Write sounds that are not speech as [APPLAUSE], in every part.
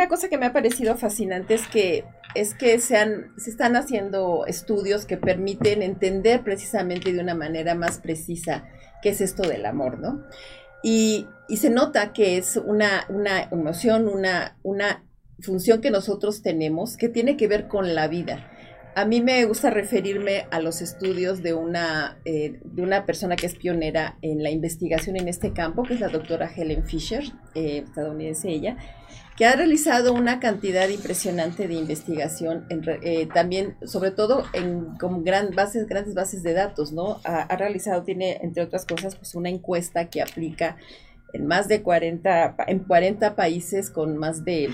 una cosa que me ha parecido fascinante es que es que se, se están haciendo estudios que permiten entender precisamente de una manera más precisa qué es esto del amor, ¿no? Y, y se nota que es una, una emoción, una, una función que nosotros tenemos que tiene que ver con la vida. A mí me gusta referirme a los estudios de una, eh, de una persona que es pionera en la investigación en este campo, que es la doctora Helen Fisher, eh, estadounidense ella, que ha realizado una cantidad impresionante de investigación, eh, también, sobre todo en con gran bases, grandes bases de datos, ¿no? Ha, realizado, tiene, entre otras cosas, pues una encuesta que aplica en más de 40, en 40 países con más de,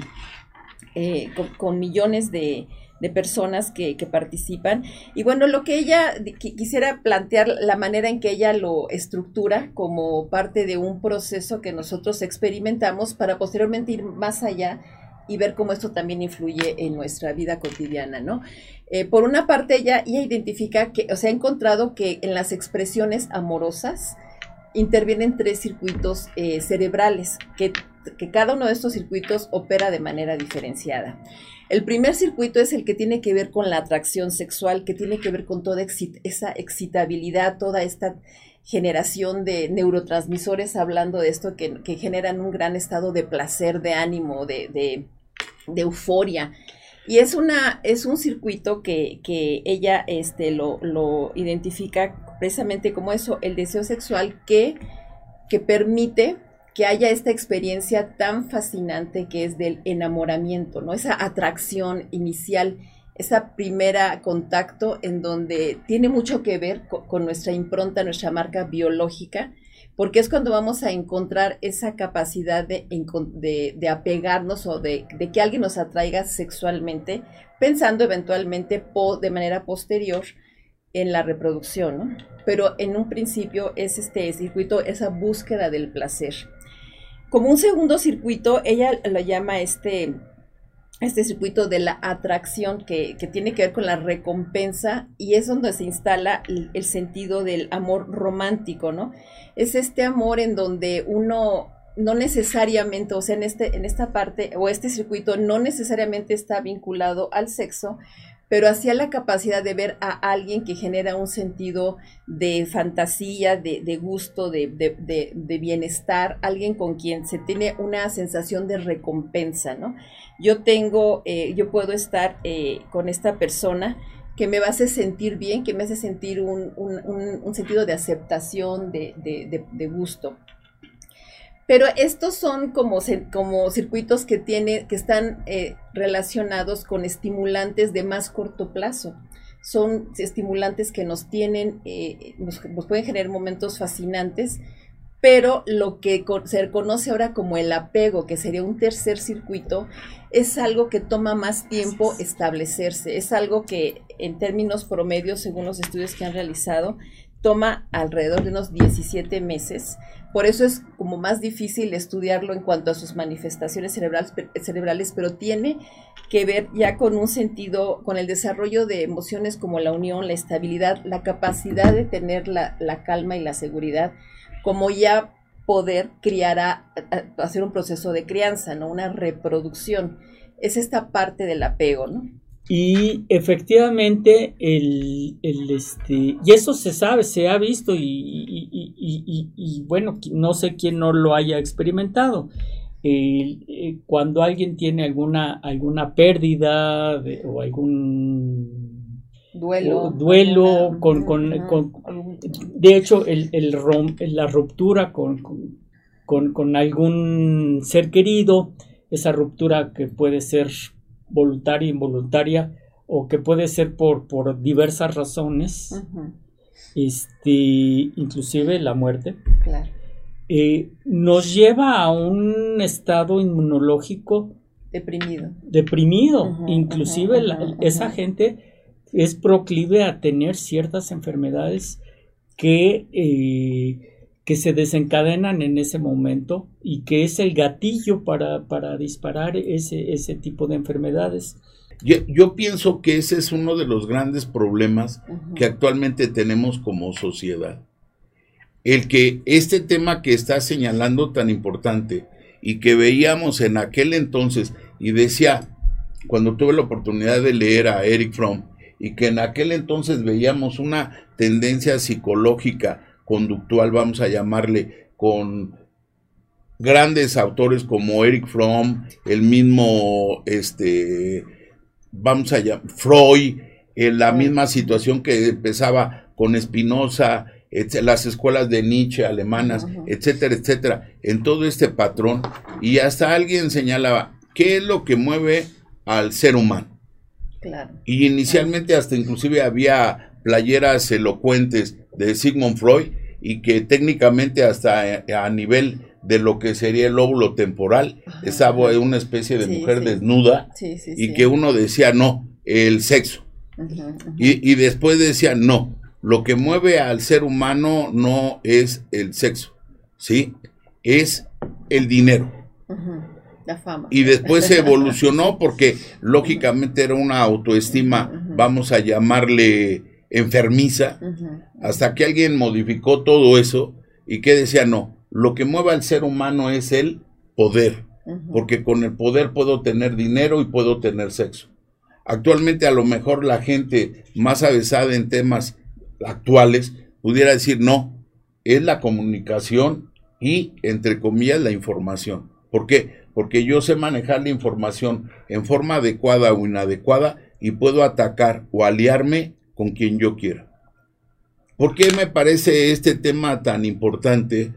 con millones de de personas que, participan. Y bueno, lo que ella quisiera plantear, la manera en que ella lo estructura como parte de un proceso que nosotros experimentamos para posteriormente ir más allá y ver cómo esto también influye en nuestra vida cotidiana, ¿no? Eh, por una parte, ella, ella identifica que, o sea, ha encontrado que en las expresiones amorosas intervienen tres circuitos eh, cerebrales, que, que cada uno de estos circuitos opera de manera diferenciada. El primer circuito es el que tiene que ver con la atracción sexual, que tiene que ver con toda esa excitabilidad, toda esta generación de neurotransmisores, hablando de esto, que, generan un gran estado de placer, de ánimo, de, euforia. Y es, una, es un circuito que, ella este, lo, lo, identifica precisamente como eso, el deseo sexual que, que permite que haya esta experiencia tan fascinante que es del enamoramiento, ¿no? Esa atracción inicial, esa primera contacto en donde tiene mucho que ver con, nuestra impronta, nuestra marca biológica, porque es cuando vamos a encontrar esa capacidad de, de, apegarnos o de, que alguien nos atraiga sexualmente, pensando eventualmente de manera posterior en la reproducción, ¿no? Pero en un principio es este circuito, esa búsqueda del placer. Como un segundo circuito, ella lo llama este, este circuito de la atracción que, tiene que ver con la recompensa y es donde se instala el, el, sentido del amor romántico, ¿no? Es este amor en donde uno no necesariamente, o sea, en, este, en esta parte o este circuito no necesariamente está vinculado al sexo, pero hacía la capacidad de ver a alguien que genera un sentido de fantasía, de, gusto, de, bienestar, alguien con quien se tiene una sensación de recompensa, ¿no? Yo tengo, eh, yo puedo estar eh, con esta persona que me hace sentir bien, que me hace sentir un, un sentido de aceptación, de, gusto. Pero estos son como, como circuitos que, tiene, que están eh, relacionados con estimulantes de más corto plazo. Son estimulantes que nos tienen, eh, nos, pueden generar momentos fascinantes, pero lo que se conoce ahora como el apego, que sería un tercer circuito, es algo que toma más tiempo establecerse. Es algo que en términos promedios, según los estudios que han realizado, toma alrededor de unos 17 meses. Por eso es como más difícil estudiarlo en cuanto a sus manifestaciones cerebrales, pero tiene que ver ya con un sentido, con el desarrollo de emociones como la unión, la estabilidad, la capacidad de tener la, calma y la seguridad, como ya poder criar, a, hacer un proceso de crianza, ¿no? Una reproducción. Es esta parte del apego, ¿no? Y efectivamente, el, este, y eso se sabe, se ha visto y, bueno, no sé quién no lo haya experimentado. Eh, cuando alguien tiene alguna, alguna pérdida o algún duelo, duelo con, de hecho, el, el la ruptura con, con algún ser querido, esa ruptura que puede ser voluntaria, involuntaria, o que puede ser por, por diversas razones, este, inclusive la muerte, eh, nos lleva a un estado inmunológico deprimido. Deprimido. inclusive esa gente es proclive a tener ciertas enfermedades que eh, que se desencadenan en ese momento y que es el gatillo para, disparar ese, ese, tipo de enfermedades. Yo, pienso que ese es uno de los grandes problemas que actualmente tenemos como sociedad. El que este tema que está señalando tan importante, y que veíamos en aquel entonces, y decía, cuando tuve la oportunidad de leer a Eric Fromm, y que en aquel entonces veíamos una tendencia psicológica, conductual, vamos a llamarle, con grandes autores como Eric Fromm, el mismo, este, vamos a llamar, Freud, en la misma situación que empezaba con Spinoza, las escuelas de Nietzsche alemanas, etcétera, etcétera, en todo este patrón, y hasta alguien señalaba, ¿qué es lo que mueve al ser humano? Y inicialmente hasta inclusive había playeras elocuentes de Sigmund Freud y que técnicamente hasta a nivel de lo que sería el lóbulo temporal, estaba una especie de mujer desnuda y que uno decía no, el sexo. Y, y, después decía no, lo que mueve al ser humano no es el sexo, ¿sí? Es el dinero. La fama. Y después se evolucionó [LAUGHS] porque lógicamente era una autoestima, vamos a llamarle enfermiza, hasta que alguien modificó todo eso y que decía, no, lo que mueve al ser humano es el poder, porque con el poder puedo tener dinero y puedo tener sexo. Actualmente a lo mejor la gente más avesada en temas actuales pudiera decir, no, es la comunicación y, entre comillas, la información. ¿Por qué? porque yo sé manejar la información en forma adecuada o inadecuada y puedo atacar o aliarme con quien yo quiera. ¿Por qué me parece este tema tan importante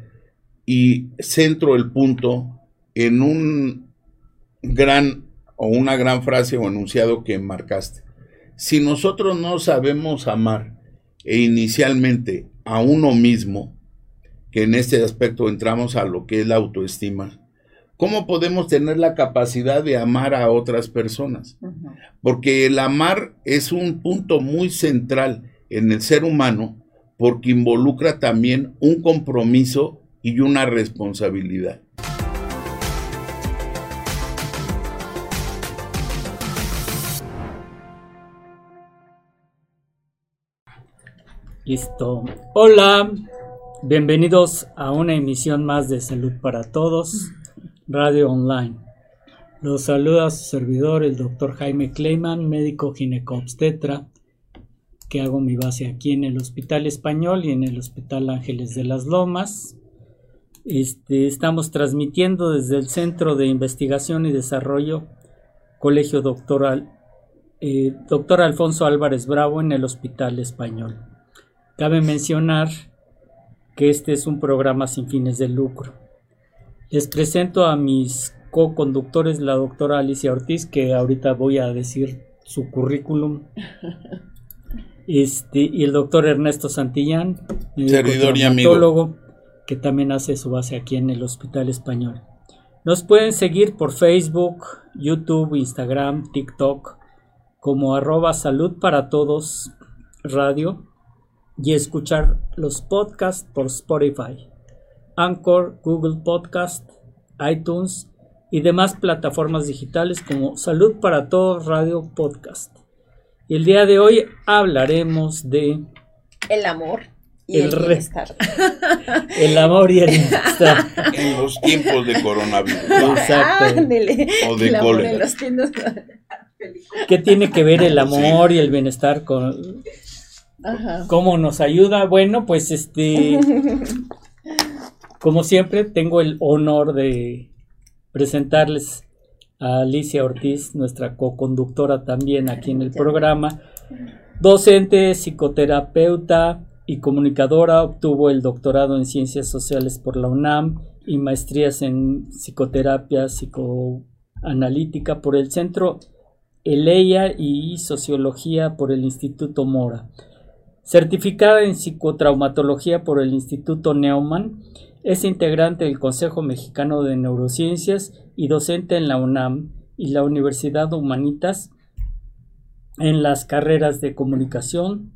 y centro el punto en un gran o una gran frase o enunciado que marcaste? Si nosotros no sabemos amar e inicialmente a uno mismo, que en este aspecto entramos a lo que es la autoestima, ¿cómo podemos tener la capacidad de amar a otras personas? Porque el amar es un punto muy central en el ser humano porque involucra también un compromiso y una responsabilidad. Listo. Hola, bienvenidos a una emisión más de Salud para Todos. Radio Online. Los saluda su servidor, el doctor Jaime Kleiman, médico ginecobstetra, que hago mi base aquí en el Hospital Español y en el Hospital Ángeles de las Lomas. Este, estamos transmitiendo desde el Centro de Investigación y Desarrollo, Colegio Doctoral, eh, Doctor Alfonso Álvarez Bravo en el Hospital Español. Cabe mencionar que este es un programa sin fines de lucro. Les presento a mis co-conductores, la doctora Alicia Ortiz, que ahorita voy a decir su currículum. [LAUGHS] Este, y el doctor Ernesto Santillán, servidor y amigo, que también hace su base aquí en el Hospital Español. Nos pueden seguir por Facebook, YouTube, Instagram, TikTok, como arroba salud para todos radio y escuchar los podcasts por Spotify. Anchor, Google Podcast, iTunes y demás plataformas digitales como Salud para Todos Radio Podcast. Y el día de hoy hablaremos de el amor y el, bienestar. [LAUGHS] El amor y el bienestar. [LAUGHS] En los tiempos de coronavirus. Exacto. o de cólera. ¿Qué tiene que ver el amor y el bienestar con cómo nos ayuda? Bueno, pues este [LAUGHS] Como siempre, tengo el honor de presentarles a Alicia Ortiz, nuestra co-conductora también aquí en el programa. Docente, psicoterapeuta y comunicadora, obtuvo el doctorado en Ciencias Sociales por la UNAM y maestrías en psicoterapia psicoanalítica por el Centro Eleia y Sociología por el Instituto Mora. Certificada en psicotraumatología por el Instituto Neumann es integrante del Consejo Mexicano de Neurociencias y docente en la UNAM y la Universidad Humanitas en las carreras de comunicación,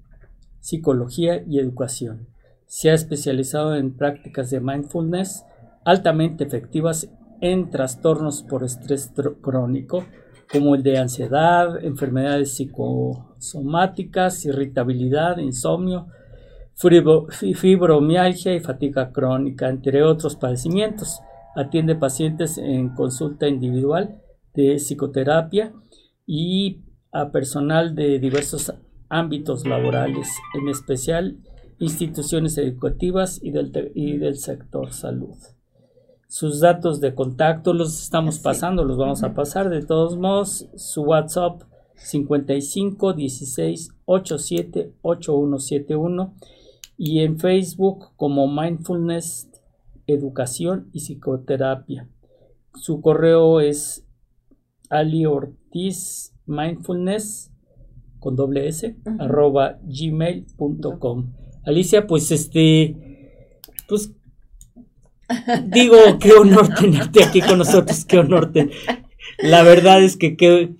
psicología y educación. Se ha especializado en prácticas de mindfulness altamente efectivas en trastornos por estrés crónico, como el de ansiedad, enfermedades psicosomáticas, irritabilidad, insomnio, fibromialgia y fatiga crónica, entre otros padecimientos. atiende pacientes en consulta individual de psicoterapia y a personal de diversos ámbitos laborales, en especial instituciones educativas y del, y del sector salud. Sus datos de contacto los estamos pasando, los vamos a pasar de todos modos. Su WhatsApp 55 16 87 8171 y en Facebook como Mindfulness Educación y Psicoterapia. Su correo es Ali Ortiz Mindfulness con doble S arroba gmail.com. Alicia, pues este, pues [LAUGHS] digo, qué honor tenerte aquí con nosotros, qué honor. La verdad es que qué,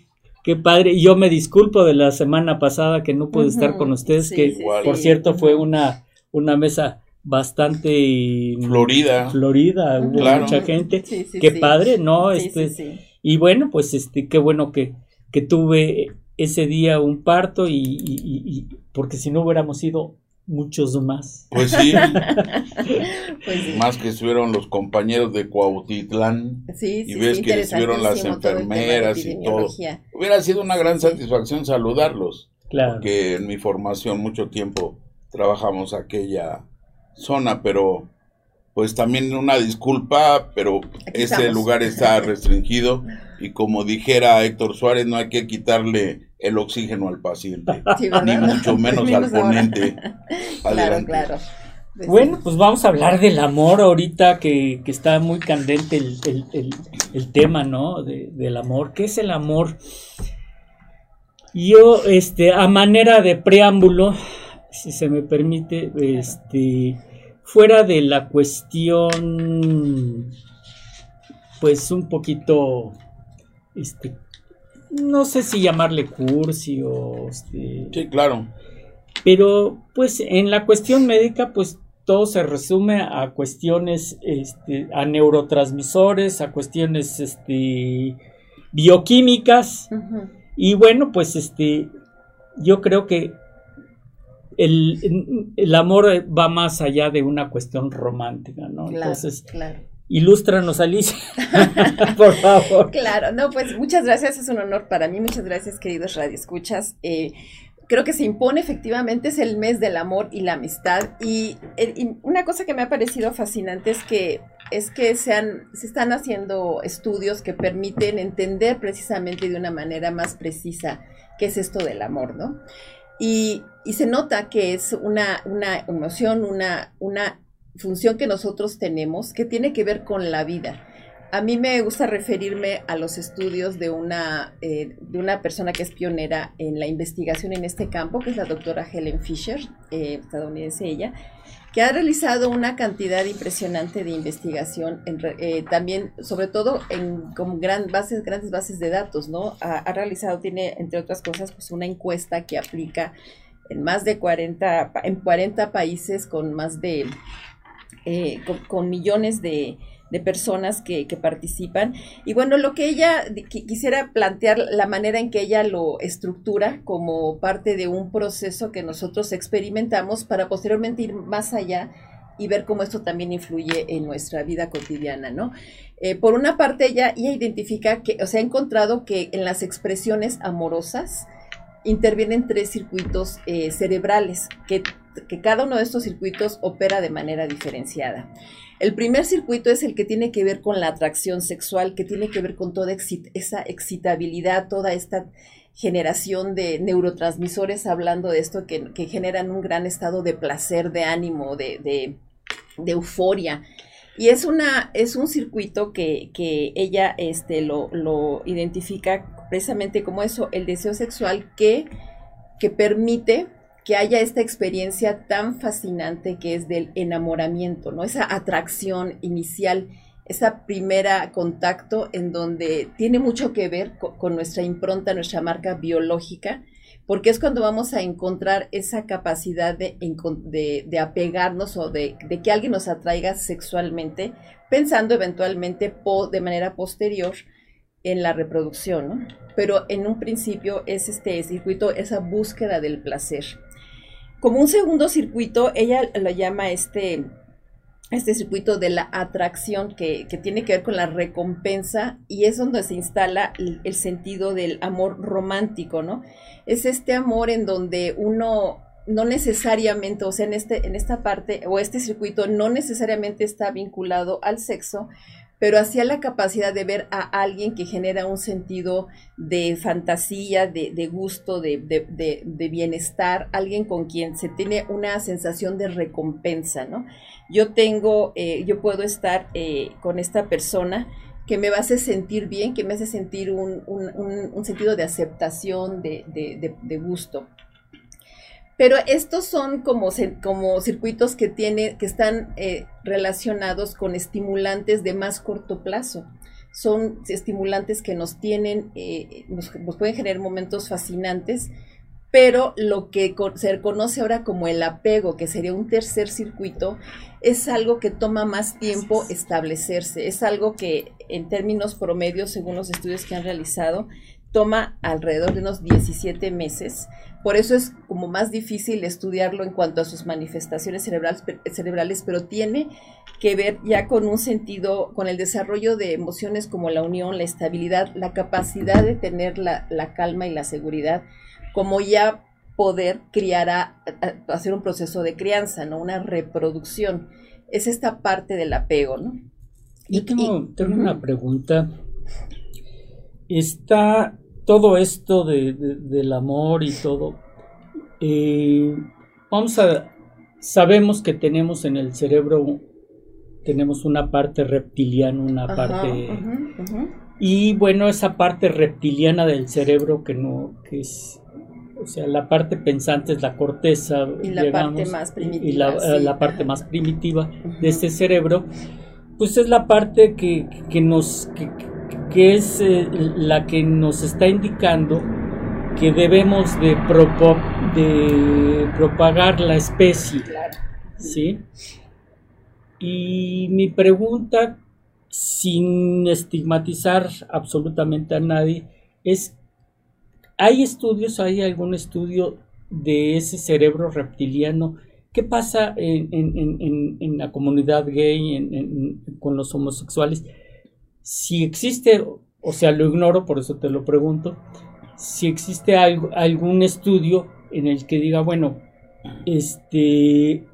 qué padre. Yo me disculpo de la semana pasada que no pude estar con ustedes, que por cierto fue una, una mesa bastante florida. Florida, hubo mucha gente. qué padre, ¿no? este, Y bueno, pues este, qué bueno que, que tuve ese día un parto y porque si no hubiéramos ido muchos más. Pues, [LAUGHS] pues sí. Más que estuvieron los compañeros de Cuautitlán. Sí, y ves que estuvieron las enfermeras y todo. Hubiera sido una gran satisfacción saludarlos. Claro. Porque en mi formación mucho tiempo trabajamos aquella zona, pero pues también una disculpa, pero ese lugar está [LAUGHS] restringido y como dijera Héctor Suárez, no hay que quitarle el oxígeno al paciente, [LAUGHS] ni mucho [LAUGHS] menos al ponente. claro, claro. Pues bueno, pues vamos a hablar del amor ahorita que, que está muy candente el, el, el, tema, ¿no? De, del amor. ¿Qué es el amor? Yo, este, a manera de preámbulo, si se me permite, este, fuera de la cuestión, pues un poquito, este, no sé si llamarle cursi o... Este, sí, claro. Pero pues en la cuestión médica pues todo se resume a cuestiones, este, a neurotransmisores, a cuestiones este, bioquímicas. Y bueno, pues este, yo creo que el, el, amor va más allá de una cuestión romántica, ¿no? Entonces, claro Ilústranos, Alicia, [LAUGHS] [LAUGHS] por favor. Claro, no, pues muchas gracias, es un honor para mí, muchas gracias, queridos radioescuchas. Eh, creo que se impone efectivamente, es el mes del amor y la amistad. Y, una cosa que me ha parecido fascinante es que, es que se, se están haciendo estudios que permiten entender precisamente de una manera más precisa qué es esto del amor, ¿no? Y, se nota que es una, una emoción, una, una función que nosotros tenemos que tiene que ver con la vida. A mí me gusta referirme a los estudios de una, eh, de una persona que es pionera en la investigación en este campo, que es la doctora Helen Fisher, eh, estadounidense ella, que ha realizado una cantidad impresionante de investigación, eh, también, sobre todo en con gran bases, grandes bases de datos, ¿no? Ha, ha, realizado, tiene, entre otras cosas, pues una encuesta que aplica en más de 40, en 40 países con más de eh, con, millones de, personas que, participan. Y bueno, lo que ella quisiera plantear, la manera en que ella lo estructura como parte de un proceso que nosotros experimentamos para posteriormente ir más allá y ver cómo esto también influye en nuestra vida cotidiana, ¿no? Eh, por una parte, ella, ella identifica que, o sea, ha encontrado que en las expresiones amorosas intervienen tres circuitos eh, cerebrales que que cada uno de estos circuitos opera de manera diferenciada. El primer circuito es el que tiene que ver con la atracción sexual, que tiene que ver con toda esa excitabilidad, toda esta generación de neurotransmisores, hablando de esto, que, generan un gran estado de placer, de ánimo, de, euforia. Y es, una, es un circuito que, ella este, lo, lo, identifica precisamente como eso, el deseo sexual que, que permite que haya esta experiencia tan fascinante que es del enamoramiento, ¿no? Esa atracción inicial, esa primera contacto en donde tiene mucho que ver con, nuestra impronta, nuestra marca biológica, porque es cuando vamos a encontrar esa capacidad de, de, apegarnos o de, que alguien nos atraiga sexualmente, pensando eventualmente de manera posterior en la reproducción. Pero en un principio es este circuito, esa búsqueda del placer. Como un segundo circuito, ella lo llama este este circuito de la atracción que, tiene que ver con la recompensa y es donde se instala el, el, sentido del amor romántico, ¿no? Es este amor en donde uno no necesariamente, o sea, en, este, en esta parte o este circuito no necesariamente está vinculado al sexo, pero hacia la capacidad de ver a alguien que genera un sentido de fantasía, de, gusto, de, bienestar, alguien con quien se tiene una sensación de recompensa, ¿no? Yo tengo, eh, yo puedo estar eh, con esta persona que me hace sentir bien, que me hace sentir un sentido de aceptación, de, gusto. Pero estos son como, como circuitos que, tiene, que están eh, relacionados con estimulantes de más corto plazo. Son estimulantes que nos tienen, eh, nos, pueden generar momentos fascinantes, pero lo que se conoce ahora como el apego, que sería un tercer circuito, es algo que toma más tiempo establecerse. Es algo que en términos promedios, según los estudios que han realizado, toma alrededor de unos 17 meses por eso es como más difícil estudiarlo en cuanto a sus manifestaciones cerebrales, cerebrales, pero tiene que ver ya con un sentido, con el desarrollo de emociones como la unión, la estabilidad, la capacidad de tener la, calma y la seguridad, como ya poder criar, a, hacer un proceso de crianza, ¿no? Una reproducción. Es esta parte del apego, ¿no? Yo tengo, tengo una pregunta. Está todo esto de, del amor y todo, eh, vamos a, sabemos que tenemos en el cerebro, tenemos una parte reptiliana, una parte... Y bueno, esa parte reptiliana del cerebro que no, que es, o sea, la parte pensante es la corteza. Y la parte más primitiva. Y la, parte más primitiva de este cerebro, pues es la parte que, que nos, que es eh, la que nos está indicando que debemos de, de propagar la especie. ¿Sí? Y mi pregunta, sin estigmatizar absolutamente a nadie, es, ¿hay estudios, hay algún estudio de ese cerebro reptiliano? ¿Qué pasa en, la comunidad gay, con los homosexuales? Si existe, o sea, lo ignoro, por eso te lo pregunto, si existe algún estudio en el que diga, bueno, este,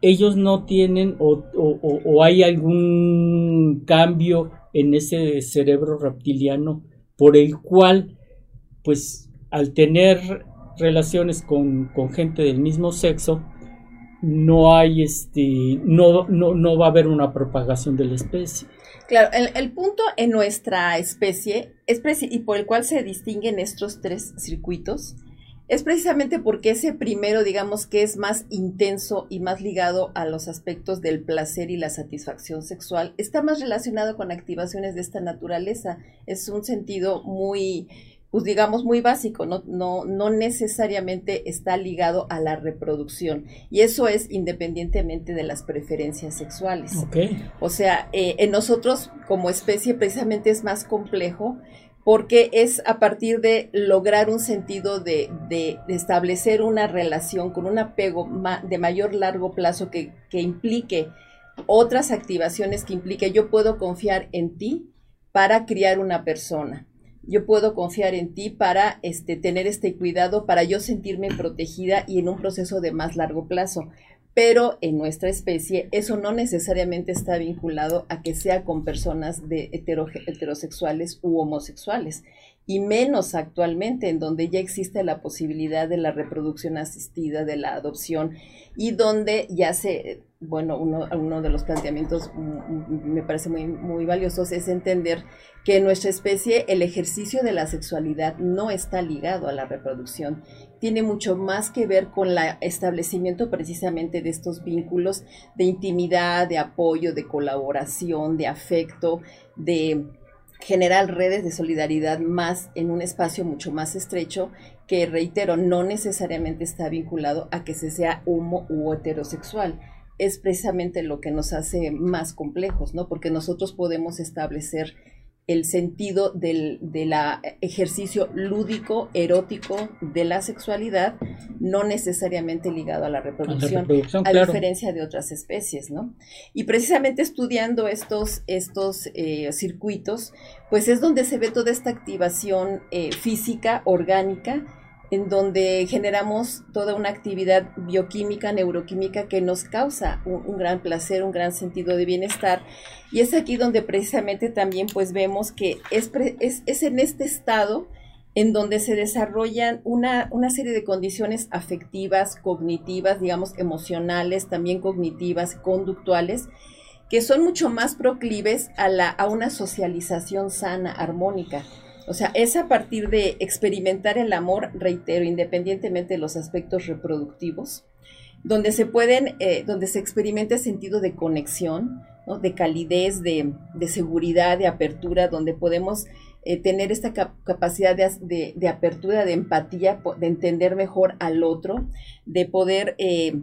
ellos no tienen o, o, hay algún cambio en ese cerebro reptiliano por el cual, pues, al tener relaciones con, con gente del mismo sexo, no hay este, no, no, no va a haber una propagación de la especie. Claro, el, punto en nuestra especie es y por el cual se distinguen estos tres circuitos es precisamente porque ese primero, digamos que es más intenso y más ligado a los aspectos del placer y la satisfacción sexual, está más relacionado con activaciones de esta naturaleza. Es un sentido muy pues digamos, muy básico, no, no, no necesariamente está ligado a la reproducción. Y eso es independientemente de las preferencias sexuales. O sea, eh, en nosotros como especie precisamente es más complejo porque es a partir de lograr un sentido de, de, establecer una relación con un apego de mayor largo plazo que, que implique otras activaciones que implique yo puedo confiar en ti para criar una persona yo puedo confiar en ti para este, tener este cuidado, para yo sentirme protegida y en un proceso de más largo plazo. Pero en nuestra especie eso no necesariamente está vinculado a que sea con personas de heterosexuales u homosexuales, y menos actualmente en donde ya existe la posibilidad de la reproducción asistida, de la adopción, y donde ya se bueno, uno, de los planteamientos mm, mm, me parece muy, muy valiosos es entender que en nuestra especie el ejercicio de la sexualidad no está ligado a la reproducción. Tiene mucho más que ver con el establecimiento precisamente de estos vínculos de intimidad, de apoyo, de colaboración, de afecto, de generar redes de solidaridad más en un espacio mucho más estrecho que, reitero, no necesariamente está vinculado a que se sea homo u heterosexual es precisamente lo que nos hace más complejos, ¿no? Porque nosotros podemos establecer el sentido del de ejercicio lúdico, erótico de la sexualidad, no necesariamente ligado a la reproducción, a, diferencia de otras especies, ¿no? Y precisamente estudiando estos, estos eh, circuitos, pues es donde se ve toda esta activación eh, física, orgánica, en donde generamos toda una actividad bioquímica, neuroquímica que nos causa un, gran placer, un gran sentido de bienestar. Y es aquí donde precisamente también pues vemos que es, es, en este estado en donde se desarrollan una, una, serie de condiciones afectivas, cognitivas, digamos, emocionales, también cognitivas, conductuales, que son mucho más proclives a, la, a una socialización sana, armónica. O sea, es a partir de experimentar el amor, reitero, independientemente de los aspectos reproductivos, donde se pueden, eh, donde se experimenta sentido de conexión, de calidez, de, seguridad, de apertura, donde podemos eh, tener esta capacidad de, apertura, de empatía, de entender mejor al otro, de poder eh,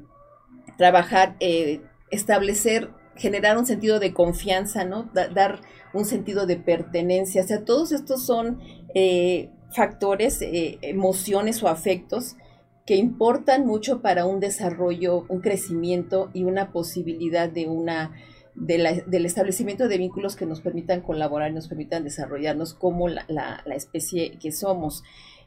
trabajar, establecer, generar un sentido de confianza, ¿no? dar un sentido de pertenencia. O sea, todos estos son eh, factores, eh, emociones o afectos que importan mucho para un desarrollo, un crecimiento y una posibilidad de una del establecimiento de vínculos que nos permitan colaborar y nos permitan desarrollarnos como la, especie que somos.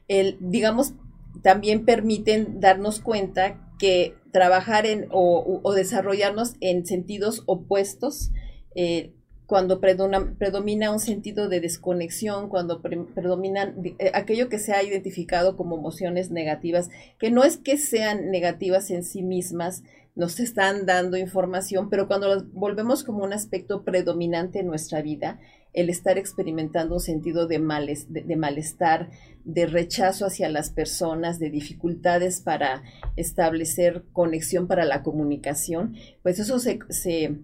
El, digamos, también permiten darnos cuenta que trabajar en o, desarrollarnos en sentidos opuestos eh, cuando predomina, un sentido de desconexión, cuando predominan eh, aquello que se ha identificado como emociones negativas, que no es que sean negativas en sí mismas, nos están dando información, pero cuando las volvemos como un aspecto predominante en nuestra vida, el estar experimentando un sentido de, malestar, de rechazo hacia las personas, de dificultades para establecer conexión para la comunicación, pues eso se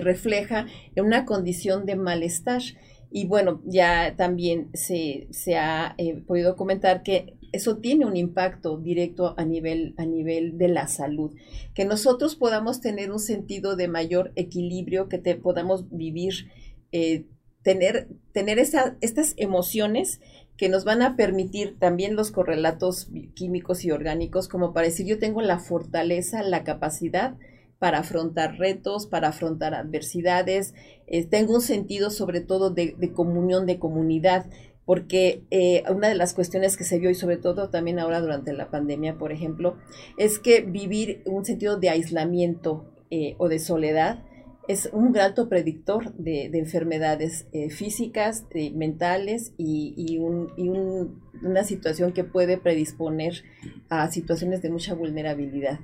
refleja en una condición de malestar. Y bueno, ya también se, ha eh, podido comentar que eso tiene un impacto directo a nivel, a nivel de la salud. Que nosotros podamos tener un sentido de mayor equilibrio, que te, podamos vivir, eh, tener, tener estas emociones que nos van a permitir también los correlatos químicos y orgánicos, como para decir, yo tengo la fortaleza, la capacidad para afrontar retos, para afrontar adversidades. Eh, tengo un sentido sobre todo de, comunión, de comunidad, porque eh, una de las cuestiones que se vio y sobre todo también ahora durante la pandemia, por ejemplo, es que vivir un sentido de aislamiento eh, o de soledad es un alto predictor de, enfermedades físicas, mentales y, una situación que puede predisponer a situaciones de mucha vulnerabilidad.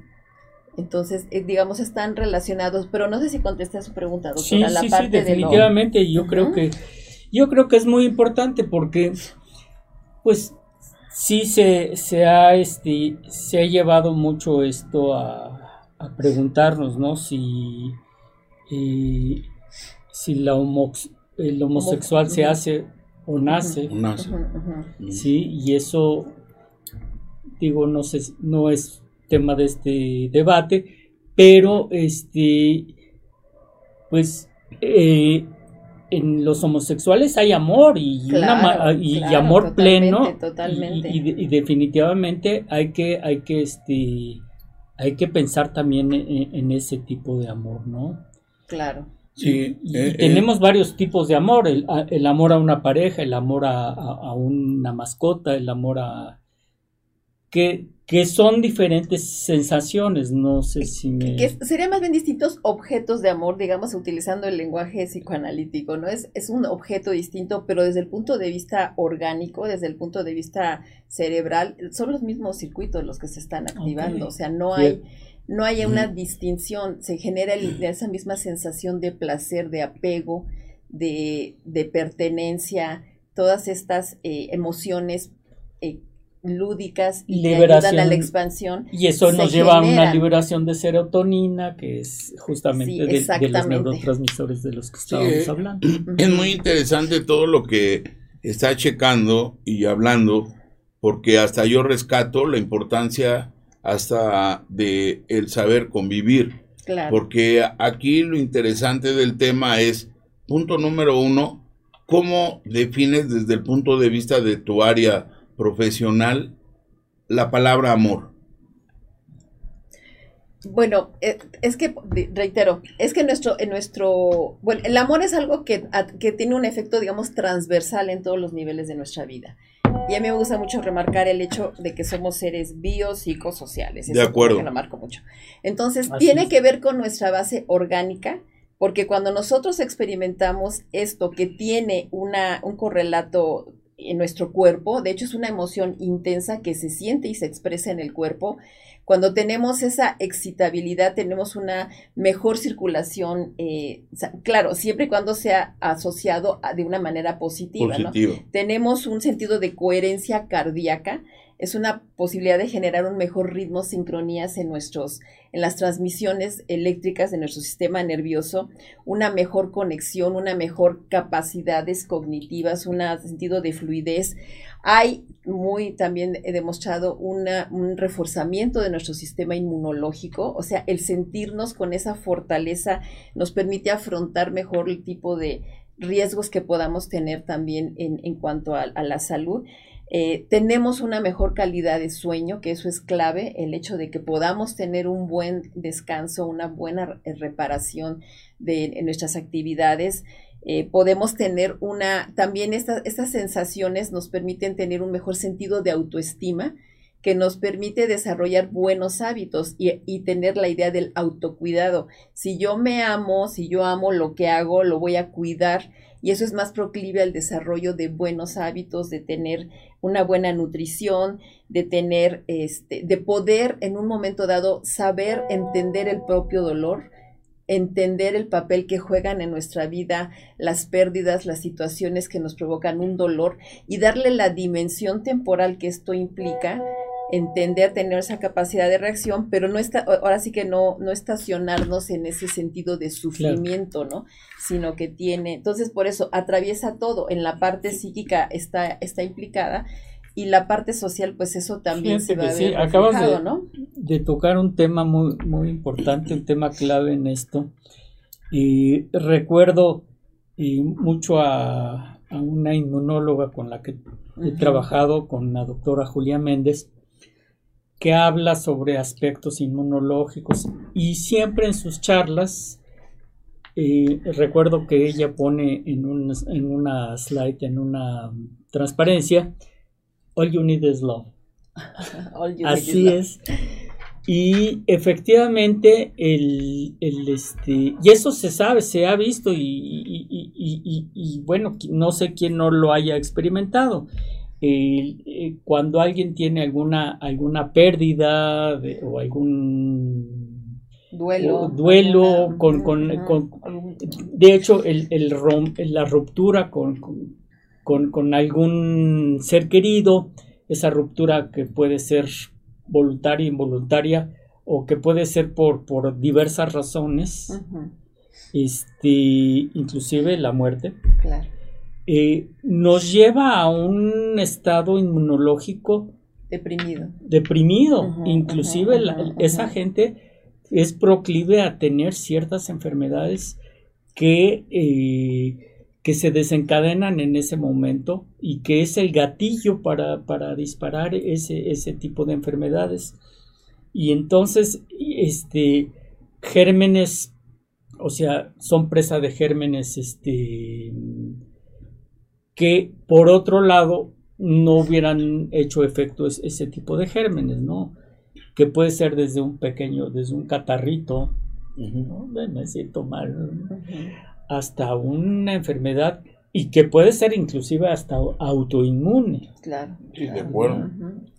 Entonces, eh, digamos, están relacionados, pero no sé si contesté a su pregunta, doctora. Sí, sí, sí, definitivamente. Yo creo que, yo creo que es muy importante porque, pues, sí se, se ha, este, se ha llevado mucho esto a, preguntarnos, ¿no? Si, eh, si la el homosexual se hace o nace. nace. Sí, y eso, digo, no sé, no es tema de este debate, pero este, pues eh, en los homosexuales hay amor y, y, amor pleno Y, definitivamente hay que hay que este hay que pensar también en, ese tipo de amor no claro. Sí, eh, tenemos varios tipos de amor, el, el, amor a una pareja, el amor a una mascota, el amor a, que, son diferentes sensaciones, no sé si me... Que serían más bien distintos objetos de amor, digamos, utilizando el lenguaje psicoanalítico, ¿no? Es, es un objeto distinto, pero desde el punto de vista orgánico, desde el punto de vista cerebral, son los mismos circuitos los que se están activando, o sea, no hay... No hay una distinción, se genera esa misma sensación de placer, de apego, de, de pertenencia, todas estas eh, emociones eh, lúdicas y que ayudan a la expansión. Y eso nos lleva a una liberación de serotonina, que es justamente de, los neurotransmisores de los que estábamos hablando. [CLEARS THROAT] Es muy interesante todo lo que está checando y hablando, porque hasta yo rescato la importancia hasta de el saber convivir. Porque aquí lo interesante del tema es punto número uno, ¿cómo defines desde el punto de vista de tu área profesional la palabra amor? Bueno, eh, es que, reitero, es que nuestro, en nuestro, bueno, el amor es algo que, que, tiene un efecto, digamos, transversal en todos los niveles de nuestra vida. Y a mí me gusta mucho remarcar el hecho de que somos seres biopsicosociales. De acuerdo. lo marco mucho. Entonces, tiene que ver con nuestra base orgánica, porque cuando nosotros experimentamos esto que tiene una, un correlato en nuestro cuerpo, de hecho es una emoción intensa que se siente y se expresa en el cuerpo, cuando tenemos esa excitabilidad, tenemos una mejor circulación, eh, claro, siempre y cuando sea asociado de una manera positiva, ¿no? Tenemos un sentido de coherencia cardíaca, es una posibilidad de generar un mejor ritmo, sincronías en nuestros, en las transmisiones eléctricas de nuestro sistema nervioso, una mejor conexión, una mejor capacidades cognitivas, un sentido de fluidez. Hay muy también he demostrado una, un reforzamiento de nuestro sistema inmunológico, o sea, el sentirnos con esa fortaleza nos permite afrontar mejor el tipo de riesgos que podamos tener también en, en cuanto a la salud. Eh, tenemos una mejor calidad de sueño, que eso es clave, el hecho de que podamos tener un buen descanso, una buena eh, reparación de, nuestras actividades. Eh, podemos tener una, también estas sensaciones nos permiten tener un mejor sentido de autoestima, que nos permite desarrollar buenos hábitos y, y, tener la idea del autocuidado. Si yo me amo, si yo amo lo que hago, lo voy a cuidar y eso es más proclive al desarrollo de buenos hábitos, de tener una buena nutrición, de tener, este, de poder en un momento dado saber entender el propio dolor, entender el papel que juegan en nuestra vida las pérdidas, las situaciones que nos provocan un dolor y darle la dimensión temporal que esto implica entender, tener esa capacidad de reacción, pero no está, ahora sí que no, no estacionarnos en ese sentido de sufrimiento, ¿no? Sino que tiene, entonces por eso atraviesa todo, en la parte psíquica está, está implicada y la parte social, pues eso también se va a ver acabas de, de tocar un tema muy, muy importante, un tema clave en esto. Y recuerdo y mucho a, a, una inmunóloga con la que he trabajado, con la doctora Julia Méndez, que habla sobre aspectos inmunológicos y siempre en sus charlas eh, recuerdo que ella pone en, un, en una slide, en una transparencia, all you need is love. [LAUGHS] Así es. Y efectivamente, el, el, este, y eso se sabe, se ha visto, y, y, y, bueno, no sé quién no lo haya experimentado. Eh, cuando alguien tiene alguna, alguna pérdida o algún duelo, duelo con, con, de hecho el, el la ruptura con, con, algún ser querido, esa ruptura que puede ser voluntaria, involuntaria, o que puede ser por, por diversas razones, este, inclusive la muerte. Claro eh, nos lleva a un estado inmunológico deprimido. Deprimido. Inclusive esa gente es proclive a tener ciertas enfermedades que, eh, que se desencadenan en ese momento y que es el gatillo para, para disparar ese, ese, tipo de enfermedades. Y entonces, este, gérmenes, o sea, son presa de gérmenes, este, que por otro lado no hubieran hecho efecto ese tipo de gérmenes, ¿no? Que puede ser desde un pequeño, desde un catarrito, me siento mal, hasta una enfermedad y que puede ser inclusive hasta autoinmune. Claro. Sí, de acuerdo.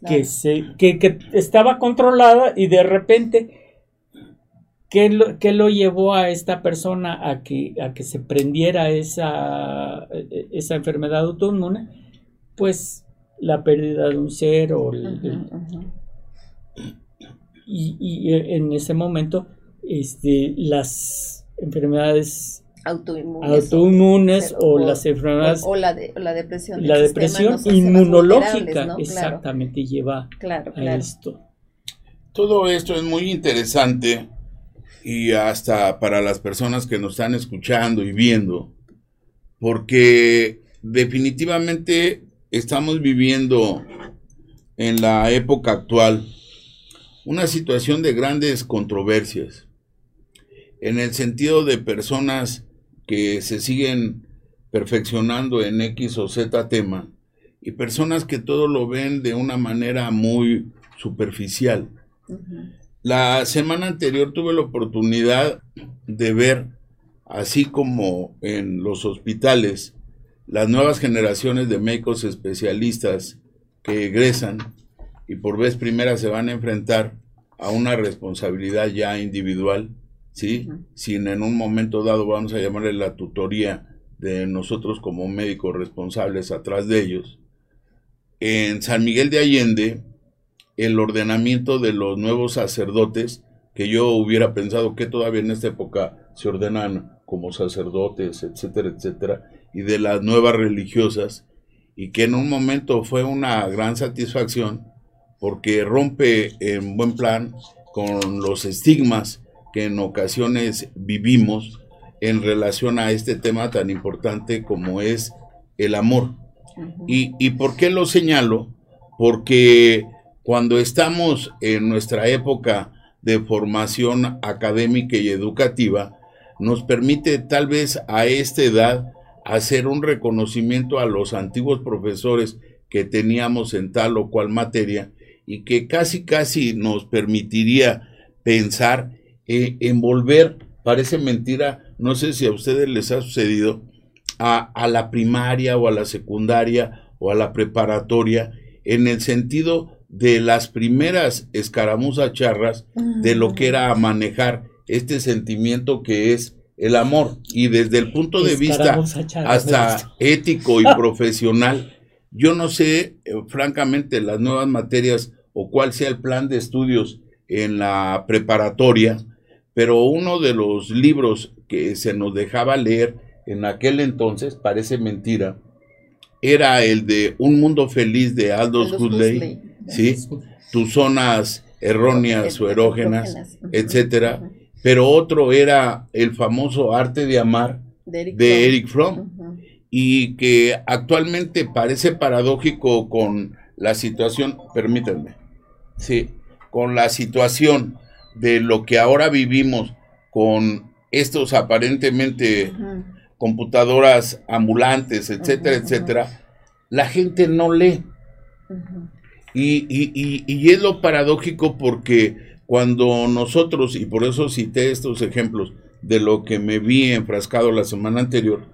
Que, se, que, que estaba controlada y de repente ¿Qué lo, lo, llevó a esta persona a que, a que se prendiera esa, esa enfermedad autoinmune? Pues la pérdida de un ser o Y, en ese momento este, las enfermedades autoinmunes, o, las enfermedades o, la, depresión la depresión inmunológica exactamente lleva a esto. Todo esto es muy interesante y hasta para las personas que nos están escuchando y viendo, porque definitivamente estamos viviendo en la época actual una situación de grandes controversias, en el sentido de personas que se siguen perfeccionando en X o Z tema y personas que todo lo ven de una manera muy superficial. La semana anterior tuve la oportunidad de ver, así como en los hospitales, las nuevas generaciones de médicos especialistas que egresan y por vez primera se van a enfrentar a una responsabilidad ya individual, ¿sí? Sin en un momento dado vamos a llamarle la tutoría de nosotros como médicos responsables atrás de ellos. En San Miguel de Allende, el ordenamiento de los nuevos sacerdotes, que yo hubiera pensado que todavía en esta época se ordenan como sacerdotes, etcétera, etcétera, y de las nuevas religiosas, y que en un momento fue una gran satisfacción porque rompe en buen plan con los estigmas que en ocasiones vivimos en relación a este tema tan importante como es el amor. y, ¿Y por qué lo señalo? Porque cuando estamos en nuestra época de formación académica y educativa, nos permite tal vez a esta edad hacer un reconocimiento a los antiguos profesores que teníamos en tal o cual materia y que casi casi nos permitiría pensar eh, en volver, parece mentira, no sé si a ustedes les ha sucedido, a, a la primaria o a la secundaria o a la preparatoria, en el sentido de las primeras escaramuzas charras de lo que era manejar este sentimiento que es el amor. Y desde el punto de vista hasta ético y [LAUGHS] profesional yo no sé eh, francamente las nuevas materias o cuál sea el plan de estudios en la preparatoria pero uno de los libros que se nos dejaba leer en aquel entonces parece mentira era el de Un mundo feliz de Aldous, Huxley ¿sí? Tus zonas erróneas o erógenas, etcétera. Pero otro era el famoso arte de amar de Eric, Fromm. Y que actualmente parece paradójico con la situación, permítanme, sí, con la situación de lo que ahora vivimos con estos aparentemente computadoras ambulantes, etcétera, etcétera, la gente no lee. Y, y, y, es lo paradójico porque cuando nosotros, y por eso cité estos ejemplos de lo que me vi enfrascado la semana anterior,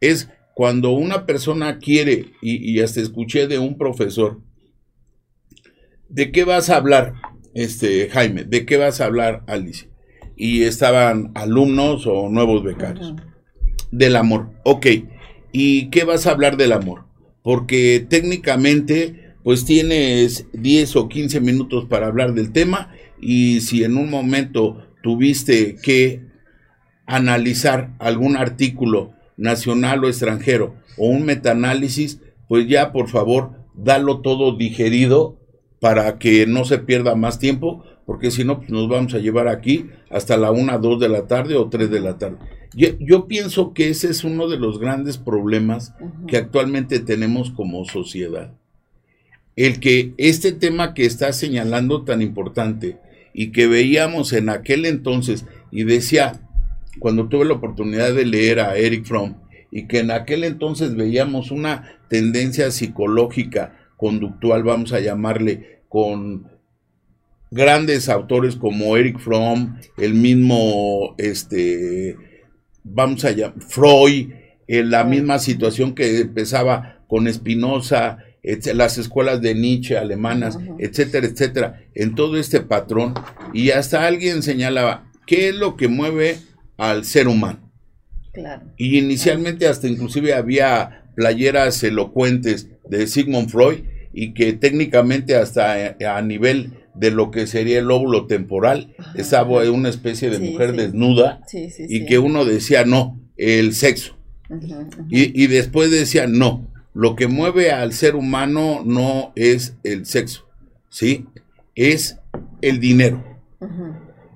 es cuando una persona quiere, y, y hasta escuché de un profesor, ¿de qué vas a hablar, este Jaime? ¿De qué vas a hablar, Alicia? Y estaban alumnos o nuevos becarios. Del amor. Ok. ¿Y qué vas a hablar del amor? Porque técnicamente pues tienes 10 o 15 minutos para hablar del tema y si en un momento tuviste que analizar algún artículo nacional o extranjero o un metaanálisis, pues ya por favor, dalo todo digerido para que no se pierda más tiempo, porque si no, pues nos vamos a llevar aquí hasta la 1, 2 de la tarde o 3 de la tarde. Yo, yo pienso que ese es uno de los grandes problemas que actualmente tenemos como sociedad el que este tema que está señalando tan importante y que veíamos en aquel entonces, y decía, cuando tuve la oportunidad de leer a Eric Fromm, y que en aquel entonces veíamos una tendencia psicológica, conductual, vamos a llamarle, con grandes autores como Eric Fromm, el mismo, este, vamos a llamar, Freud, en la misma situación que empezaba con Spinoza, las escuelas de Nietzsche alemanas, etcétera, etcétera, en todo este patrón. Y hasta alguien señalaba, ¿qué es lo que mueve al ser humano? Y inicialmente hasta inclusive había playeras elocuentes de Sigmund Freud y que técnicamente hasta a nivel de lo que sería el lóbulo temporal, estaba una especie de mujer desnuda y que uno decía no, el sexo. y, y, después decía no, lo que mueve al ser humano no es el sexo, ¿sí? Es el dinero.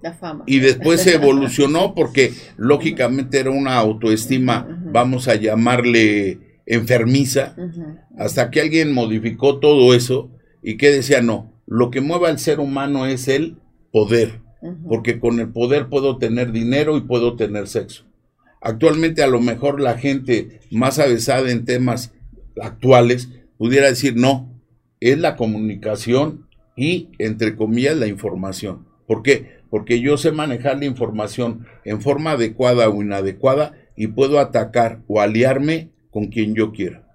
La fama. Y después se evolucionó [LAUGHS] porque lógicamente era una autoestima vamos a llamarle enfermiza, hasta que alguien modificó todo eso y que decía, no, lo que mueva al ser humano es el poder, porque con el poder puedo tener dinero y puedo tener sexo. Actualmente a lo mejor la gente más avesada en temas actuales pudiera decir, no, es la comunicación y, entre comillas, la información. ¿Por qué? Porque yo sé manejar la información en forma adecuada o inadecuada y puedo atacar o aliarme con quien yo quiera.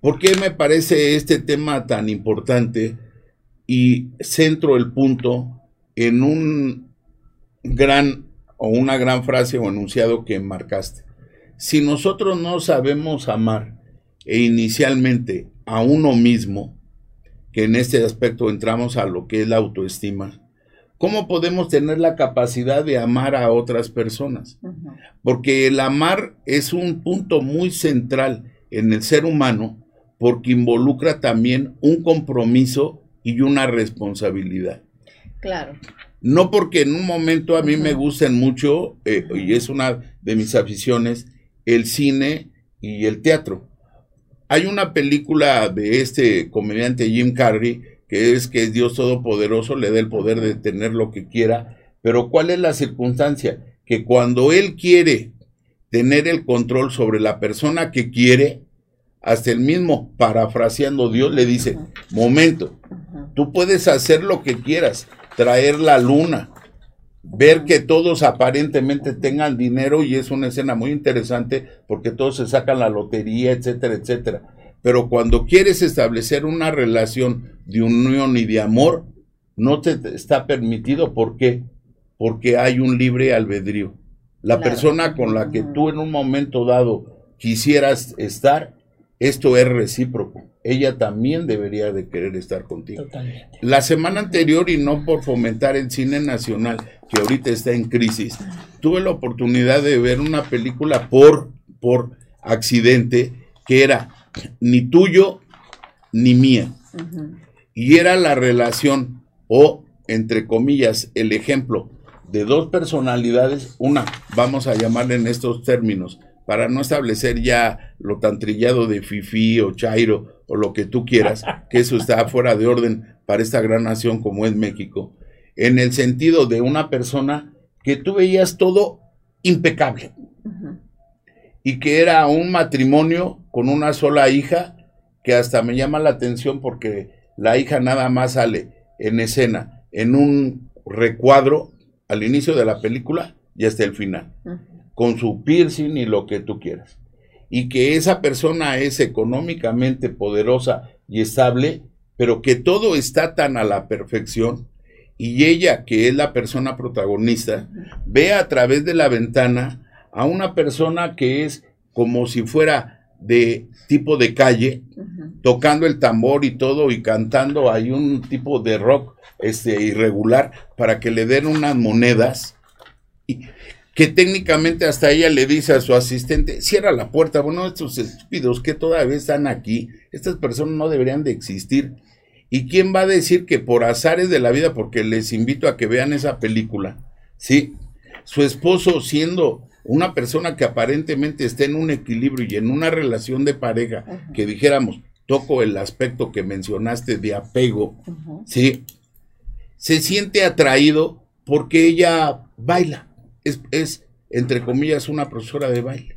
¿Por qué me parece este tema tan importante y centro el punto en un gran o una gran frase o enunciado que marcaste? Si nosotros no sabemos amar e inicialmente a uno mismo, que en este aspecto entramos a lo que es la autoestima, ¿cómo podemos tener la capacidad de amar a otras personas? Porque el amar es un punto muy central en el ser humano porque involucra también un compromiso y una responsabilidad. Claro. No porque en un momento a mí me gusten mucho, eh, y es una de mis aficiones, el cine y el teatro. Hay una película de este comediante Jim Carrey que es que es Dios Todopoderoso, le da el poder de tener lo que quiera, pero ¿cuál es la circunstancia? Que cuando Él quiere tener el control sobre la persona que quiere, hasta el mismo, parafraseando Dios, le dice, momento, tú puedes hacer lo que quieras, traer la luna, ver que todos aparentemente tengan dinero y es una escena muy interesante porque todos se sacan la lotería, etcétera, etcétera. Pero cuando quieres establecer una relación de unión y de amor, no te está permitido. ¿Por qué? Porque hay un libre albedrío. La persona con la que tú en un momento dado quisieras estar, esto es recíproco. Ella también debería de querer estar contigo. La semana anterior, y no por fomentar el cine nacional, que ahorita está en crisis, tuve la oportunidad de ver una película por, por accidente que era ni tuyo ni mía. Y era la relación o, entre comillas, el ejemplo de dos personalidades, una, vamos a llamarle en estos términos, para no establecer ya lo tan trillado de Fifi o Chairo o lo que tú quieras, que eso está [LAUGHS] fuera de orden para esta gran nación como es México, en el sentido de una persona que tú veías todo impecable. Y que era un matrimonio con una sola hija, que hasta me llama la atención porque la hija nada más sale en escena, en un recuadro al inicio de la película y hasta el final, con su piercing y lo que tú quieras. Y que esa persona es económicamente poderosa y estable, pero que todo está tan a la perfección y ella, que es la persona protagonista, ve a través de la ventana a una persona que es como si fuera de tipo de calle, tocando el tambor y todo y cantando hay un tipo de rock este irregular para que le den unas monedas y que técnicamente hasta ella le dice a su asistente, cierra la puerta, bueno, estos estúpidos que todavía están aquí, estas personas no deberían de existir. ¿Y quién va a decir que por azares de la vida, porque les invito a que vean esa película, sí, su esposo siendo una persona que aparentemente esté en un equilibrio y en una relación de pareja, que dijéramos, toco el aspecto que mencionaste de apego, ¿sí? Se siente atraído porque ella baila, es, es entre comillas, una profesora de baile.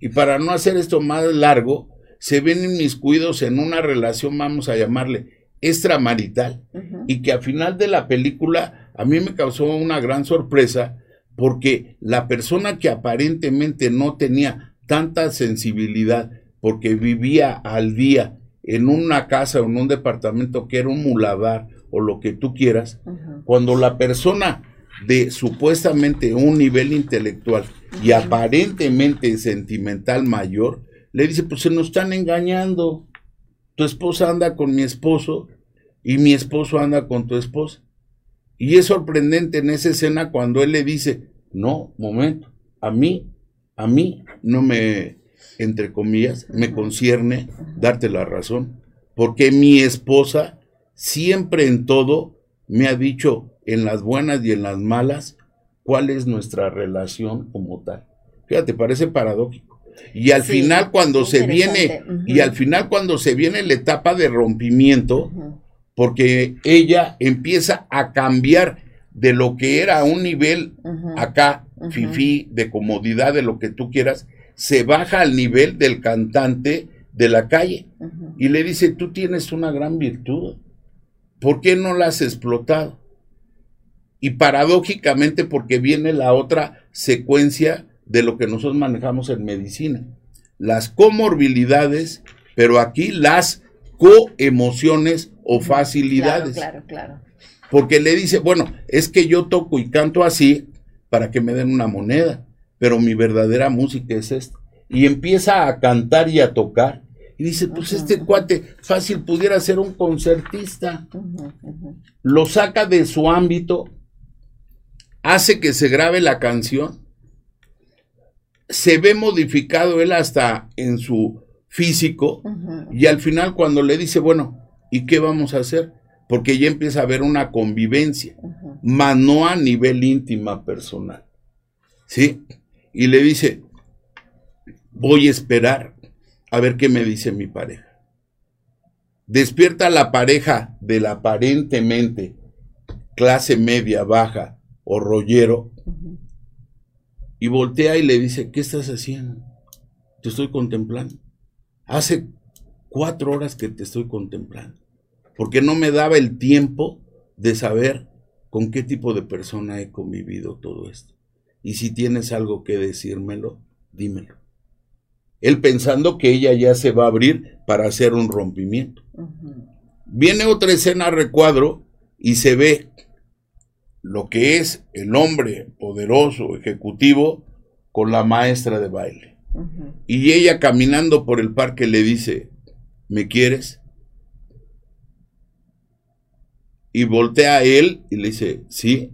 Y para no hacer esto más largo, se ven inmiscuidos en una relación, vamos a llamarle, extramarital, y que al final de la película a mí me causó una gran sorpresa, porque la persona que aparentemente no tenía tanta sensibilidad, porque vivía al día en una casa o en un departamento que era un muladar o lo que tú quieras, cuando la persona de supuestamente un nivel intelectual y aparentemente sentimental mayor, le dice, pues se nos están engañando, tu esposa anda con mi esposo y mi esposo anda con tu esposa. Y es sorprendente en esa escena cuando él le dice, no, momento, a mí, a mí no me, entre comillas, me concierne darte la razón, porque mi esposa siempre en todo me ha dicho, en las buenas y en las malas, cuál es nuestra relación como tal. Fíjate, parece paradójico. Y al final cuando se viene, y al final cuando se viene la etapa de rompimiento, porque ella empieza a cambiar de lo que era un nivel acá, fifi, de comodidad, de lo que tú quieras, se baja al nivel del cantante de la calle y le dice, tú tienes una gran virtud, ¿por qué no la has explotado? Y paradójicamente porque viene la otra secuencia de lo que nosotros manejamos en medicina, las comorbilidades, pero aquí las coemociones o facilidades. Claro, claro, claro. Porque le dice, bueno, es que yo toco y canto así para que me den una moneda, pero mi verdadera música es esta. Y empieza a cantar y a tocar y dice, pues este cuate fácil pudiera ser un concertista. Lo saca de su ámbito, hace que se grabe la canción, se ve modificado él hasta en su físico y al final cuando le dice, bueno, ¿y qué vamos a hacer? Porque ya empieza a haber una convivencia, mas no a nivel íntima personal. ¿Sí? Y le dice, voy a esperar a ver qué me dice mi pareja. Despierta la pareja del aparentemente clase media, baja o rollero y voltea y le dice, ¿qué estás haciendo? Te estoy contemplando. Hace cuatro horas que te estoy contemplando, porque no me daba el tiempo de saber con qué tipo de persona he convivido todo esto. Y si tienes algo que decírmelo, dímelo él pensando que ella ya se va a abrir para hacer un rompimiento. Viene otra escena a recuadro y se ve lo que es el hombre poderoso, ejecutivo, con la maestra de baile. Y ella caminando por el parque le dice, ¿me quieres? Y voltea a él y le dice, sí.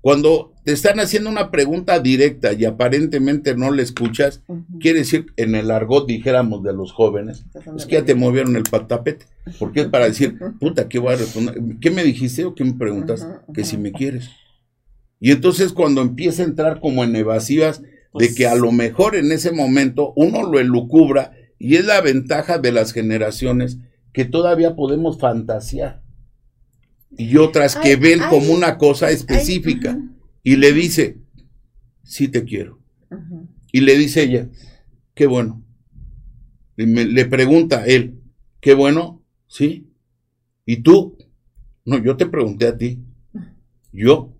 Cuando te están haciendo una pregunta directa y aparentemente no le escuchas, quiere decir, en el argot dijéramos de los jóvenes, es que ya te movieron el patapete, porque es para decir, puta, ¿qué voy a responder? ¿Qué me dijiste o qué me preguntas? Que si me quieres. Y entonces cuando empieza a entrar como en evasivas de que a lo mejor en ese momento uno lo elucubra y es la ventaja de las generaciones que todavía podemos fantasear y otras que ven como una cosa específica y le dice, sí te quiero. Y le dice ella, qué bueno. Y le pregunta él, qué bueno, sí. ¿Y tú? No, yo te pregunté a ti. Yo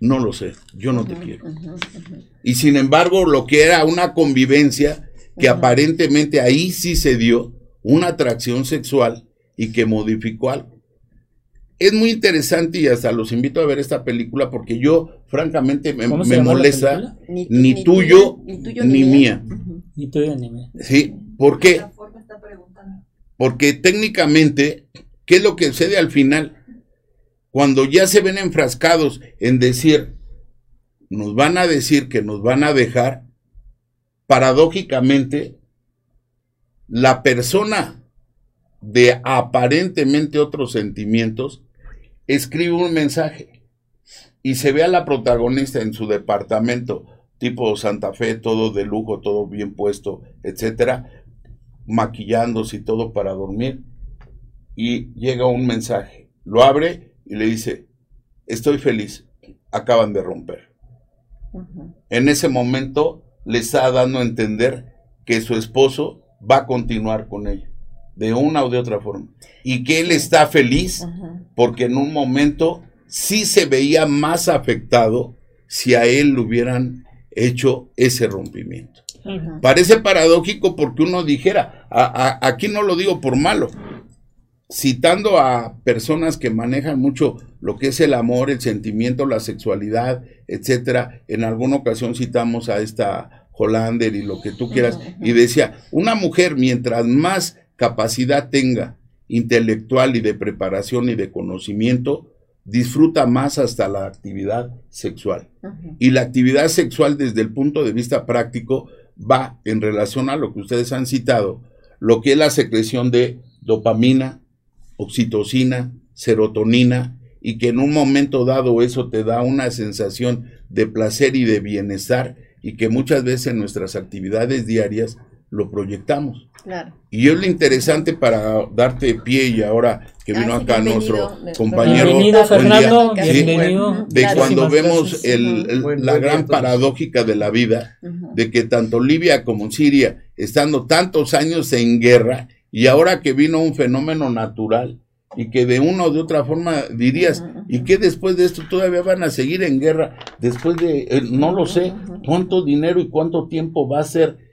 no lo sé, yo no te quiero. Y sin embargo, lo que era una convivencia, que aparentemente ahí sí se dio una atracción sexual y que modificó algo es muy interesante y hasta los invito a ver esta película porque yo, francamente, me, molesta ni, tuyo, ni, mía. Ni tuyo ni mía. Sí, ¿por qué? Porque técnicamente, ¿qué es lo que sucede al final? Cuando ya se ven enfrascados en decir, nos van a decir que nos van a dejar, paradójicamente, la persona de aparentemente otros sentimientos escribe un mensaje y se ve a la protagonista en su departamento, tipo Santa Fe, todo de lujo, todo bien puesto, etcétera, maquillándose y todo para dormir. Y llega un mensaje, lo abre y le dice, estoy feliz, acaban de romper. En ese momento le está dando a entender que su esposo va a continuar con ella de una o de otra forma. Y que él está feliz porque en un momento sí se veía más afectado si a él le hubieran hecho ese rompimiento. Parece paradójico porque uno dijera, aquí no lo digo por malo, citando a personas que manejan mucho lo que es el amor, el sentimiento, la sexualidad, etcétera. En alguna ocasión citamos a esta Hollander y lo que tú quieras, y decía, una mujer mientras más capacidad tenga intelectual y de preparación y de conocimiento, disfruta más hasta la actividad sexual. Y la actividad sexual desde el punto de vista práctico va en relación a lo que ustedes han citado, lo que es la secreción de dopamina, oxitocina, serotonina, y que en un momento dado eso te da una sensación de placer y de bienestar y que muchas veces en nuestras actividades diarias lo proyectamos. Y es lo interesante para darte pie y ahora que vino acá nuestro compañero. Bienvenido, Fernando. bienvenido. De cuando vemos el, la gran paradójica de la vida, de que tanto Libia como Siria, estando tantos años en guerra, y ahora que vino un fenómeno natural, y que de una o de otra forma dirías, ¿y que después de esto todavía van a seguir en guerra? Después de, eh, no lo sé, cuánto dinero y cuánto tiempo va a ser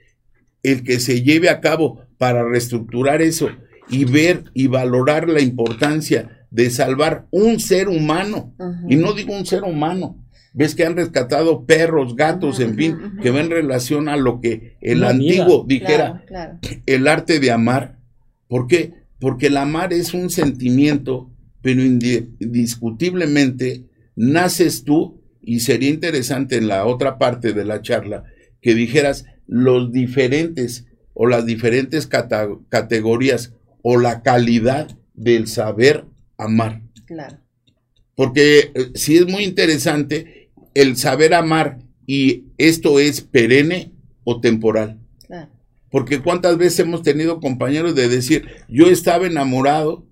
el que se lleve a cabo para reestructurar eso y ver y valorar la importancia de salvar un ser humano. Y no digo un ser humano. Ves que han rescatado perros, gatos, en fin, que va en relación a lo que el antiguo dijera, el arte de amar. ¿Por qué? Porque el amar es un sentimiento, pero indiscutiblemente naces tú, y sería interesante en la otra parte de la charla que dijeras los diferentes o las diferentes categorías o la calidad del saber amar. Claro. Porque eh, si es muy interesante el saber amar y esto es perenne o temporal. Claro. Porque cuántas veces hemos tenido compañeros de decir, yo estaba enamorado,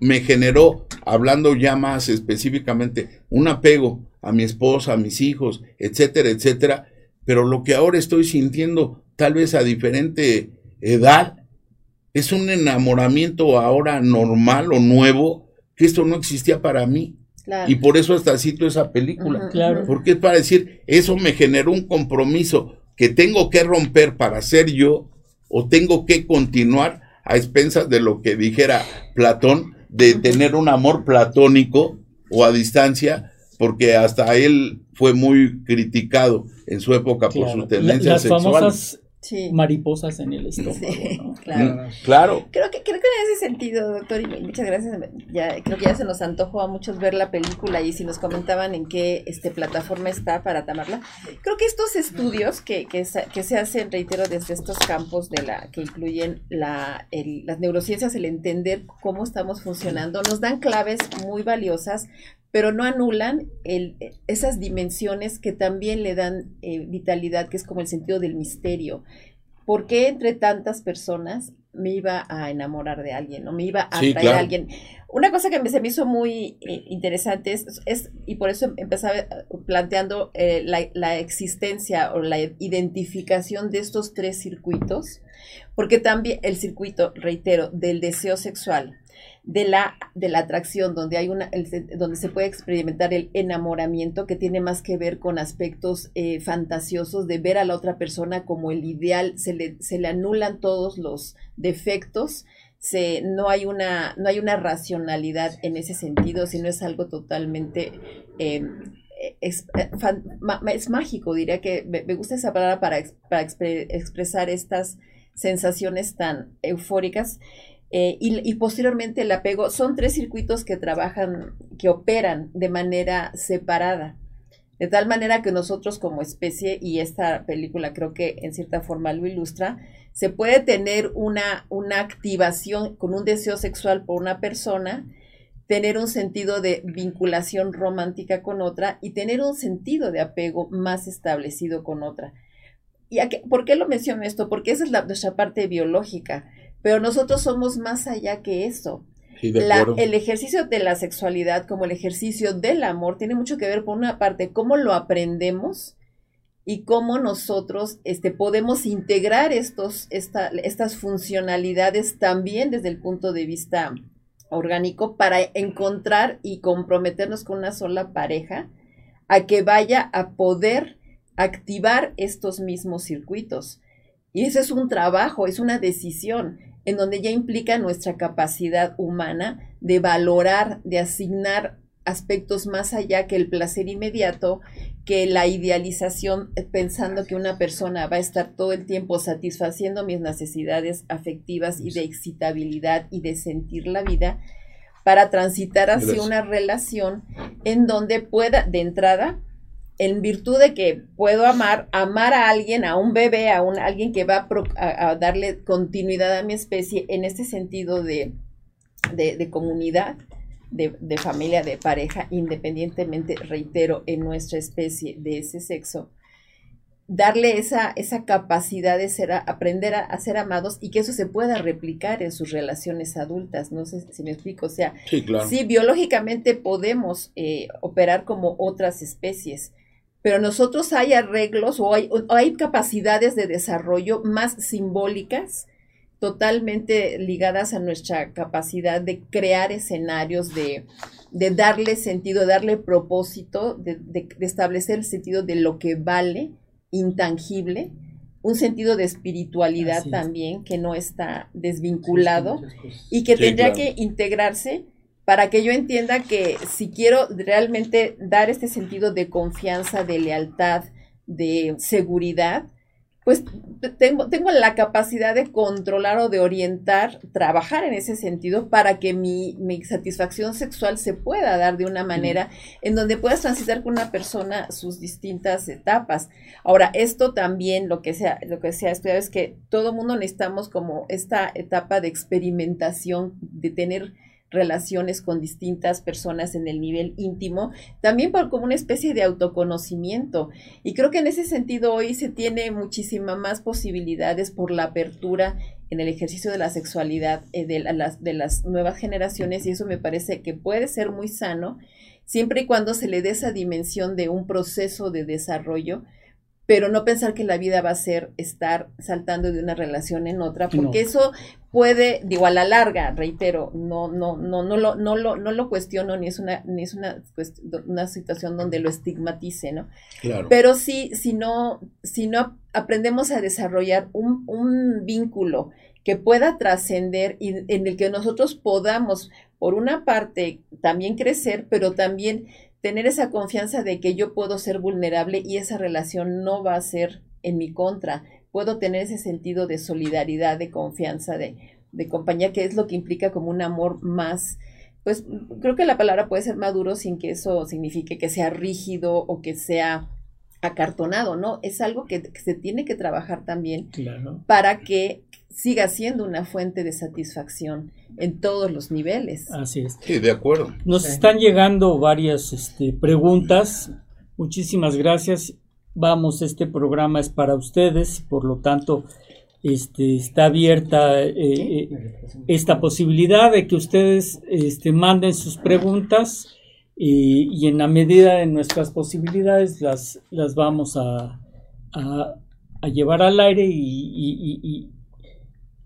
me generó, hablando ya más específicamente, un apego a mi esposa, a mis hijos, etcétera, etcétera, pero lo que ahora estoy sintiendo, tal vez a diferente edad, es un enamoramiento ahora normal o nuevo, que esto no existía para mí. Y por eso hasta cito esa película. claro. Porque es para decir, eso me generó un compromiso que tengo que romper para ser yo o tengo que continuar a expensas de lo que dijera Platón, de tener un amor platónico o a distancia, porque hasta él fue muy criticado en su época por sus tendencias Las famosas mariposas en el estómago. claro. Mm, claro. Creo que, creo que en ese sentido, doctor, y muchas gracias, ya, creo que ya se nos antojó a muchos ver la película y si nos comentaban en qué este, plataforma está para tamarla. Creo que estos estudios que, que, que se hacen, reitero, desde estos campos de la que incluyen la, las neurociencias, el entender cómo estamos funcionando, nos dan claves muy valiosas pero no anulan el, esas dimensiones que también le dan eh, vitalidad, que es como el sentido del misterio. ¿Por qué entre tantas personas me iba a enamorar de alguien o me iba a atraer a alguien? Una cosa que me, se me hizo muy eh, interesante es, y por eso empezaba eh, planteando la, la existencia o la identificación de estos tres circuitos, porque también el circuito, reitero, del deseo sexual, de la, de la atracción, donde, hay una, donde se puede experimentar el enamoramiento, que tiene más que ver con aspectos eh, fantasiosos de ver a la otra persona como el ideal, se le, se le anulan todos los defectos. Se, no, hay una, no hay una racionalidad en ese sentido, sino es algo totalmente em, es, eh, es, mágico, diría que me, gusta esa palabra para, para expresar estas sensaciones tan eufóricas eh, y, posteriormente el apego, son tres circuitos que trabajan, que operan de manera separada. De tal manera que nosotros como especie, y esta película creo que en cierta forma lo ilustra, se puede tener una, una activación con un deseo sexual por una persona, tener un sentido de vinculación romántica con otra y tener un sentido de apego más establecido con otra. ¿Y ¿Por qué lo menciono esto? Porque esa es la, nuestra parte biológica pero nosotros somos más allá que eso. el ejercicio de la sexualidad como el ejercicio del amor tiene mucho que ver por una parte cómo lo aprendemos y cómo nosotros este, podemos integrar estos, estas funcionalidades también desde el punto de vista orgánico para encontrar y comprometernos con una sola pareja a que vaya a poder activar estos mismos circuitos. Y ese es un trabajo, es una decisión en donde ya implica nuestra capacidad humana de valorar, de asignar aspectos más allá que el placer inmediato, que la idealización, eh, pensando que una persona va a estar todo el tiempo satisfaciendo mis necesidades afectivas y de excitabilidad y de sentir la vida, para transitar hacia una relación en donde pueda, de entrada, en virtud de que puedo amar, amar a alguien, a un bebé, a, un, alguien que va a, darle continuidad a mi especie en este sentido de, de, comunidad, de, de, familia, de pareja, independientemente, reitero, en nuestra especie de ese sexo. darle esa, esa capacidad de ser, aprender a, ser amados y que eso se pueda replicar en sus relaciones adultas. No sé si me explico. O sea, sí, biológicamente podemos eh, operar como otras especies, pero nosotros hay arreglos o hay, o hay capacidades de desarrollo más simbólicas totalmente ligadas a nuestra capacidad de crear escenarios, de, de darle sentido, darle propósito, de, de, establecer el sentido de lo que vale, intangible, un sentido de espiritualidad también que no está desvinculado y que tendría que integrarse para que yo entienda que si quiero realmente dar este sentido de confianza, de lealtad, de seguridad, pues tengo, tengo la capacidad de controlar o de orientar, trabajar en ese sentido para que mi, mi satisfacción sexual se pueda dar de una manera en donde puedas transitar con una persona sus distintas etapas. Ahora, esto también, lo que sea, lo que sea es que todo mundo necesitamos como esta etapa de experimentación, de tener relaciones con distintas personas en el nivel íntimo, también por como una especie de autoconocimiento. Y creo que en ese sentido hoy se tiene muchísimas más posibilidades por la apertura en el ejercicio de la sexualidad eh, de, las, de las nuevas generaciones y eso me parece que puede ser muy sano siempre y cuando se le dé esa dimensión de un proceso de desarrollo pero no pensar que la vida va a ser estar saltando de una relación en otra, porque eso puede, digo, a la larga, reitero, no, no, no, no lo, no lo, no lo cuestiono, ni es una, ni es una, una situación donde lo estigmatice, ¿no? Claro. Pero sí, si no, si no aprendemos a desarrollar un, un vínculo que pueda trascender y en el que nosotros podamos, por una parte, también crecer, pero también tener esa confianza de que yo puedo ser vulnerable y esa relación no va a ser en mi contra. Puedo tener ese sentido de solidaridad, de confianza, de, de compañía, que es lo que implica como un amor más, pues creo que la palabra puede ser maduro sin que eso signifique que sea rígido o que sea acartonado, ¿no? Es algo que, se tiene que trabajar también para que siga siendo una fuente de satisfacción en todos los niveles. Así es. Sí, de acuerdo. Nos están llegando varias este, preguntas. Muchísimas gracias. Vamos, este programa es para ustedes, por lo tanto, este, está abierta eh, eh, esta posibilidad de que ustedes este, manden sus preguntas y, en la medida de nuestras posibilidades las, las vamos a, a, llevar al aire y y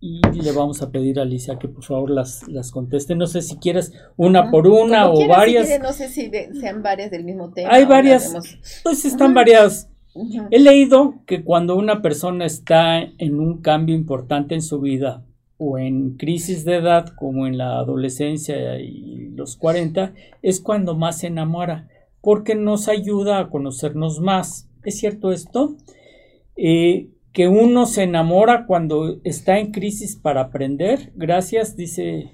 le vamos a pedir a Alicia que por favor las, las conteste. No sé si quieres una por una o varias. no sé si sean varias del mismo tema. Hay varias, pues están variadas. He leído que cuando una persona está en un cambio importante en su vida o en crisis de edad como en la adolescencia y los 40 es cuando más se enamora porque nos ayuda a conocernos más. ¿Es cierto esto? Eh, que uno se enamora cuando está en crisis para aprender? Gracias, dice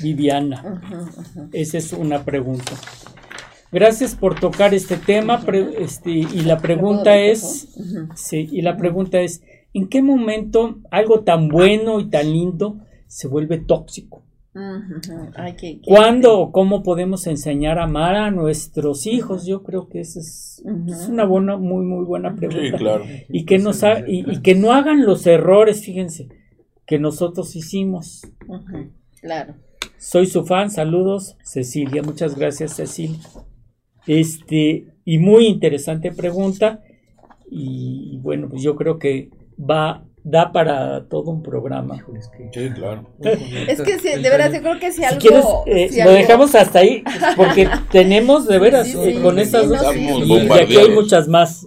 Viviana. Esa es una pregunta. Gracias por tocar este tema este, y la pregunta es, sí, y la pregunta es, ¿en qué momento algo tan bueno y tan lindo se vuelve tóxico? ¿Cuándo o cómo podemos enseñar a amar a nuestros hijos? Yo creo que esa es, una buena, muy, muy buena pregunta. Y que, nos y, que no hagan los errores, fíjense, que nosotros hicimos. Claro. Soy su fan, saludos, Cecilia. Muchas gracias, Cecilia. Este, y muy interesante pregunta. Y bueno, pues yo creo que va da para todo un programa. Sí, claro. Es que sí, de verdad, yo creo que si, algo... Quieres, eh, lo dejamos hasta ahí, [LAUGHS] porque tenemos de veras eh, con estas dos, y aquí hay muchas más.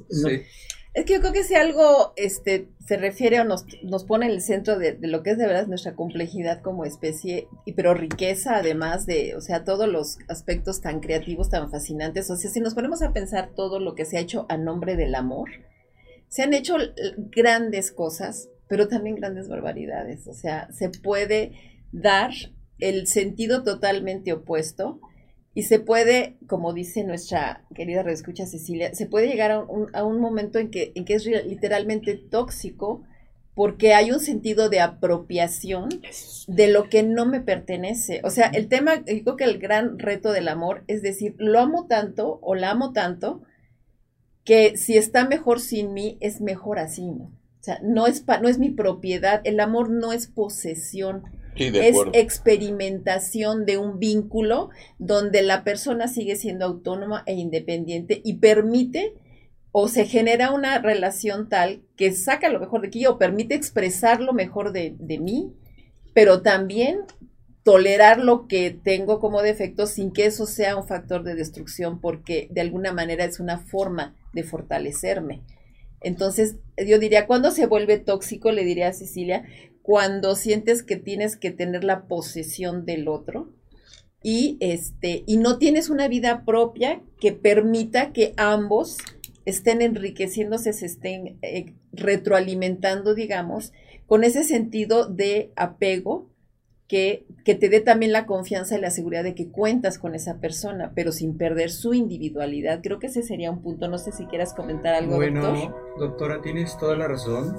Es que yo creo que si algo este, se refiere o nos, nos pone en el centro de, de, lo que es de verdad nuestra complejidad como especie, y pero riqueza además de, o sea, todos los aspectos tan creativos, tan fascinantes, o sea, si nos ponemos a pensar todo lo que se ha hecho a nombre del amor, se han hecho grandes cosas, pero también grandes barbaridades. O sea, se puede dar el sentido totalmente opuesto y se puede, como dice nuestra querida reescucha Cecilia, se puede llegar a un, momento en que, en que es literalmente tóxico porque hay un sentido de apropiación de lo que no me pertenece. O sea, el tema, creo que el gran reto del amor es decir, lo amo tanto o la amo tanto que si está mejor sin mí, es mejor así, ¿no? O sea, no es, no es mi propiedad, el amor no es posesión, es experimentación de un vínculo donde la persona sigue siendo autónoma e independiente y permite o se genera una relación tal que saca lo mejor de aquí o permite expresar lo mejor de, de mí, pero también tolerar lo que tengo como defecto sin que eso sea un factor de destrucción, porque de alguna manera es una forma de fortalecerme. Entonces, yo diría, ¿cuándo se vuelve tóxico? Le diría a Cecilia, cuando sientes que tienes que tener la posesión del otro y este y no tienes una vida propia que permita que ambos estén enriqueciéndose, se estén eh, retroalimentando, digamos, con ese sentido de apego que, que, te dé también la confianza y la seguridad de que cuentas con esa persona, pero sin perder su individualidad. Creo que ese sería un punto. No sé si quieras comentar algo, bueno, doctora, tienes toda la razón.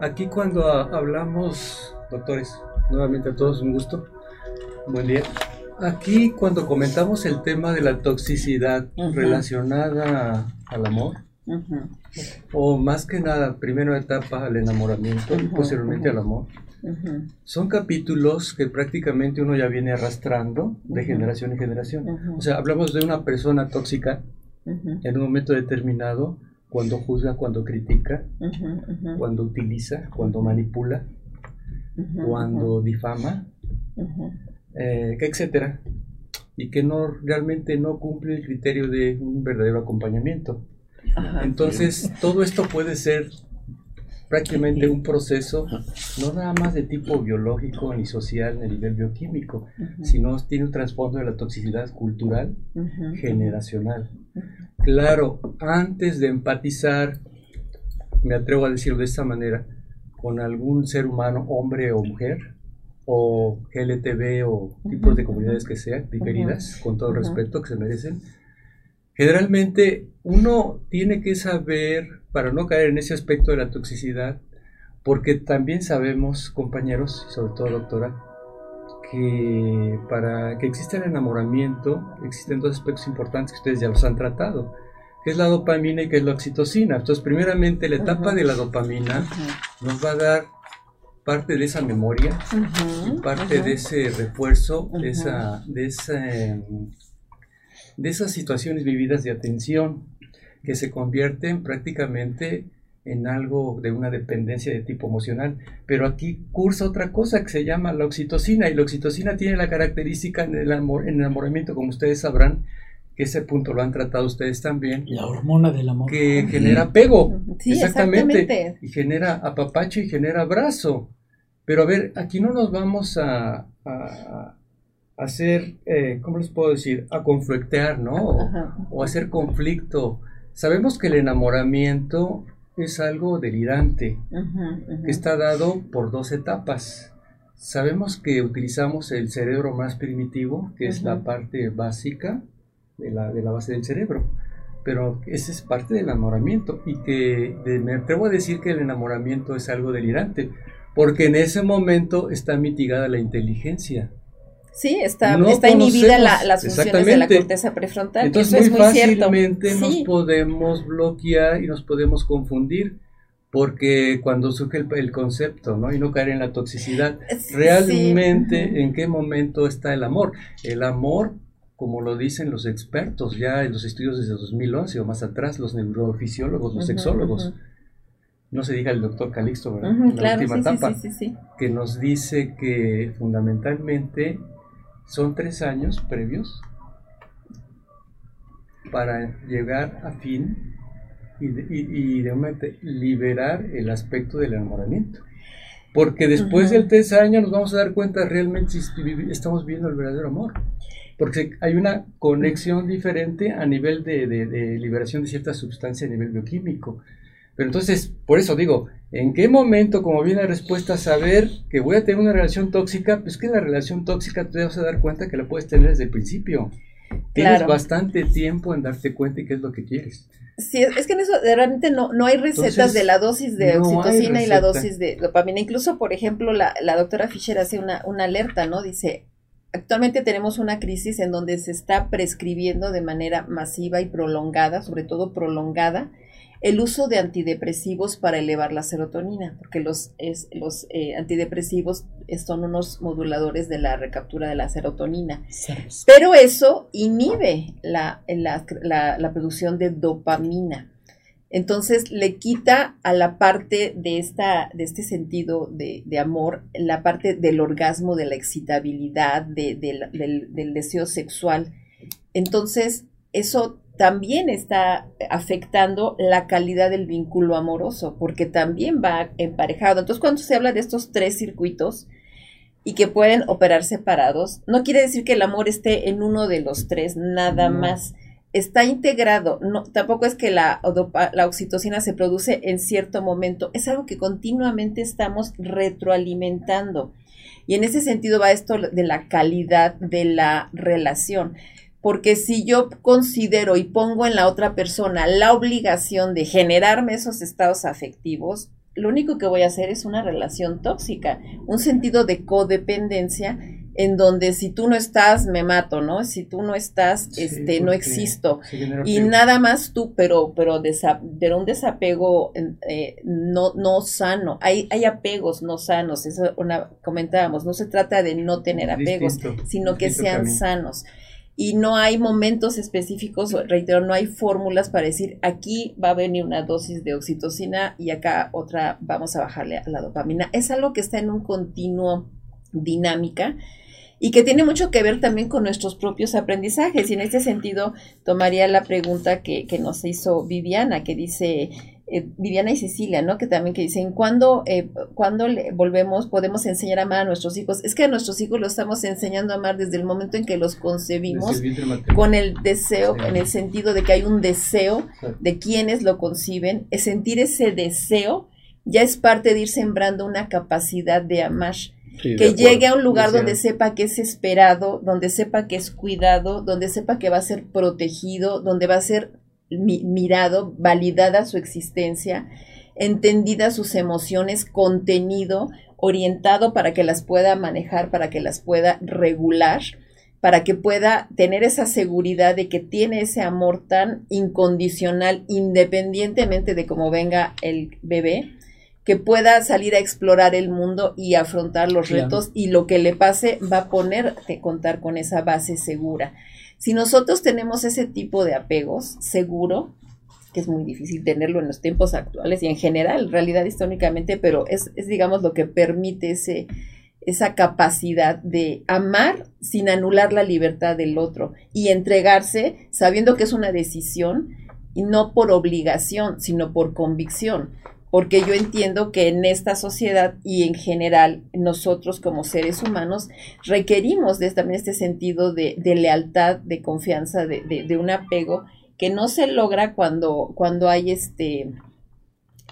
Aquí cuando hablamos, doctores, nuevamente a todos un gusto. Buen día. Aquí cuando comentamos el tema de la toxicidad relacionada al amor, o más que nada, primero etapa al enamoramiento y posteriormente al amor, son capítulos que prácticamente uno ya viene arrastrando de generación en generación. O sea, hablamos de una persona tóxica en un momento determinado, cuando juzga, cuando critica, cuando utiliza, cuando manipula, cuando difama, eh, etcétera, y que no realmente no cumple el criterio de un verdadero acompañamiento. Entonces, todo esto puede ser prácticamente un proceso no nada más de tipo biológico ni social ni a nivel bioquímico, sino tiene un trasfondo de la toxicidad cultural generacional. Claro, antes de empatizar, me atrevo a decirlo de esta manera, con algún ser humano, hombre o mujer, o LTV o tipos de comunidades que sean diferidas, con todo respeto que se merecen, generalmente uno tiene que saber, para no caer en ese aspecto de la toxicidad, porque también sabemos, compañeros, sobre todo doctora, que para que exista el enamoramiento existen dos aspectos importantes que ustedes ya los han tratado, que es la dopamina y que es la oxitocina. Entonces, primeramente, la etapa de la dopamina nos va a dar parte de esa memoria, parte de ese refuerzo, de, esa, de, de esas situaciones vividas de atención que se convierten prácticamente en algo de una dependencia de tipo emocional. Pero aquí cursa otra cosa que se llama la oxitocina y la oxitocina tiene la característica en el, amor, en enamoramiento, como ustedes sabrán, que ese punto lo han tratado ustedes también. La hormona del amor. Que genera apego. exactamente. Y genera apapacho y genera abrazo. Pero a ver, aquí no nos vamos a, a, hacer, eh, ¿cómo les puedo decir? A conflictear, ¿no? o hacer conflicto. Sabemos que el enamoramiento es algo delirante, que está dado por dos etapas. Sabemos que utilizamos el cerebro más primitivo, que es la parte básica de la, de la, base del cerebro, pero esa es parte del enamoramiento y que me atrevo a decir que el enamoramiento es algo delirante, porque en ese momento está mitigada la inteligencia. Sí, está, está inhibida la, las funciones de la corteza prefrontal. Entonces, eso es muy fácilmente nos podemos bloquear y nos podemos confundir porque cuando surge el, concepto, ¿no? Y no caer en la toxicidad, realmente en qué momento está el amor. El amor, como lo dicen los expertos ya en los estudios desde 2011 o más atrás, los neurofisiólogos, los sexólogos, no se diga el doctor Calixto, ¿verdad? en la última etapa, que nos dice que fundamentalmente son tres años previos para llegar a fin y, y, realmente liberar el aspecto del enamoramiento. Porque después del tres años nos vamos a dar cuenta realmente si estamos viendo el verdadero amor. Porque hay una conexión diferente a nivel de, de liberación de cierta sustancia a nivel bioquímico. Pero entonces, por eso digo, ¿en qué momento, como viene la respuesta, saber que voy a tener una relación tóxica? Pues que la relación tóxica te vas a dar cuenta que la puedes tener desde el principio. Tienes bastante tiempo en darte cuenta y qué es lo que quieres. Sí, es que en eso realmente no, no hay recetas de la dosis de oxitocina y la dosis de dopamina. Incluso, por ejemplo, la, la doctora Fisher hace una, una alerta, ¿no? Dice, actualmente tenemos una crisis en donde se está prescribiendo de manera masiva y prolongada, sobre todo prolongada, el uso de antidepresivos para elevar la serotonina, porque los, los eh, antidepresivos son unos moduladores de la recaptura de la serotonina. Pero eso inhibe la, la, producción de dopamina. Entonces le quita a la parte de, esta, de este sentido de, amor, la parte del orgasmo, de la excitabilidad, del, del deseo sexual. Entonces, eso también está afectando la calidad del vínculo amoroso, porque también va emparejado. Entonces, cuando se habla de estos tres circuitos y que pueden operar separados, no quiere decir que el amor esté en uno de los tres, nada más. Está integrado, no, tampoco es que la, la oxitocina se produce en cierto momento, es algo que continuamente estamos retroalimentando. Y en ese sentido va esto de la calidad de la relación porque si yo considero y pongo en la otra persona la obligación de generarme esos estados afectivos, lo único que voy a hacer es una relación tóxica, un sentido de codependencia en donde si tú no estás, me mato, ¿no? Si tú no estás, este, no existo. Y nada más tú, pero, pero, pero un desapego eh, no, no sano. Hay, hay apegos no sanos, eso una, comentábamos, no se trata de no tener apegos, sino que sean sanos y no hay momentos específicos, reitero, no hay fórmulas para decir aquí va a venir una dosis de oxitocina y acá otra vamos a bajarle a la dopamina. Es algo que está en un continuo dinámica y que tiene mucho que ver también con nuestros propios aprendizajes. Y en este sentido, tomaría la pregunta que, que nos hizo Viviana, que dice, eh, Viviana y Cecilia, ¿no? Que también que dicen, ¿cuándo, eh, le volvemos, podemos enseñar a amar a nuestros hijos? Es que a nuestros hijos los estamos enseñando a amar desde el momento en que los concebimos, con el deseo, en el sentido de que hay un deseo de quienes lo conciben, es sentir ese deseo ya es parte de ir sembrando una capacidad de amar. que llegue a un lugar donde sepa que es esperado, donde sepa que es cuidado, donde sepa que va a ser protegido, donde va a ser mirado, validada su existencia, entendida sus emociones, contenido, orientado para que las pueda manejar, para que las pueda regular, para que pueda tener esa seguridad de que tiene ese amor tan incondicional, independientemente de cómo venga el bebé, que pueda salir a explorar el mundo y afrontar los retos y lo que le pase va a poner que contar con esa base segura. Si nosotros tenemos ese tipo de apegos, seguro, que es muy difícil tenerlo en los tiempos actuales y en general, en realidad históricamente, pero es, es digamos lo que permite ese, esa capacidad de amar sin anular la libertad del otro y entregarse sabiendo que es una decisión y no por obligación, sino por convicción porque yo entiendo que en esta sociedad y en general nosotros como seres humanos requerimos de también este sentido de, lealtad, de confianza, de, un apego que no se logra cuando, cuando hay este...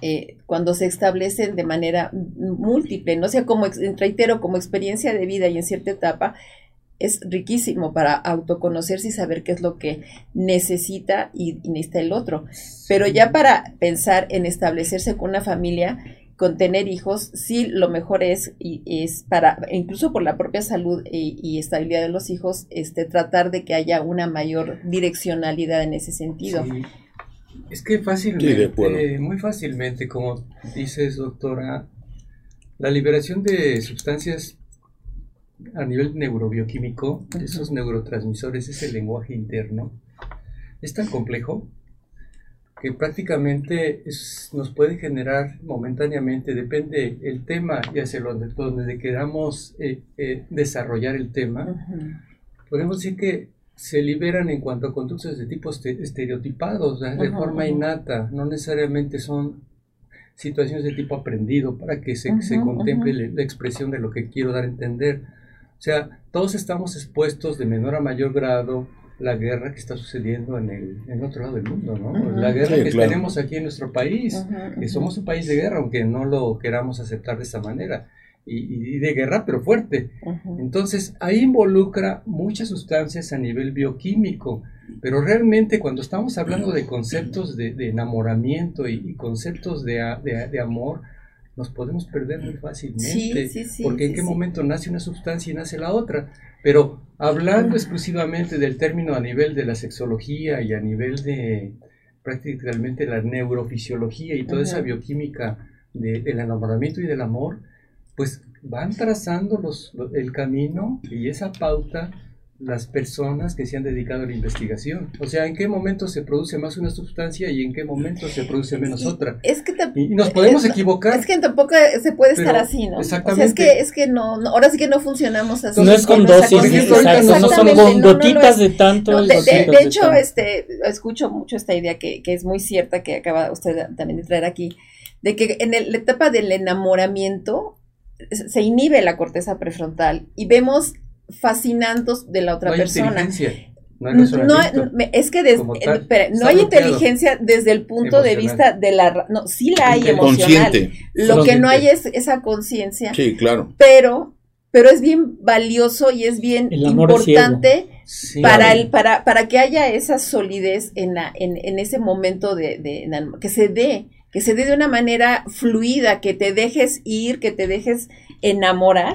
Eh, cuando se establecen de manera múltiple, no sea como, reitero, como experiencia de vida y en cierta etapa, es riquísimo para autoconocerse y saber qué es lo que necesita y, necesita el otro. Pero ya para pensar en establecerse con una familia, con tener hijos, sí lo mejor es, y es para, incluso por la propia salud y, estabilidad de los hijos, este, tratar de que haya una mayor direccionalidad en ese sentido. Es que fácilmente, muy fácilmente, como dices, doctora, la liberación de sustancias a nivel neurobioquímico, esos neurotransmisores, ese lenguaje interno, es tan complejo que prácticamente nos puede generar momentáneamente, depende el tema y hacia donde, donde queramos eh, eh, desarrollar el tema, podemos decir que se liberan en cuanto a conductas de tipo estereotipados, de forma innata, no necesariamente son situaciones de tipo aprendido para que se, se contemple la expresión de lo que quiero dar a entender o sea, todos estamos expuestos de menor a mayor grado la guerra que está sucediendo en el, otro lado del mundo, ¿no? La guerra que tenemos aquí en nuestro país, que somos un país de guerra, aunque no lo queramos aceptar de esa manera, y, de guerra, pero fuerte. Entonces, ahí involucra muchas sustancias a nivel bioquímico, pero realmente cuando estamos hablando de conceptos de, enamoramiento y, conceptos de, de amor, nos podemos perder muy fácilmente. porque en qué momento nace una sustancia y nace la otra. Pero hablando exclusivamente del término a nivel de la sexología y a nivel de prácticamente la neurofisiología y toda esa bioquímica del enamoramiento y del amor, pues van trazando los, el camino y esa pauta las personas que se han dedicado a la investigación. O sea, en qué momento se produce más una sustancia y en qué momento se produce menos otra. Es que y nos podemos equivocar. Es que tampoco se puede estar así, ¿no? Exactamente. O sea, es que, es que no, ahora sí que no funcionamos así. No es con dosis, no son con gotitas de tanto. de, hecho, este, escucho mucho esta idea que, que es muy cierta, que acaba usted también de traer aquí, de que en la etapa del enamoramiento se inhibe la corteza prefrontal y vemos fascinantes de la otra persona. No, hay es que no hay inteligencia desde el punto de vista de la no sí la hay emocional. Lo que no hay es esa conciencia sí claro. pero pero es bien valioso y es bien importante para el para para que haya esa solidez en la en, en ese momento de, de, que se dé que se dé de una manera fluida que te dejes ir que te dejes enamorar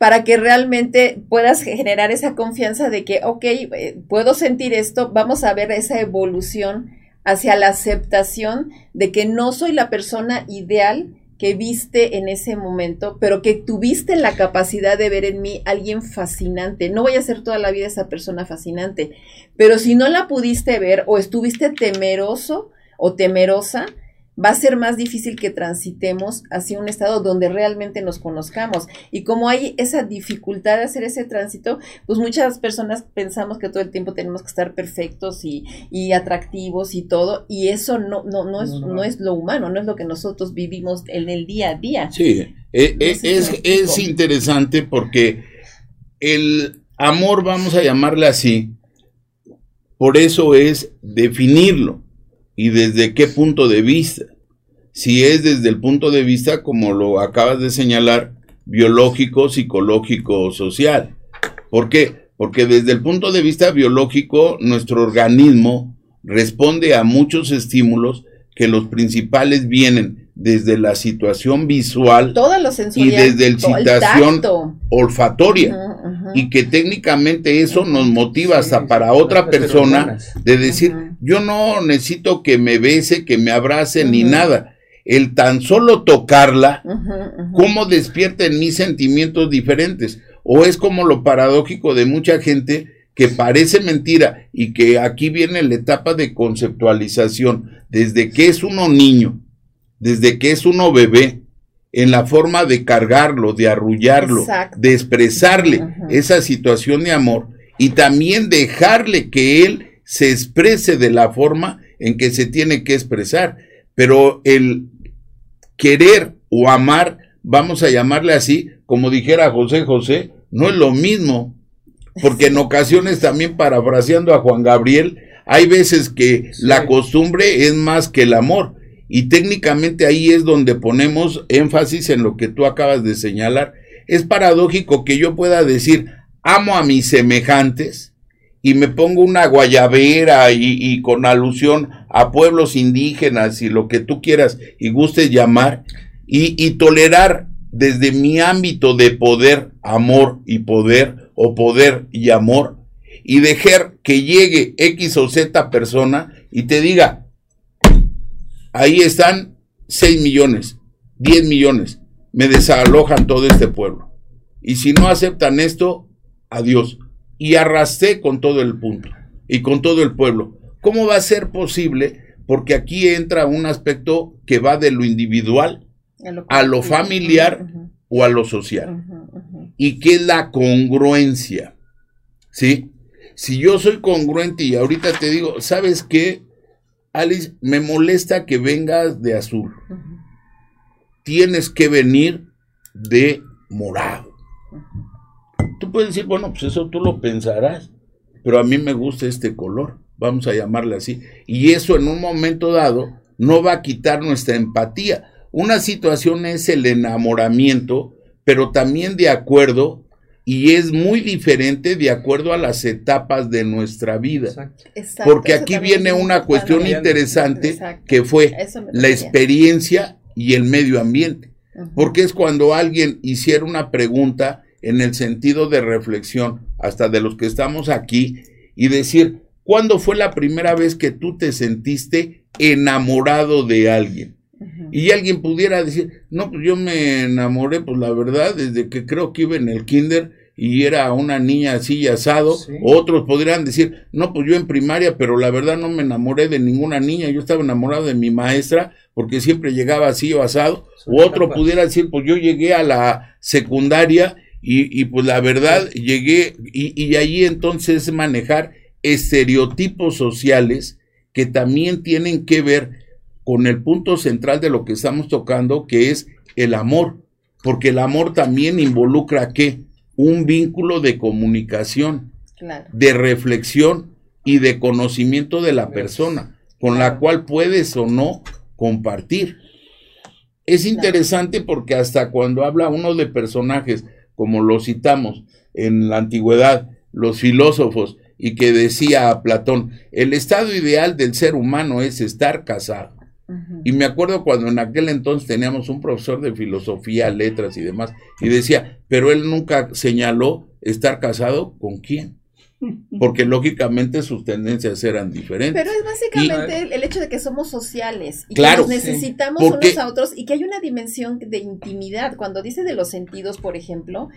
para que realmente puedas generar esa confianza de que, ok, eh, puedo sentir esto, vamos a ver esa evolución hacia la aceptación de que no soy la persona ideal que viste en ese momento, pero que tuviste la capacidad de ver en mí alguien fascinante. No voy a ser toda la vida esa persona fascinante, pero si no la pudiste ver o estuviste temeroso o temerosa, va a ser más difícil que transitemos hacia un estado donde realmente nos conozcamos. Y como hay esa dificultad de hacer ese tránsito, pues muchas personas pensamos que todo el tiempo tenemos que estar perfectos y, y atractivos y todo, y eso no, no, no, es, no, es lo humano, no es lo que nosotros vivimos en el día a día. Sí, eh, eh, es, es interesante porque el amor, vamos a llamarle así, por eso es definirlo y desde qué punto de vista. Si es desde el punto de vista, como lo acabas de señalar, biológico, psicológico, social. ¿Por qué? Porque desde el punto de vista biológico, nuestro organismo responde a muchos estímulos que los principales vienen desde la situación visual y desde la situación olfatoria. Y que técnicamente eso nos motiva hasta para otra persona de decir yo no necesito que me bese que me abrace ni nada el tan solo tocarla cómo despierta en mí sentimientos diferentes o es como lo paradójico de mucha gente que parece mentira y que aquí viene la etapa de conceptualización, desde que es uno niño, desde que es uno bebé, en la forma de cargarlo, de arrullarlo, de expresarle esa situación de amor y también dejarle que él se exprese de la forma en que se tiene que expresar. Pero el querer o amar, vamos a llamarle así, como dijera José José, no es lo mismo porque en ocasiones también parafraseando a Juan Gabriel, hay veces que la costumbre es más que el amor. Y técnicamente ahí es donde ponemos énfasis en lo que tú acabas de señalar. Es paradójico que yo pueda decir, amo a mis semejantes y me pongo una guayabera y, con alusión a pueblos indígenas y lo que tú quieras y gustes llamar y tolerar desde mi ámbito de poder, amor y poder o poder y amor y dejar que llegue X o Z persona y te diga, ahí están 6 millones, 10 millones, me desalojan todo este pueblo. Y si no aceptan esto, adiós. Y arrastré con todo el punto y con todo el pueblo. ¿Cómo va a ser posible? Porque aquí entra un aspecto que va de lo individual a lo familiar o a lo social. ¿Y qué es la congruencia? ¿Sí? Si yo soy congruente y ahorita te digo, ¿sabes qué? Alice, me molesta que vengas de azul. Tienes que venir de morado. Tú puedes decir, bueno, pues eso tú lo pensarás, pero a mí me gusta este color, vamos a llamarle así. Y eso en un momento dado no va a quitar nuestra empatía una situación es el enamoramiento, pero también de acuerdo, y es muy diferente de acuerdo a las etapas de nuestra vida. Porque aquí viene una cuestión interesante que fue la experiencia y el medio ambiente. Porque es cuando alguien hiciera una pregunta en el sentido de reflexión, hasta de los que estamos aquí, y decir, ¿cuándo fue la primera vez que tú te sentiste enamorado de alguien? Y alguien pudiera decir, no, pues yo me enamoré, pues la verdad, desde que creo que iba en el kinder y era una niña así asado. Otros podrían decir, no, pues yo en primaria, pero la verdad no me enamoré de ninguna niña, yo estaba enamorado de mi maestra porque siempre llegaba así o asado. O otro pudiera decir, pues yo llegué a la secundaria y, pues la verdad llegué y, y ahí entonces manejar estereotipos sociales que también tienen que ver con el punto central de lo que estamos tocando, que es el amor, porque el amor también involucra qué? Un vínculo de comunicación, de reflexión y de conocimiento de la persona, con la cual puedes o no compartir. Es interesante porque hasta cuando habla uno de personajes, como lo citamos en la antigüedad, los filósofos, y que decía a Platón, el estado ideal del ser humano es estar casado. Y me acuerdo cuando en aquel entonces teníamos un profesor de filosofía, letras y demás, y decía, pero él nunca señaló estar casado con quién. [LAUGHS] Porque lógicamente sus tendencias eran diferentes. Pero es básicamente el, hecho de que somos sociales y que nos necesitamos unos a otros y que hay una dimensión de intimidad. Cuando dice de los sentidos, por ejemplo,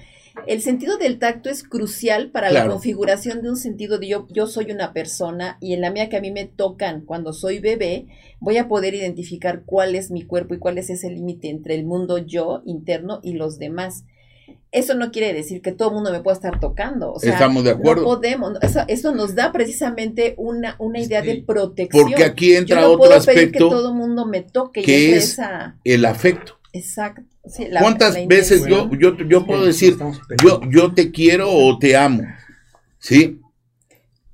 el sentido del tacto es crucial para la configuración de un sentido de yo, yo soy una persona y en la mía que a mí me tocan cuando soy bebé, voy a poder identificar cuál es mi cuerpo y cuál es ese límite entre el mundo yo interno y los demás. Eso no quiere decir que todo el mundo me pueda estar tocando. Estamos de acuerdo. No podemos. Eso, nos da precisamente una, una idea de protección. Porque aquí entra Yo no otro puedo aspecto. Pedir que todo el mundo me toque. Que es el afecto. Exacto. ¿Cuántas veces yo, yo, yo puedo decir, yo, yo te quiero o te amo? ¿Sí?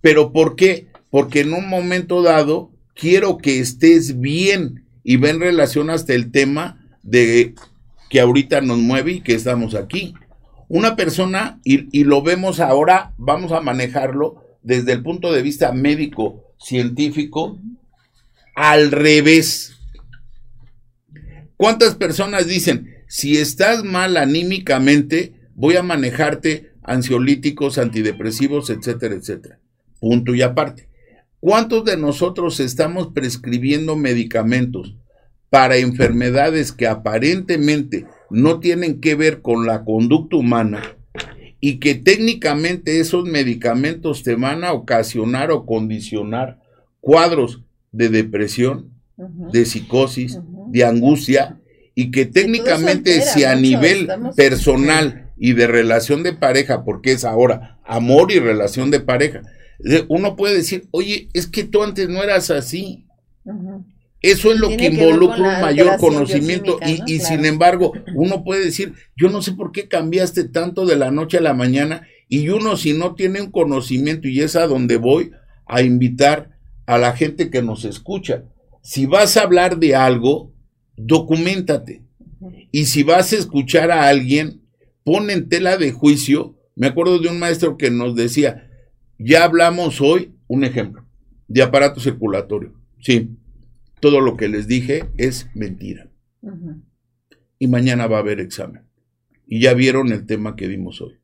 Pero ¿por qué? Porque en un momento dado quiero que estés bien y ven en relación hasta el tema de que ahorita nos mueve y que estamos aquí. Una persona, y, y lo vemos ahora, vamos a manejarlo desde el punto de vista médico, científico, al revés. ¿Cuántas personas dicen, si estás mal anímicamente, voy a manejarte ansiolíticos, antidepresivos, etcétera, etcétera? Punto y aparte. ¿Cuántos de nosotros estamos prescribiendo medicamentos para enfermedades que aparentemente no tienen que ver con la conducta humana y que técnicamente esos medicamentos te van a ocasionar o condicionar cuadros de depresión, de psicosis, de angustia, y que técnicamente si a nivel personal y de relación de pareja, porque es ahora amor y relación de pareja, uno puede decir, oye, es que tú antes no eras así. Eso es lo que involucra un mayor conocimiento y, y sin embargo uno puede decir, yo no sé por qué cambiaste tanto de la noche a la mañana y uno si no tiene un conocimiento y es a donde voy a invitar a la gente que nos escucha. Si vas a hablar de algo, documentate. Y si vas a escuchar a alguien, pon en tela de juicio. Me acuerdo de un maestro que nos decía, ya hablamos hoy, un ejemplo, de aparato circulatorio. Sí, todo lo que les dije es mentira. Y mañana va a haber examen. Y ya vieron el tema que dimos hoy.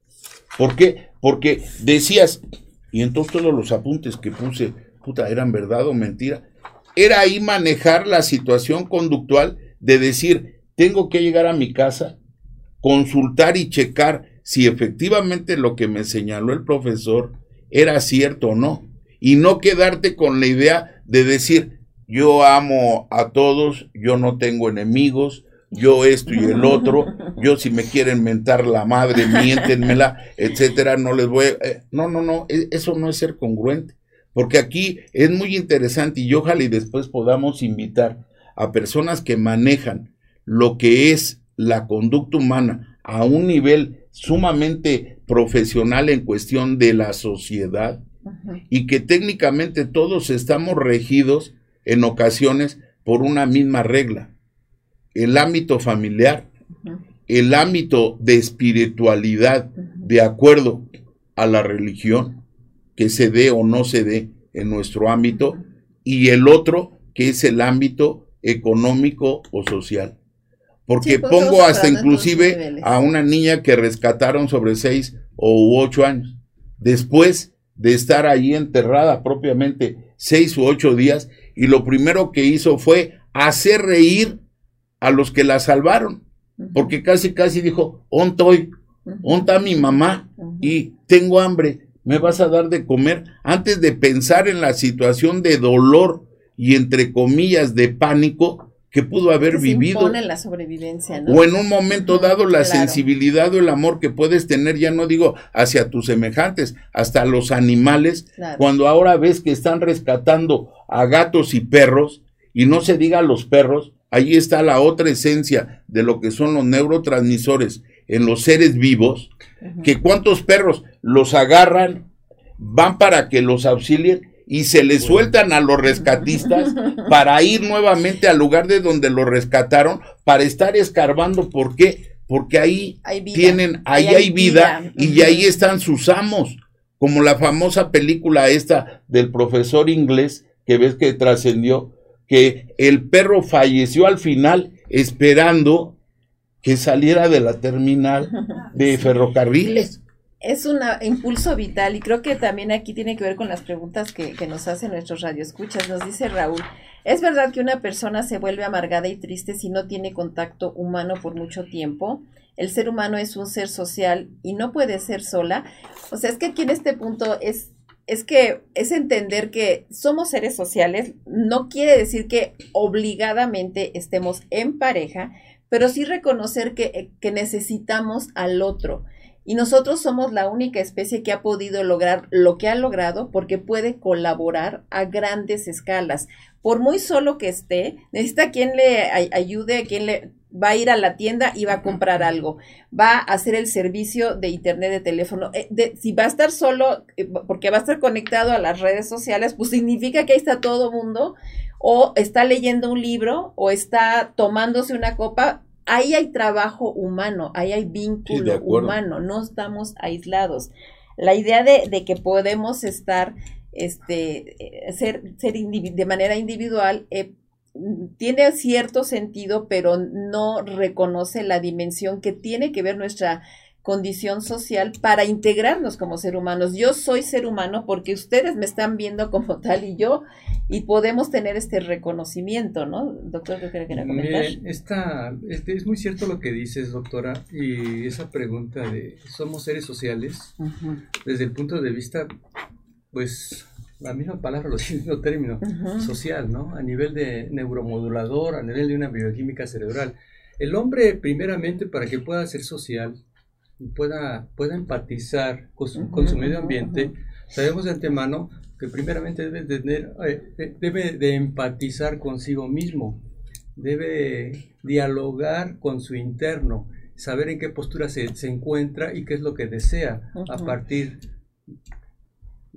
¿Por qué? Porque decías, y entonces todos los apuntes que puse, puta, eran verdad o mentira era ahí manejar la situación conductual de decir, tengo que llegar a mi casa, consultar y checar si efectivamente lo que me señaló el profesor era cierto o no. Y no quedarte con la idea de decir, yo amo a todos, yo no tengo enemigos, yo esto y el otro, yo si me quieren mentar la madre, miéntenmela, etcétera, no les voy a... Eh, no, no, no, e, eso no es ser congruente. Porque aquí es muy interesante y ojalá y después podamos invitar a personas que manejan lo que es la conducta humana a un nivel sumamente profesional en cuestión de la sociedad y que técnicamente todos estamos regidos en ocasiones por una misma regla. El ámbito familiar, el ámbito de espiritualidad de acuerdo a la religión, que se dé o no se dé en nuestro ámbito, y el otro que es el ámbito económico o social. Porque pues, pongo hasta inclusive a una niña que rescataron sobre seis o ocho años. Después de estar ahí enterrada propiamente seis u ocho días, y lo primero que hizo fue hacer reír a los que la salvaron, porque casi casi dijo, ontoy, onta mi mamá y tengo hambre, me vas a dar de comer, antes de pensar en la situación de dolor y entre comillas de pánico que pudo haber Que se vivido. impone la sobrevivencia, ¿no? O en un momento dado la claro. sensibilidad o el amor que puedes tener, ya no digo hacia tus semejantes, hasta los animales, Claro. cuando ahora ves que están rescatando a gatos y perros, y no se diga a los perros, ahí está la otra esencia de lo que son los neurotransmisores en los seres vivos, que cuántos perros los agarran, van para que los auxilien y se les sueltan a los rescatistas [LAUGHS] para ir nuevamente al lugar de donde los rescataron, para estar escarbando. ¿Por qué? Porque ahí Hay vida. tienen, ahí hay, vida, y Ujú. ahí están sus amos, como la famosa película esta del profesor inglés que ves que trascendió, que el perro falleció al final esperando que saliera de la terminal de [LAUGHS] ferrocarriles. Es un impulso vital y creo que también aquí tiene que ver con las preguntas que, nos hacen nuestros radioescuchas. Nos dice Raúl, ¿es verdad que una persona se vuelve amargada y triste si no tiene contacto humano por mucho tiempo? El ser humano es un ser social y no puede ser sola. O sea, es que aquí en este punto es, es que es entender que somos seres sociales, no quiere decir que obligadamente estemos en pareja, pero sí reconocer que, que necesitamos al otro. Y nosotros somos la única especie que ha podido lograr lo que ha logrado porque puede colaborar a grandes escalas. Por muy solo que esté, necesita quien le ay- ayude, quien le va a ir a la tienda y va a comprar algo, va a hacer el servicio de internet de teléfono. Eh, si va a estar solo, eh, porque va a estar conectado a las redes sociales, pues significa que ahí está todo mundo, o está leyendo un libro, o está tomándose una copa. Ahí hay trabajo humano, ahí hay vínculo humano, no estamos aislados. La idea de, de que podemos estar, este, eh, ser, ser de manera individual, eh, tiene cierto sentido, pero no reconoce la dimensión que tiene que ver nuestra condición social para integrarnos como ser humanos. Yo soy ser humano porque ustedes me están viendo como tal y yo, y podemos tener este reconocimiento, ¿no? Doctor, ¿qué quiere comentar? Miren, esta, este, es muy cierto lo que dices, doctora, y esa pregunta de ¿somos seres sociales? Desde el punto de vista, pues, la misma palabra, lo [LAUGHS] mismo término, social, ¿no? A nivel de neuromodulador, a nivel de una bioquímica cerebral. El hombre, primeramente, para que pueda ser social pueda, pueda empatizar con su, con su Ujú, medio ambiente, sabemos de antemano que primeramente debe, tener, eh, eh, debe de empatizar consigo mismo, debe dialogar con su interno, saber en qué postura se, se encuentra y qué es lo que desea a partir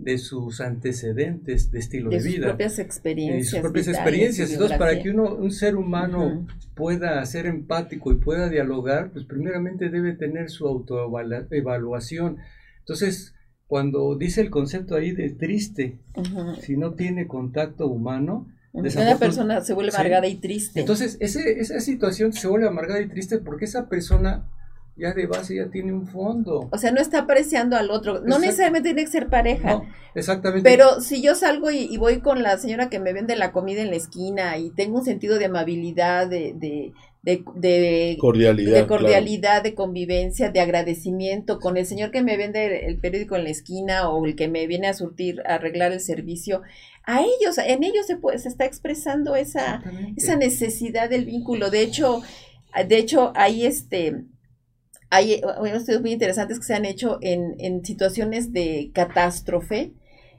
de sus antecedentes de estilo de, de sus vida. propias experiencias. sus propias vitales, experiencias. Entonces, para que uno, un ser humano Ujú. pueda ser empático y pueda dialogar, pues primeramente debe tener su autoevaluación. Entonces, cuando dice el concepto ahí de triste, Ujú. si no tiene contacto humano, Una persona se vuelve Sí. amargada y triste. entonces ese, esa situación se vuelve amargada y triste porque esa persona ya de base ya tiene un fondo. o sea, no está apreciando al otro. No necesariamente tiene que ser pareja. No, exactamente. Pero si yo salgo y, y voy con la señora que me vende la comida en la esquina y tengo un sentido de amabilidad, de, de, de, de- Cordialidad. de claro. cordialidad, de convivencia, de agradecimiento con el señor que me vende el periódico en la esquina o el que me viene a surtir, a arreglar el servicio, a ellos, en ellos se, puede, se está expresando esa, esa necesidad del vínculo. De hecho, de hecho, hay este hay unos estudios muy interesantes que se han hecho en, en situaciones de catástrofe.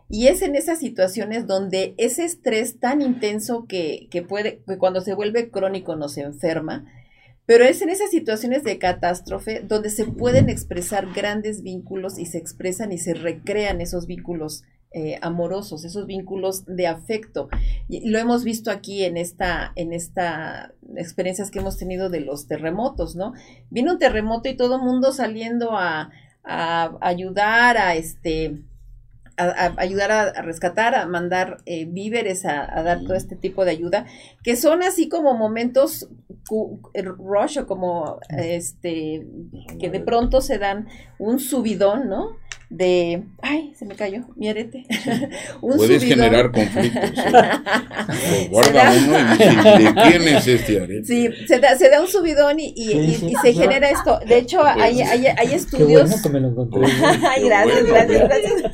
Y es en esas situaciones donde ese estrés tan intenso que, que puede, que cuando se vuelve crónico nos enferma, pero es en esas situaciones de catástrofe donde se pueden expresar grandes vínculos y se expresan y se recrean esos vínculos eh, amorosos, esos vínculos de afecto. Y lo hemos visto aquí en esta, en esta experiencias que hemos tenido de los terremotos, ¿no? Vino un terremoto y todo el mundo saliendo a, a ayudar a este a, a ayudar a, rescatar, a mandar eh, víveres, a, a dar todo este tipo de ayuda, que son así como momentos rush o como este que de pronto se dan un subidón, ¿no? De, ay, se me cayó mi arete. [LAUGHS] Puedes generar conflictos. ¿eh? [LAUGHS] guarda uno y dice, ¿de quién es este arete? Sí, se da, se da un subidón y, y, y, se genera esto. De hecho, hay, hay, hay estudios. Qué bueno que me lo encontré. [LAUGHS] ay, gracias, gracias, gracias.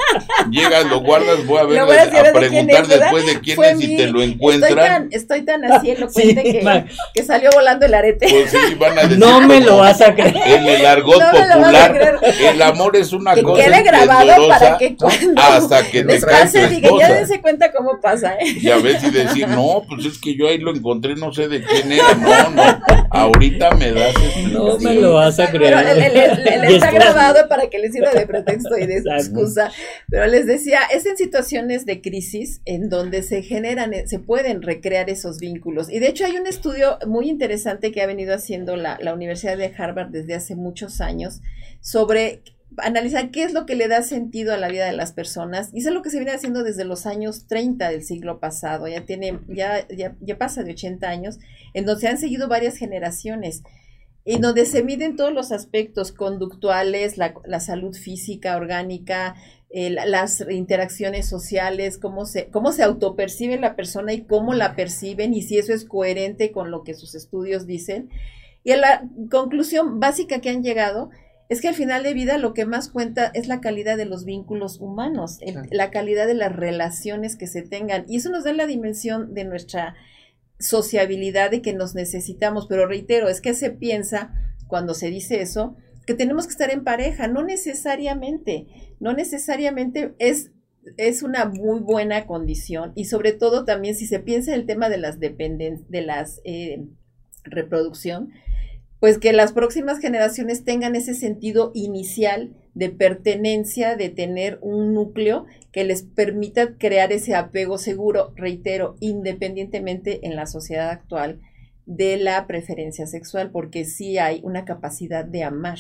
Llegas, lo guardas, voy a ver, a, a preguntar de después de quién Fue es y te lo encuentran. Estoy tan, estoy tan así elocuente sí, que, que, salió volando el arete. Pues sí, van a decir, no me lo vas a creer. En el argot no popular, el amor es una cosa grabado para que cuando hasta que te pase diga, ya dense cuenta cómo pasa, ¿eh? Y a veces decir, no, pues es que yo ahí lo encontré, no sé de quién era, no, no, ahorita me das No me lo vas a creer. Pero él, está grabado para que les sirva de pretexto y de excusa, pero les decía, es en situaciones de crisis en donde se generan, se pueden recrear esos vínculos. Y de hecho hay un estudio muy interesante que ha venido haciendo la, la Universidad de Harvard desde hace muchos años sobre analizar qué es lo que le da sentido a la vida de las personas. Y eso es lo que se viene haciendo desde los años 30 del siglo pasado. Ya tiene, ya, ya, ya pasa de 80 años, en donde se han seguido varias generaciones. Y donde se miden todos los aspectos conductuales, la, la salud física, orgánica, eh, las interacciones sociales, cómo se, cómo se autopercibe la persona y cómo la perciben y si eso es coherente con lo que sus estudios dicen. Y la conclusión básica que han llegado es que al final de vida lo que más cuenta es la calidad de los vínculos humanos, la calidad de las relaciones que se tengan. Y eso nos da la dimensión de nuestra sociabilidad de que nos necesitamos. Pero reitero, es que se piensa cuando se dice eso, que tenemos que estar en pareja. No necesariamente, no necesariamente es es una muy buena condición y sobre todo también si se piensa en el tema de las dependencias, de las eh, reproducción, pues que las próximas generaciones tengan ese sentido inicial de pertenencia, de tener un núcleo que les permita crear ese apego seguro, reitero, independientemente en la sociedad actual de la preferencia sexual, porque sí hay una capacidad de amar.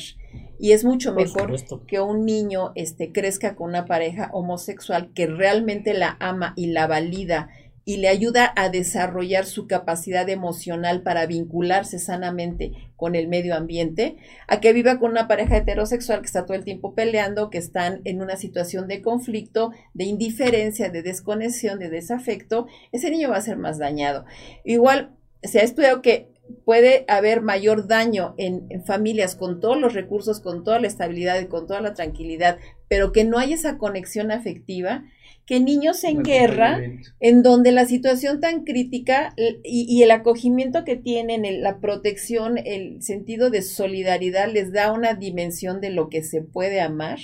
Y es mucho mejor que un niño este, crezca con una pareja homosexual que realmente la ama y la valida y le ayuda a desarrollar su capacidad emocional para vincularse sanamente con el medio ambiente, a que viva con una pareja heterosexual que está todo el tiempo peleando, que están en una situación de conflicto, de indiferencia, de desconexión, de desafecto, ese niño va a ser más dañado. Igual se ha estudiado que puede haber mayor daño en, en, familias con todos los recursos, con toda la estabilidad y con toda la tranquilidad, pero que no hay esa conexión afectiva, que niños en guerra, en donde la situación tan crítica y, el acogimiento que tienen, la protección, el sentido de solidaridad les da una dimensión de lo que se puede amar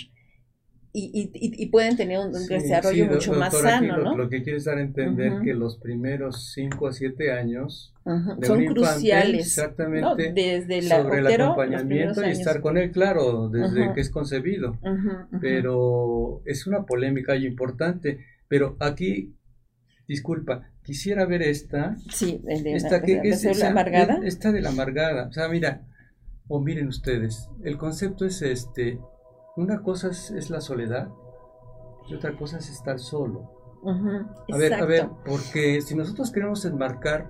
y, y, pueden tener un, desarrollo mucho más sano, lo, ¿no? Lo que quieres dar a entender que los primeros 5 a 7 años son cruciales. Exactamente. desde sobre el acompañamiento y estar con él, claro, desde que es concebido. Pero es una polémica y importante. Pero aquí, disculpa, quisiera ver esta. Sí, de, esta que es, la amargada. Esta de la amargada. O sea, mira, o miren ustedes, el concepto es este una cosa es, la soledad y otra cosa es estar solo. a ver, a ver, porque si nosotros queremos enmarcar,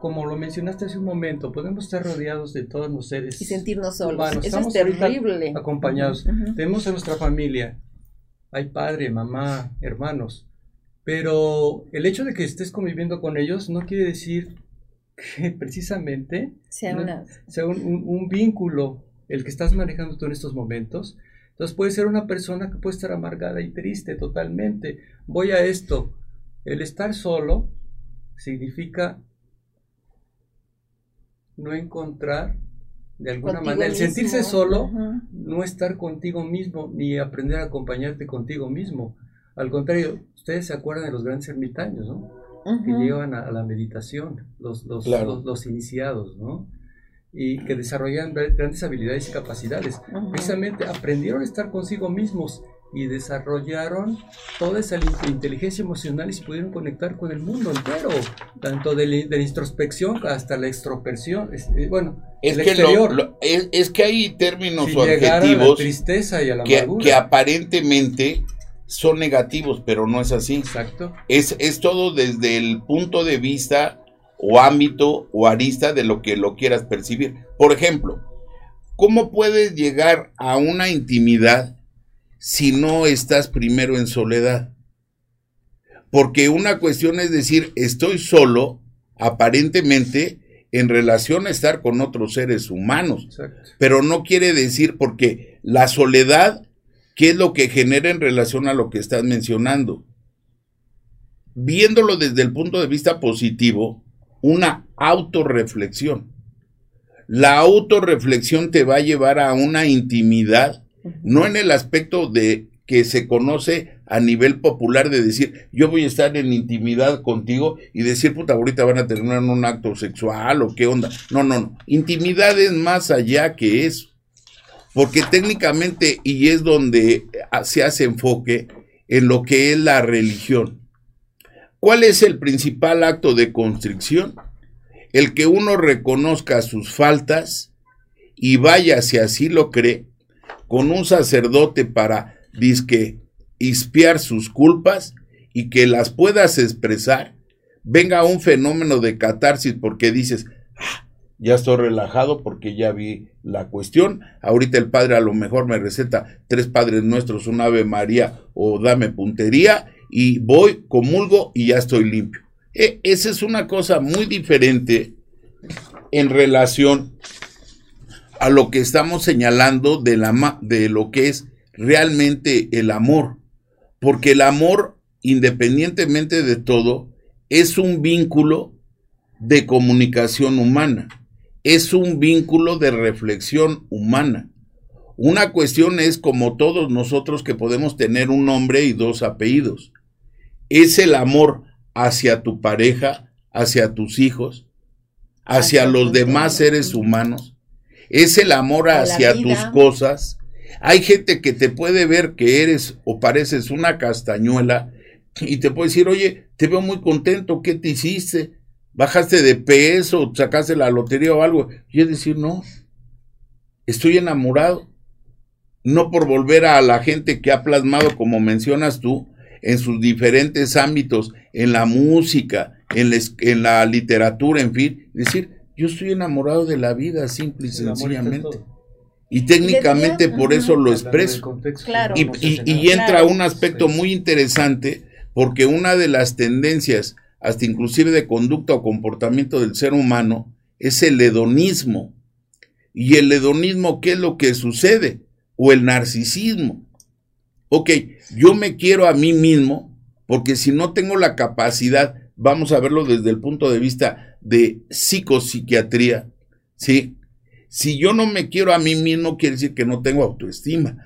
como lo mencionaste hace un momento, podemos estar rodeados de todos los seres y sentirnos solos. Eso es terrible. Acompañados. Tenemos a nuestra familia. Hay padre, mamá, hermanos. Pero el hecho de que estés conviviendo con ellos no quiere decir que [LAUGHS] precisamente sea, un, un, vínculo el que estás manejando tú en estos momentos, entonces puede ser una persona que puede estar amargada y triste totalmente. Voy a esto. El estar solo significa no encontrar de alguna manera, el sentirse solo, no estar contigo mismo, ni aprender a acompañarte contigo mismo. Al contrario, ustedes se acuerdan de los grandes ermitaños, ¿no? Que llevan a, la meditación, los, los, los iniciados, ¿no? Y que desarrollan grandes habilidades y capacidades. Precisamente aprendieron a estar consigo mismos y desarrollaron toda esa inteligencia emocional y se pudieron conectar con el mundo entero, tanto de, la, introspección hasta la extroversión, eh, bueno, es que es, que hay términos o adjetivos tristeza y a la que, que, aparentemente son negativos, pero no es así. Exacto. Es, es todo desde el punto de vista o ámbito o arista de lo que lo quieras percibir. Por ejemplo, ¿cómo puedes llegar a una intimidad si no estás primero en soledad? Porque una cuestión es decir, estoy solo, aparentemente, en relación a estar con otros seres humanos. Pero no quiere decir porque la soledad, ¿qué es lo que genera en relación a lo que estás mencionando? Viéndolo desde el punto de vista positivo, una autorreflexión. La autorreflexión te va a llevar a una intimidad, no en el aspecto de que se conoce a nivel popular de decir, yo voy a estar en intimidad contigo y decir, puta, ahorita van a terminar en un acto sexual o qué onda. No, no, no. Intimidad es más allá que eso. Porque técnicamente, y es donde se hace enfoque en lo que es la religión. ¿Cuál es el principal acto de constricción? El que uno reconozca sus faltas y vaya, si así lo cree, con un sacerdote para disque espiar sus culpas y que las puedas expresar, venga un fenómeno de catarsis porque dices, ah, ya estoy relajado porque ya vi la cuestión. Ahorita el padre a lo mejor me receta tres padres nuestros, un ave María o dame puntería y voy, comulgo y ya estoy limpio. E, esa es una cosa muy diferente en relación a lo que estamos señalando de, la, de lo que es realmente el amor. Porque el amor, independientemente de todo, es un vínculo de comunicación humana, es un vínculo de reflexión humana. Una cuestión es como todos nosotros que podemos tener un nombre y dos apellidos. Es el amor hacia tu pareja, hacia tus hijos, hacia, los demás seres humanos. Es el amor hacia tus cosas, hay gente que te puede ver que eres o pareces una castañuela y te puede decir, oye, te veo muy contento, ¿qué te hiciste? ¿Bajaste de peso? ¿Sacaste la lotería o algo? Y es decir, no, estoy enamorado. No por volver a la gente que ha plasmado, como mencionas tú, en sus diferentes ámbitos, en la música, en la, en la literatura, en fin, decir, yo estoy enamorado de la vida, simple y sencillamente. Y técnicamente por eso lo expreso. Y, entra un aspecto muy interesante porque una de las tendencias, hasta inclusive de conducta o comportamiento del ser humano, es el hedonismo. ¿Y el hedonismo qué es lo que sucede? O el narcisismo. Ok, yo me quiero a mí mismo porque si no tengo la capacidad, vamos a verlo desde el punto de vista de psicopsiquiatría, ¿sí? Si yo no me quiero a mí mismo, quiere decir que no tengo autoestima.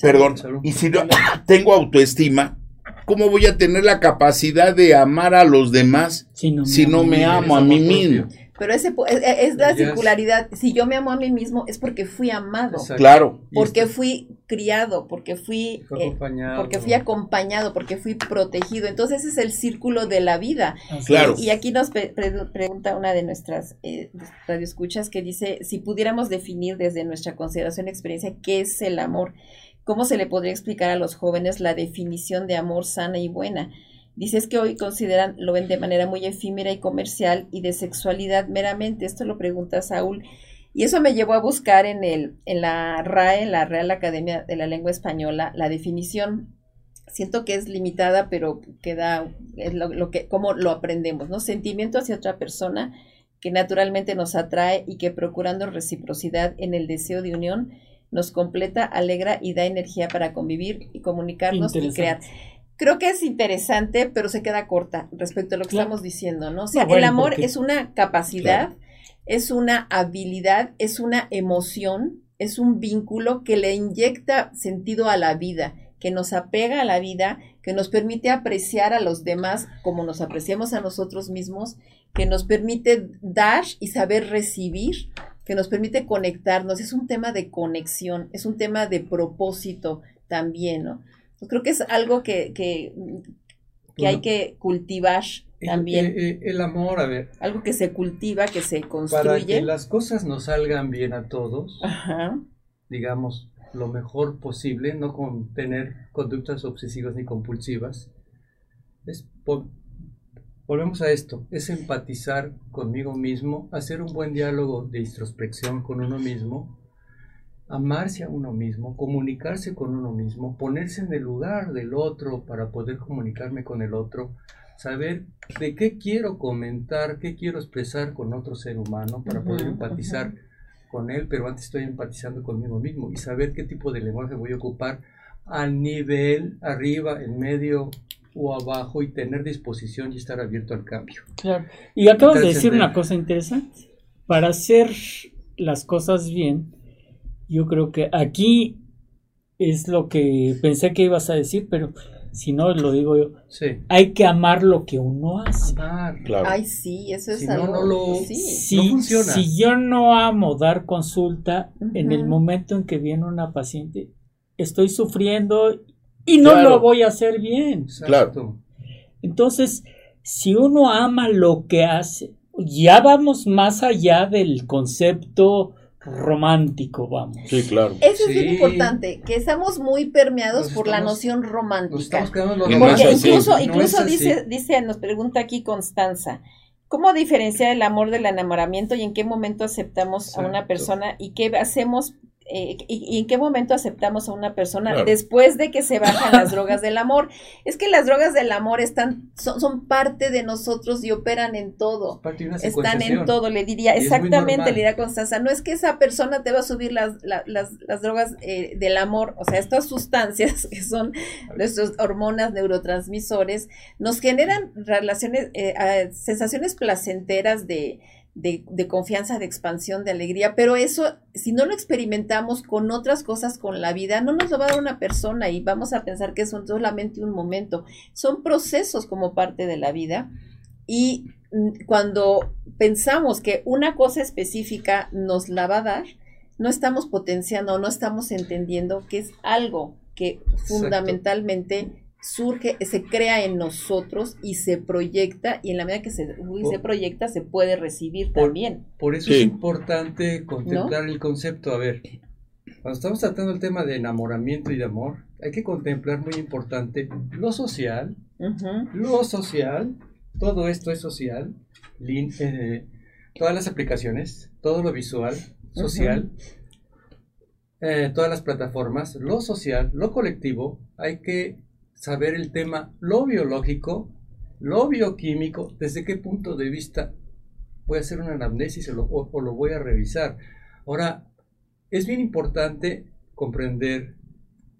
Perdón. Y si no [COUGHS] tengo autoestima, ¿cómo voy a tener la capacidad de amar a los demás si no, me, amo a mí mismo? Pero ese es, la circularidad. Si yo me amo a mí mismo es porque fui amado. Claro. Porque fui criado, porque fui, eh, porque fui acompañado, porque fui protegido. Entonces ese es el círculo de la vida. Claro. Y aquí nos pregunta una de nuestras eh, radioescuchas que dice, si pudiéramos definir desde nuestra consideración y experiencia qué es el amor, ¿cómo se le podría explicar a los jóvenes la definición de amor sana y buena? Dices que hoy consideran, lo ven de manera muy efímera y comercial y de sexualidad meramente. Esto lo pregunta Saúl. Y eso me llevó a buscar en, el, en la RAE, en la Real Academia de la Lengua Española, la definición. Siento que es limitada, pero queda es lo, que, cómo lo aprendemos, ¿no? Sentimiento hacia otra persona que naturalmente nos atrae y que procurando reciprocidad en el deseo de unión nos completa, alegra y da energía para convivir y comunicarnos y crear creo que es interesante, pero se queda corta respecto a lo que estamos diciendo, ¿no? O sea, el amor es una capacidad, es una habilidad, es una emoción, es un vínculo que le inyecta sentido a la vida, que nos apega a la vida, que nos permite apreciar a los demás como nos apreciamos a nosotros mismos, que nos permite dar y saber recibir, que nos permite conectarnos. Es un tema de conexión, es un tema de propósito también, ¿no? Pues creo que es algo que, que, hay que cultivar también. El, amor, a ver. Algo que se cultiva, que se construye. Para que las cosas nos salgan bien a todos, digamos, lo mejor posible, no con tener conductas obsesivas ni compulsivas, es volvemos a esto, es empatizar conmigo mismo, hacer un buen diálogo de introspección con uno mismo, amarse a uno mismo, comunicarse con uno mismo, ponerse en el lugar del otro para poder comunicarme con el otro, saber de qué quiero comentar, qué quiero expresar con otro ser humano para poder empatizar con él, pero antes estoy empatizando conmigo mismo y saber qué tipo de lenguaje voy a ocupar al nivel, arriba, en medio o abajo y tener disposición y estar abierto al cambio. Claro. Y acabas de decir una cosa interesante. Para hacer las cosas bien, yo creo que aquí es lo que pensé que ibas a decir, pero si no lo digo yo. Sí. Hay que amar lo que uno hace. Amar. Claro. Ay, sí, eso es Si algo. no, no lo- sí. Si, No funciona. si yo no amo dar consulta, en el momento en que viene una paciente, estoy sufriendo y no Claro. lo voy a hacer bien. Exacto. Entonces, si uno ama lo que hace, ya vamos más allá del concepto romántico, vamos. Sí, claro. Eso es bien importante, que estamos muy permeados Nos por la noción Nos romántica. estamos quedando en lo Y no Porque incluso, No incluso dice, dice, nos pregunta aquí Constanza, ¿cómo diferenciar el amor del enamoramiento y en qué momento aceptamos a una persona y qué hacemos eh, y, y en qué momento aceptamos a una persona Claro. después de que se bajan las [LAUGHS] drogas del amor? Es que las drogas del amor están, son, son parte de nosotros y operan en todo. Parte de una Están en todo, le diría, Y es exactamente, le diría Constanza, no es que esa persona te va a subir las, la- las, las drogas eh, del amor, o sea, estas sustancias [LAUGHS] que son nuestras hormonas, neurotransmisores, nos generan relaciones, eh, sensaciones placenteras de, de, de confianza, de expansión, de alegría, pero eso, si no lo experimentamos con otras cosas con la vida, no nos lo va a dar una persona y vamos a pensar que es un- solamente un momento. Son procesos como parte de la vida y mm, cuando pensamos que una cosa específica nos la va a dar, no estamos potenciando, no estamos entendiendo que es algo que fundamentalmente surge, se crea en nosotros y se proyecta y en la medida que se, uy, se proyecta se puede recibir por- también. Por eso Sí. es importante contemplar el concepto. A ver, cuando estamos tratando el tema de enamoramiento y de amor, hay que contemplar muy importante lo social, lo social, todo esto es social, lin- eh, todas las aplicaciones, todo lo visual, social, eh, todas las plataformas, lo social, lo colectivo, hay que saber el tema, lo biológico, lo bioquímico, desde qué punto de vista voy a hacer una anamnesis o lo, o- o lo voy a revisar. Ahora, es bien importante comprender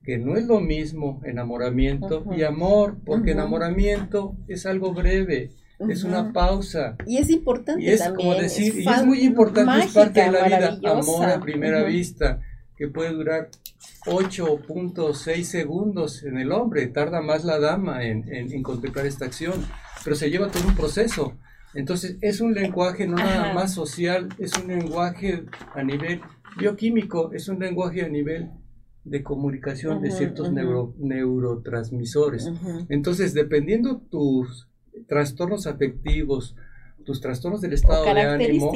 que no es lo mismo enamoramiento y amor, porque enamoramiento es algo breve, es una pausa. Y es importante Y es también. como decir, y es muy importante, es parte de la vida, amor a primera vista, que puede durar 8.6 segundos en el hombre, tarda más la dama en, en- en contemplar esta acción, pero se lleva todo un proceso. Entonces es un lenguaje no nada más social, es un lenguaje a nivel bioquímico, es un lenguaje a nivel de comunicación de ciertos neuro- neurotransmisores. Entonces, dependiendo tus trastornos afectivos, tus trastornos del O estado de ánimo,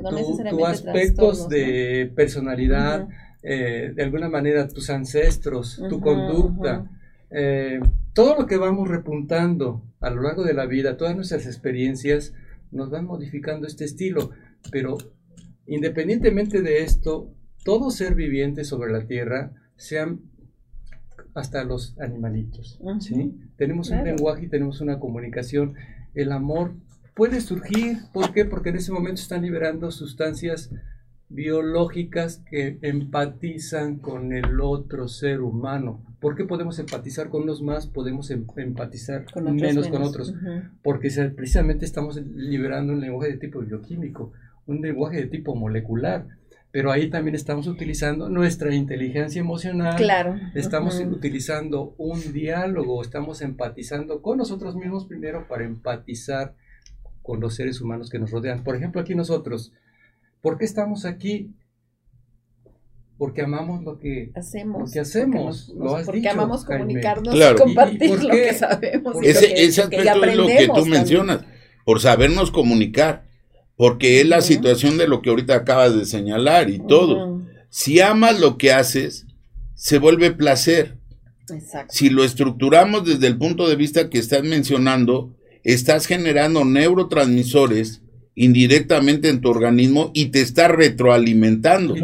no tu, necesariamente tu aspectos de personalidad. Eh, de alguna manera tus ancestros, tu Ujú, conducta, eh, todo lo que vamos repuntando a lo largo de la vida, todas nuestras experiencias, nos van modificando este estilo. Pero independientemente de esto, todo ser viviente sobre la Tierra, sean hasta los animalitos. ¿sí? Tenemos un lenguaje y tenemos una comunicación. El amor puede surgir, ¿por qué? Porque en ese momento están liberando sustancias biológicas que empatizan con el otro ser humano. ¿Por qué podemos empatizar con unos más? Podemos em- empatizar Con otros menos con menos. otros. Porque precisamente estamos liberando un lenguaje de tipo bioquímico, un lenguaje de tipo molecular. Pero ahí también estamos utilizando nuestra inteligencia emocional. Claro. Estamos utilizando un diálogo, estamos empatizando con nosotros mismos primero para empatizar con los seres humanos que nos rodean. Por ejemplo, aquí nosotros, ¿por qué estamos aquí? Porque amamos lo que... hacemos. Lo que hacemos, porque, lo has porque dicho, amamos comunicarnos Claro. y compartir ¿Y- y por lo que sabemos. Ese, lo que- ese que aspecto es lo que tú también. mencionas, por sabernos comunicar, porque es la situación de lo que ahorita acabas de señalar y todo. Si amas lo que haces, se vuelve placer. Exacto. Si lo estructuramos desde el punto de vista que estás mencionando, estás generando neurotransmisores indirectamente en tu organismo y te está retroalimentando.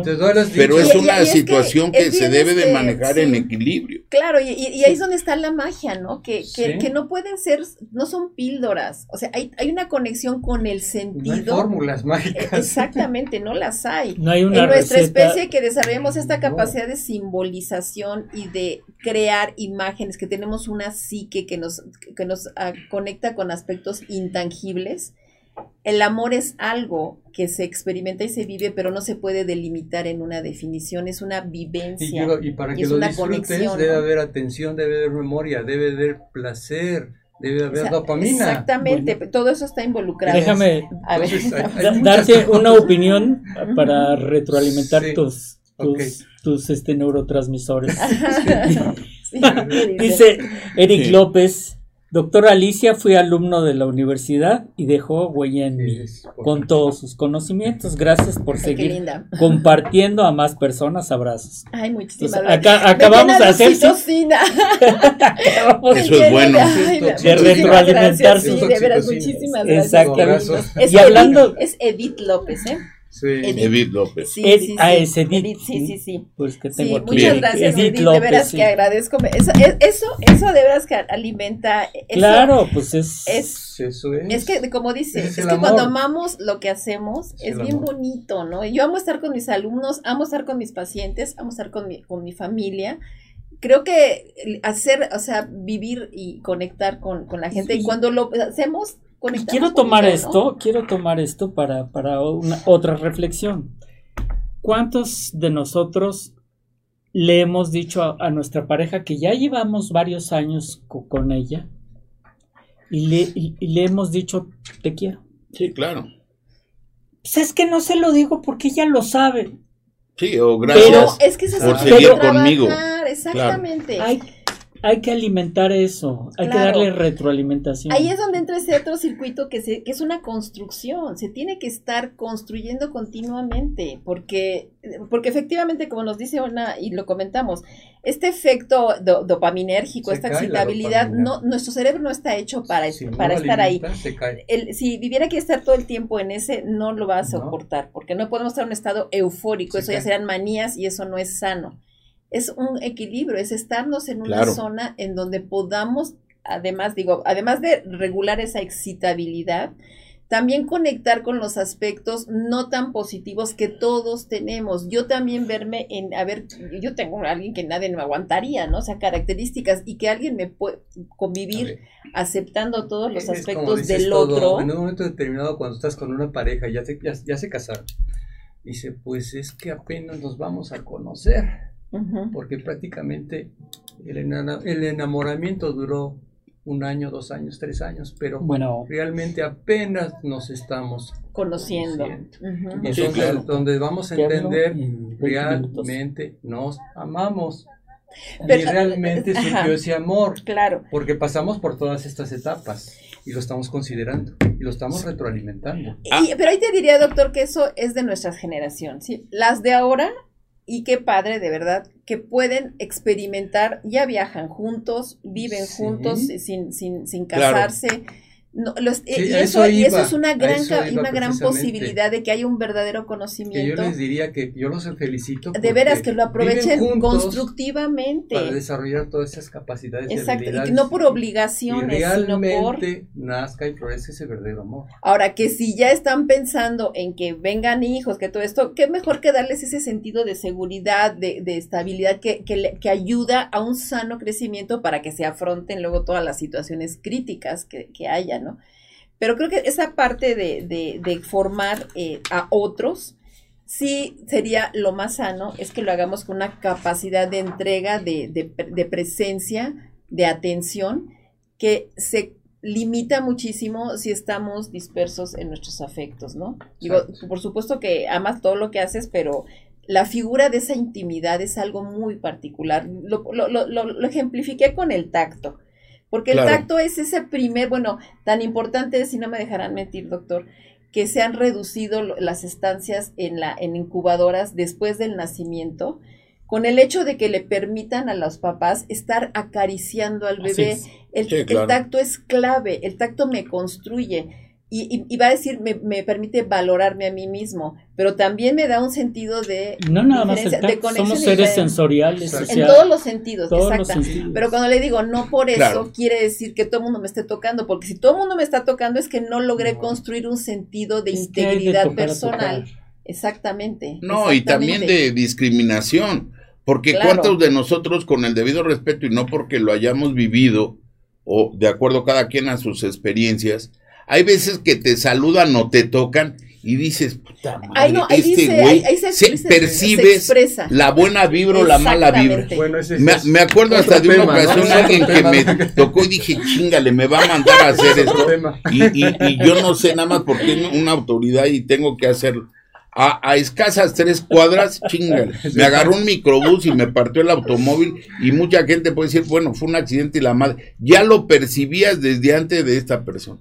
Pero es una situación que, se debe de este, manejar en equilibrio. Claro, y, ahí es donde está la magia, ¿no? Que, que, no pueden ser, no son píldoras, o sea, hay, hay una conexión con el sentido. No hay fórmulas mágicas. Exactamente, no las hay. No hay una en nuestra especie que desarrollemos esta capacidad de simbolización y de crear imágenes, que tenemos una psique que nos, que nos ah, conecta con aspectos intangibles el amor es algo que se experimenta y se vive, pero no se puede delimitar en una definición, es una vivencia. Y, para que lo disfrutes debe haber atención, debe haber memoria, debe haber placer, debe haber dopamina. Exactamente, todo eso está involucrado. Déjame darte una opinión para retroalimentar tus, tus, este, neurotransmisores. [LAUGHS] [LAUGHS] Dice Eric López Doctora Alicia fue alumno de la universidad y dejó huella en mí con todos sus conocimientos. Gracias por seguir compartiendo a más personas. Abrazos. Ay, muchísimas gracias. Acá, acabamos de hacer. [LAUGHS] Eso es bueno. de retroalimentarse. Sí, de veras, muchísimas gracias. Exactamente. y hablando. Es Edith López, ¿eh? Sí. Edith, López. Sí, sí, sí. Ah, es Edith. Sí, sí, sí. Pues que tengo aquí. Muchas gracias, Edith. López, de veras que agradezco. Eso, eso, eso de veras que alimenta. claro, pues es. Es, eso es. es que, como dice, es, que cuando amamos lo que hacemos, es, bien bonito, ¿no? Yo amo estar con mis alumnos, amo estar con mis pacientes, amo estar con mi, con mi familia creo que hacer, o sea, vivir y conectar con, con la gente, y cuando lo hacemos, quiero tomar esto, quiero tomar esto para, para una, otra reflexión. ¿Cuántos de nosotros le hemos dicho a, nuestra pareja que ya llevamos varios años con ella y le, le, hemos dicho te quiero? Sí, claro. Pues es que no se lo digo porque ella lo sabe. Sí, o gracias es que por seguir conmigo. Exactamente hay que alimentar eso, hay que darle retroalimentación. Ahí es donde entra ese otro circuito que, se, que es una construcción, se tiene que estar construyendo continuamente, porque, porque efectivamente, como nos dice Ona y lo comentamos, este efecto dopaminérgico, esta excitabilidad, no, nuestro cerebro no está hecho para, para estar ahí. si viviera que estar todo el tiempo en ese, no lo va a soportar, porque no podemos estar en un estado eufórico, eso ya serán manías y eso no es sano es un equilibrio, es estarnos en una zona en donde podamos, además, digo, además de regular esa excitabilidad, también conectar con los aspectos no tan positivos que todos tenemos. Yo también verme en, a ver, yo tengo a alguien que nadie me aguantaría, ¿no? O sea, características y que alguien me puede convivir aceptando todos los aspectos del otro. En un momento determinado, cuando estás con una pareja, ya, ya, ya se casaron, dice, pues es que apenas nos vamos a conocer porque prácticamente el, enamoramiento duró un año, dos años, tres años, pero bueno, realmente apenas nos estamos conociendo. Entonces, donde vamos a entender realmente nos amamos. y realmente surgió ese amor. Claro. Porque pasamos por todas estas etapas y lo estamos considerando y lo estamos retroalimentando. pero ahí te diría, doctor, que eso es de nuestra generación. ¿sí? Las de ahora y qué padre, de verdad, que pueden experimentar, ya viajan juntos, viven juntos sin, sin, sin casarse. No, y, eso, y, eso, es una gran, una gran posibilidad de que haya un verdadero conocimiento. Que yo les diría que yo los felicito. De veras, que lo aprovechen constructivamente. Para desarrollar todas esas capacidades. Exacto, y no por obligaciones, sino por. nazca y florezca ese verdadero amor. Ahora, que si ya están pensando en que vengan hijos, que todo esto, qué mejor que darles ese sentido de seguridad, de, de estabilidad, que, que, que, ayuda a un sano crecimiento para que se afronten luego todas las situaciones críticas que, que hayan. Pero creo que esa parte de, formar eh, a otros, sí sería lo más sano, es que lo hagamos con una capacidad de entrega, de, presencia, de atención, que se limita muchísimo si estamos dispersos en nuestros afectos, ¿no? Digo, por supuesto que amas todo lo que haces, pero la figura de esa intimidad es algo muy particular. Lo, lo, lo, lo ejemplifiqué con el tacto. Porque el tacto es ese primer, bueno, tan importante, si no me dejarán mentir, doctor, que se han reducido las estancias en, la, en incubadoras después del nacimiento, con el hecho de que le permitan a los papás estar acariciando al bebé. El, el, tacto es clave, el tacto me construye. Y, va a decir, me, permite valorarme a mí mismo, pero también me da un sentido de. No, nada más somos seres sensoriales. En todos los sentidos, exacto. Pero cuando le digo no por eso, quiere decir que todo el mundo me esté tocando, porque si todo el mundo me está tocando es que no logré construir un sentido de integridad personal. Exactamente. No, y también de discriminación, porque cuántos de nosotros, con el debido respeto y no porque lo hayamos vivido, o de acuerdo cada quien a sus experiencias, hay veces que te saludan o te tocan y dices, puta madre, este güey se, percibes la buena vibra o la mala vibra. me, acuerdo hasta de una ocasión alguien que me tocó y dije, chingale, me va a mandar a hacer esto. Y, y, yo no sé nada más porque una autoridad y tengo que hacerlo. A, escasas tres cuadras, chingale. [LAUGHS] Me agarró un microbús y me partió el automóvil y mucha gente puede decir, bueno, fue un accidente y la madre. Ya lo percibías desde antes de esta persona.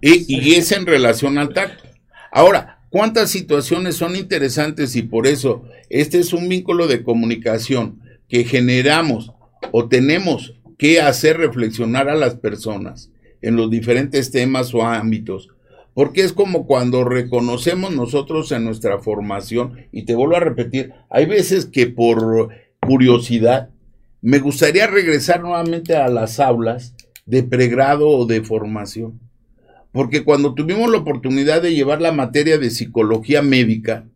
Y, es en relación al tacto. Ahora, ¿cuántas situaciones son interesantes y por eso este es un vínculo de comunicación que generamos o tenemos que hacer reflexionar a las personas en los diferentes temas o ámbitos? Porque es como cuando reconocemos nosotros en nuestra formación, y te vuelvo a repetir, hay veces que por curiosidad me gustaría regresar nuevamente a las aulas de pregrado o de formación porque cuando tuvimos la oportunidad de llevar la materia de psicología médica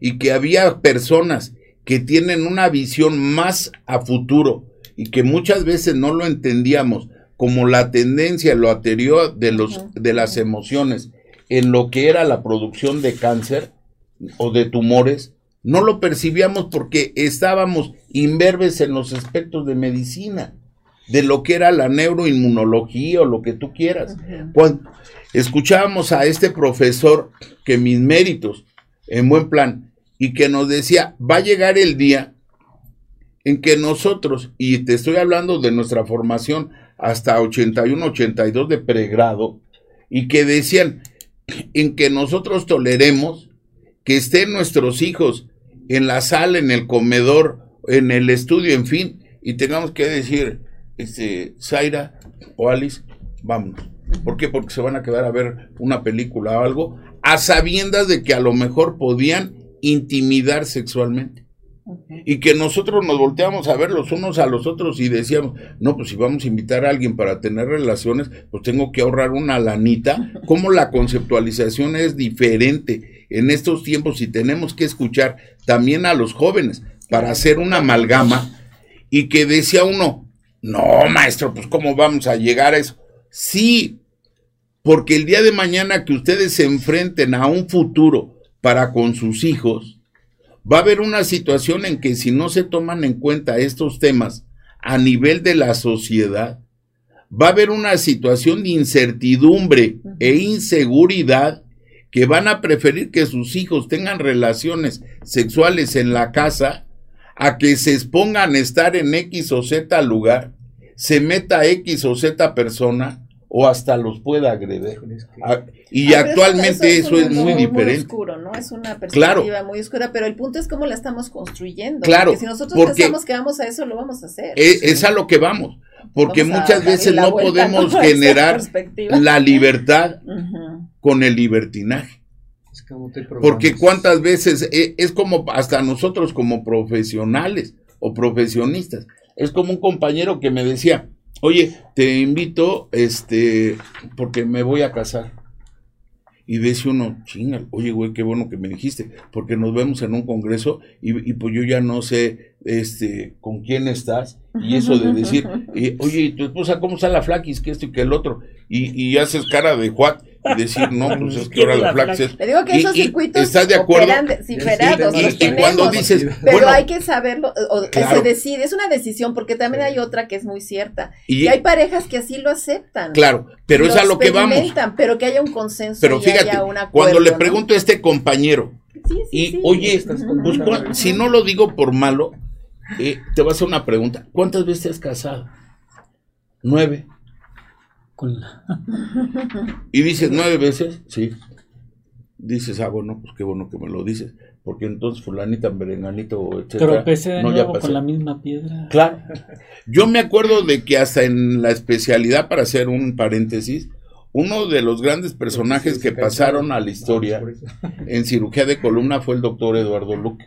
y que había personas que tienen una visión más a futuro y que muchas veces no lo entendíamos como la tendencia, lo anterior de, los, de las emociones en lo que era la producción de cáncer o de tumores, no lo percibíamos porque estábamos inverbes en los aspectos de medicina de lo que era la neuroinmunología o lo que tú quieras. Cuando escuchábamos a este profesor que mis méritos, en buen plan, y que nos decía, va a llegar el día en que nosotros, y te estoy hablando de nuestra formación hasta 81, 82 de pregrado, y que decían, en que nosotros toleremos que estén nuestros hijos en la sala, en el comedor, en el estudio, en fin, y tengamos que decir, este, Zaira o Alice, vámonos. ¿Por qué? Porque se van a quedar a ver una película o algo, a sabiendas de que a lo mejor podían intimidar sexualmente. Y que nosotros nos volteamos a ver los unos a los otros y decíamos, no, pues si vamos a invitar a alguien para tener relaciones, pues tengo que ahorrar una lanita. [LAUGHS] Como la conceptualización es diferente en estos tiempos y tenemos que escuchar también a los jóvenes para hacer una amalgama y que decía uno, no, maestro, pues ¿cómo vamos a llegar a eso? Sí, porque el día de mañana que ustedes se enfrenten a un futuro para con sus hijos, va a haber una situación en que si no se toman en cuenta estos temas a nivel de la sociedad, va a haber una situación de incertidumbre e inseguridad que van a preferir que sus hijos tengan relaciones sexuales en la casa a que se expongan a estar en X o Z lugar, se meta X o Z persona o hasta los pueda agredir. Y actualmente eso, es, muy, diferente. oscuro, ¿no? Es una perspectiva muy oscura, pero el punto es cómo la estamos construyendo. Claro. Porque si nosotros pensamos que vamos a eso, lo vamos a hacer. Es, a lo que vamos. Porque muchas veces no podemos [LAUGHS] generar la libertad con el libertinaje. Porque cuántas veces e, es como hasta nosotros como profesionales o profesionistas. Es como un compañero que me decía, oye, te invito, este, porque me voy a casar. Y dice uno, chinga, oye, güey, qué bueno que me dijiste, porque nos vemos en un congreso y, pues yo ya no sé este, con quién estás. Y eso de decir, [LAUGHS] eh, oye, ¿y tu esposa cómo está la flaquis? Que esto y que el otro. Y, y haces cara de Juan y decir, no, pues es que ahora la flax Le digo que esos circuitos ¿estás de acuerdo? y, cuando dices, pero hay que saberlo, o, se decide, es una decisión, porque también hay otra que es muy cierta, y, hay parejas que así lo aceptan. Claro, pero es a lo que vamos. Pero que haya un consenso pero fíjate, cuando le pregunto a este compañero, y oye, pues, si no lo digo por malo, eh, te voy a hacer una pregunta, ¿cuántas veces te has casado? Nueve. [LAUGHS] Y dices nueve veces, sí. dices, ah, bueno, pues qué bueno que me lo dices, porque entonces fulanita, berenganito, etcétera. Tropecé de no, nuevo con la misma piedra. Claro. Yo me acuerdo de que hasta en la especialidad, para hacer un paréntesis, uno de los grandes personajes Sí, que pasaron a la historia [LAUGHS] en cirugía de columna fue el doctor Eduardo Luque.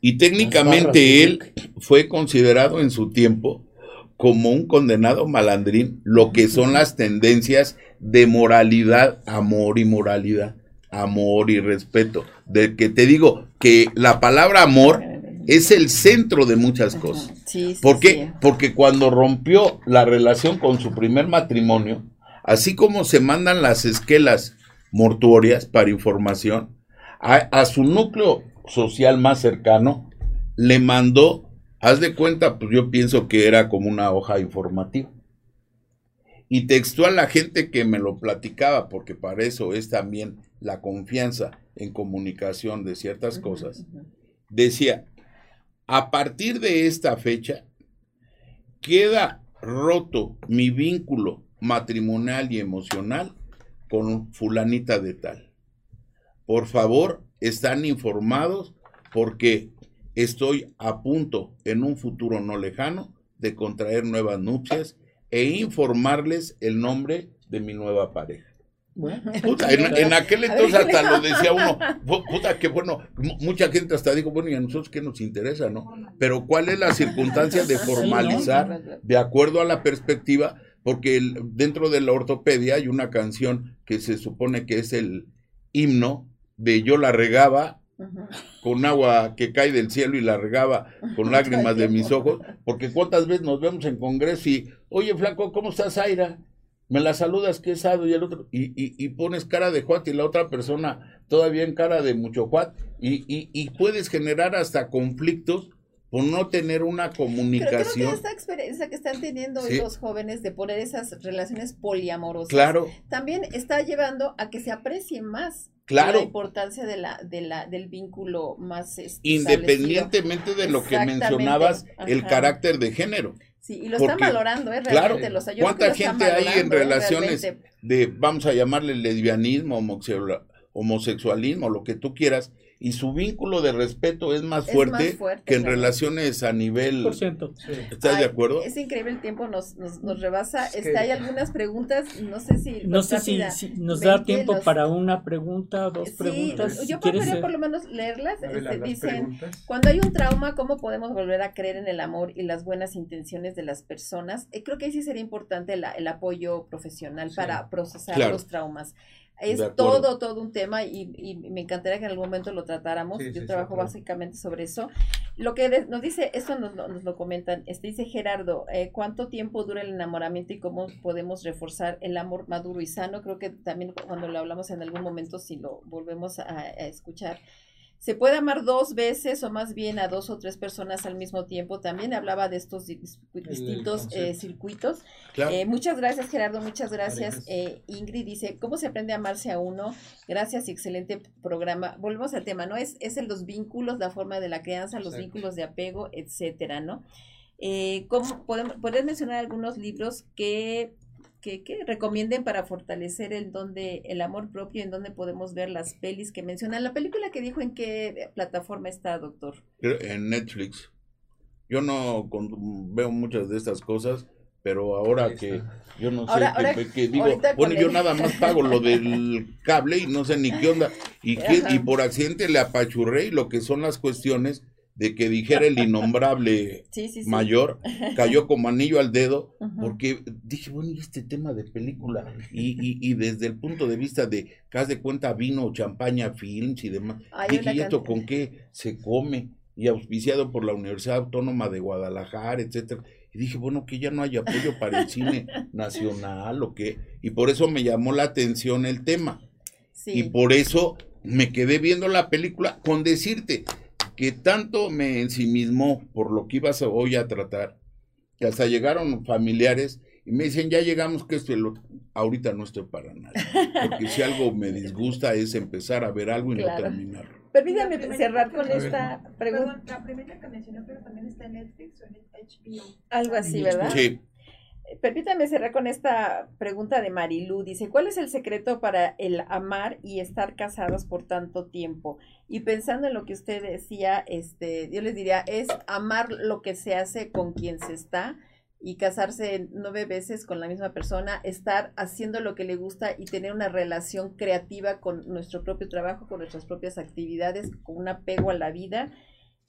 Y técnicamente él fue considerado en su tiempo como un condenado malandrín, lo que son las tendencias de moralidad, amor y moralidad, amor y respeto. De que te digo que la palabra amor es el centro de muchas cosas. Sí, sí, ¿Por qué? sí. Porque cuando rompió la relación con su primer matrimonio, así como se mandan las esquelas mortuorias para información, a, a su núcleo social más cercano le mandó, haz de cuenta, pues yo pienso que era como una hoja informativa. Y textual la gente que me lo platicaba, porque para eso es también la confianza en comunicación de ciertas cosas, decía, a partir de esta fecha, queda roto mi vínculo matrimonial y emocional con fulanita de tal. Por favor, están informados porque estoy a punto en un futuro no lejano de contraer nuevas nupcias e informarles el nombre de mi nueva pareja. Puta, en, en aquel entonces A ver, ¿qué hasta lo decía uno, pu- puta, que bueno, mu- mucha gente hasta dijo, bueno, ¿y a nosotros qué nos interesa, no? Pero ¿cuál es la circunstancia de formalizar de acuerdo a la perspectiva? Porque el- dentro de la ortopedia hay una canción que se supone que es el himno de yo la regaba. Con agua que cae del cielo y la regaba con [LAUGHS] lágrimas de mis ojos, porque cuántas veces nos vemos en congreso y, oye, flaco, ¿cómo estás, Aira? Me la saludas, que es Ado y el otro, y, y, y pones cara de Juat y la otra persona todavía en cara de mucho Juat, y, y, y puedes generar hasta conflictos por no tener una Pero creo que comunicación. esta experiencia que están teniendo hoy los jóvenes de poner esas relaciones poliamorosas Claro, también está llevando a que se aprecie más Claro. la importancia de la, de la, del vínculo más este, independientemente de lo que mencionabas, el ajá. carácter de género. Sí, y lo están Porque, valorando, ¿eh? claro, Realmente. los- creo ¿cuánta están gente hay en ¿eh? relaciones Realmente. de, vamos a llamarle lesbianismo, homosexual- homosexualismo, lo que tú quieras, y su vínculo de respeto es más Es fuerte, más fuerte, que en claro. relaciones a nivel... Por ciento. Sí. ¿Estás de acuerdo? Es increíble el tiempo, nos, nos, nos rebasa. Es Este, que- hay algunas preguntas, no sé si... No sé si, nos da tiempo los- para una pregunta, dos Sí, preguntas. yo podría eh, por lo menos leerlas. Este, las dicen, preguntas. Cuando hay un trauma, ¿cómo podemos volver a creer en el amor y las buenas intenciones de las personas? Eh, creo que ahí sí sería importante la- el apoyo profesional Sí. para procesar Claro. los traumas. Es todo, todo un tema y, y me encantaría que en algún momento lo tratáramos. Sí, Yo sí, sí, trabajo claro. básicamente sobre eso. Lo que de- nos dice, eso nos, lo- nos lo comentan, este dice Gerardo, eh, ¿cuánto tiempo dura el enamoramiento y cómo podemos reforzar el amor maduro y sano? Creo que también cuando lo hablamos en algún momento, si lo volvemos a, a escuchar, se puede amar dos veces o más bien a dos o tres personas al mismo tiempo. También hablaba de estos dis- distintos eh, circuitos. Claro. Eh, muchas gracias Gerardo, muchas gracias. Eh, Ingrid dice, ¿cómo se aprende a amarse a uno? Gracias y excelente programa. Volvemos al tema, ¿no? Es, es el los vínculos, la forma de la crianza, los Exacto. vínculos de apego, etcétera, ¿no? Eh, ¿cómo podemos, ¿Podrías mencionar algunos libros que, que, que recomienden para fortalecer el don de el amor propio, en donde podemos ver las pelis que mencionan? La película que dijo en qué plataforma está, doctor. En Netflix. Yo no con- veo muchas de estas cosas, pero ahora que yo no sé Ahora- qué- ahora- qué digo, bueno, yo el- nada más pago lo del cable y no sé ni qué onda. [LAUGHS] Y, que- y por accidente le apachurré y lo que son las cuestiones de que dijera el innombrable [LAUGHS] Sí, sí, sí. mayor, cayó como anillo al dedo, porque dije, bueno, y este tema de película, y, y, y desde el punto de vista de, que haz de cuenta, vino, champaña, films y demás, dije, ¿y esto con qué se come? Y auspiciado por la Universidad Autónoma de Guadalajara, etcétera. Y dije, bueno, que ya no hay apoyo para el cine [LAUGHS] nacional o qué. Y por eso me llamó la atención el tema. Y por eso me quedé viendo la película con decirte que tanto me ensimismó por lo que ibas a- hoy a tratar, que hasta llegaron familiares y me dicen, ya llegamos que esto y lo otro". Ahorita no estoy para nada. Porque si algo me disgusta es empezar a ver algo y Claro. no terminarlo. Permítame cerrar con esta pregunta. Perdón, la primera que mencionó, pero también está en Netflix o en HBO. Algo así, Sí. ¿verdad? Sí, permítanme cerrar con esta pregunta de Marilu. Dice, ¿cuál es el secreto para el amar y estar casados por tanto tiempo? Y pensando en lo que usted decía, este, yo les diría, es amar lo que se hace con quien se está y casarse nueve veces con la misma persona, estar haciendo lo que le gusta y tener una relación creativa con nuestro propio trabajo, con nuestras propias actividades, con un apego a la vida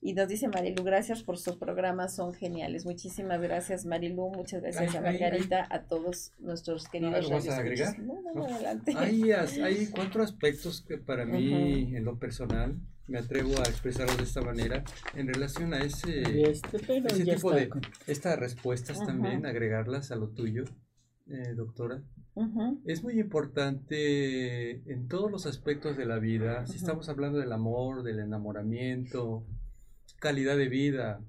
y nos dice Marilu, gracias por sus programas, son geniales. Muchísimas gracias Marilu, muchas gracias a Margarita, a todos nuestros queridos. ¿No vas a agregar? No, no, adelante. Hay, hay, cuatro aspectos que para mí, en lo personal, me atrevo a expresarlo de esta manera en relación a ese, este, ese tipo de estas respuestas también, agregarlas a lo tuyo, eh, doctora. Es muy importante en todos los aspectos de la vida, si estamos hablando del amor, del enamoramiento, calidad de vida,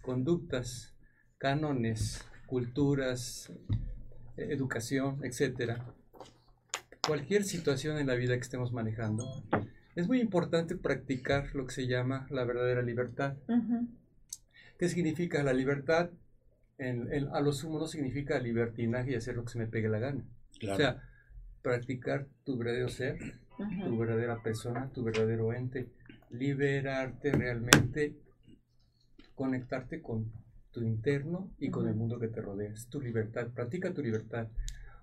conductas, cánones, culturas, educación, etc. Cualquier situación en la vida que estemos manejando, es muy importante practicar lo que se llama la verdadera libertad. ¿Qué significa la libertad? a lo sumo no significa libertinaje y hacer lo que se me pegue la gana. O sea, practicar tu verdadero ser, tu verdadera persona, tu verdadero ente, liberarte realmente conectarte con tu interno y con el mundo que te rodea. Es tu libertad, practica tu libertad.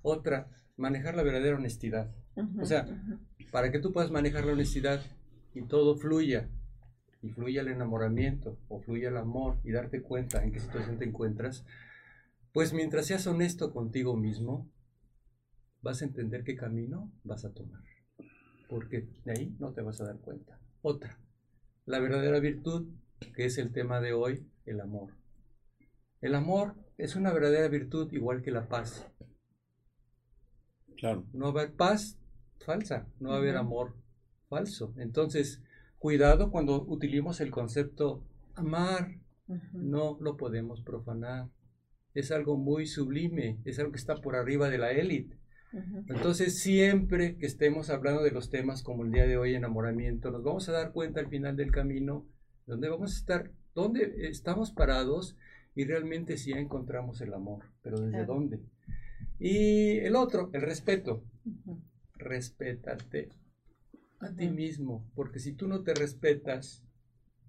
Otra, manejar la verdadera honestidad. o sea, para que tú puedas manejar la honestidad y todo fluya, y fluya el enamoramiento o fluya el amor y darte cuenta en qué situación te encuentras, pues mientras seas honesto contigo mismo, vas a entender qué camino vas a tomar. Porque de ahí no te vas a dar cuenta. Otra, la verdadera virtud que es el tema de hoy, el amor. El amor es una verdadera virtud igual que la paz. Claro. No va a haber paz falsa, no va a haber amor falso. Entonces, cuidado cuando utilicemos el concepto amar, no lo podemos profanar. Es algo muy sublime, es algo que está por arriba de la élite. Entonces, siempre que estemos hablando de los temas como el día de hoy, enamoramiento, nos vamos a dar cuenta al final del camino donde vamos a estar, dónde estamos parados y realmente si ya encontramos el amor, pero desde dónde. Y el otro, el respeto. Respétate a ti mismo, porque si tú no te respetas,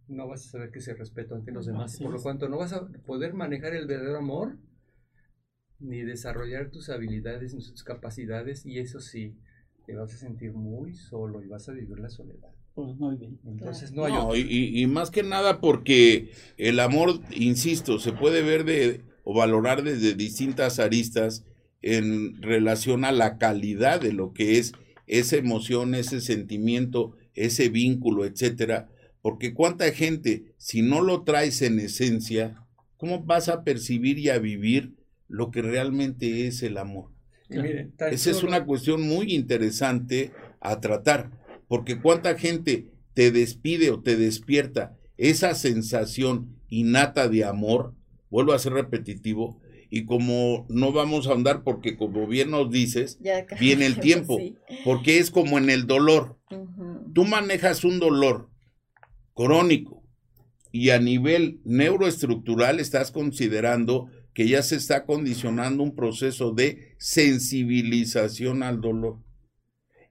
no vas a saber qué es el respeto ante los demás. Por lo tanto, no vas a poder manejar el verdadero amor, ni desarrollar tus habilidades, ni tus capacidades, y eso sí, te vas a sentir muy solo y vas a vivir la soledad. Pues muy bien. Entonces no hay y, más que nada porque el amor, insisto, se puede ver de o valorar desde distintas aristas en relación a la calidad de lo que es esa emoción, ese sentimiento, ese vínculo, etcétera. Porque cuánta gente, si no lo traes en esencia, ¿cómo vas a percibir y a vivir lo que realmente es el amor? Esa es una cuestión muy interesante a tratar porque cuánta gente te despide o te despierta esa sensación innata de amor, vuelvo a ser repetitivo, y como no vamos a andar porque como bien nos dices, [LAUGHS] viene el [LAUGHS] tiempo, porque es como en el dolor. Tú manejas un dolor crónico y a nivel neuroestructural estás considerando que ya se está condicionando un proceso de sensibilización al dolor.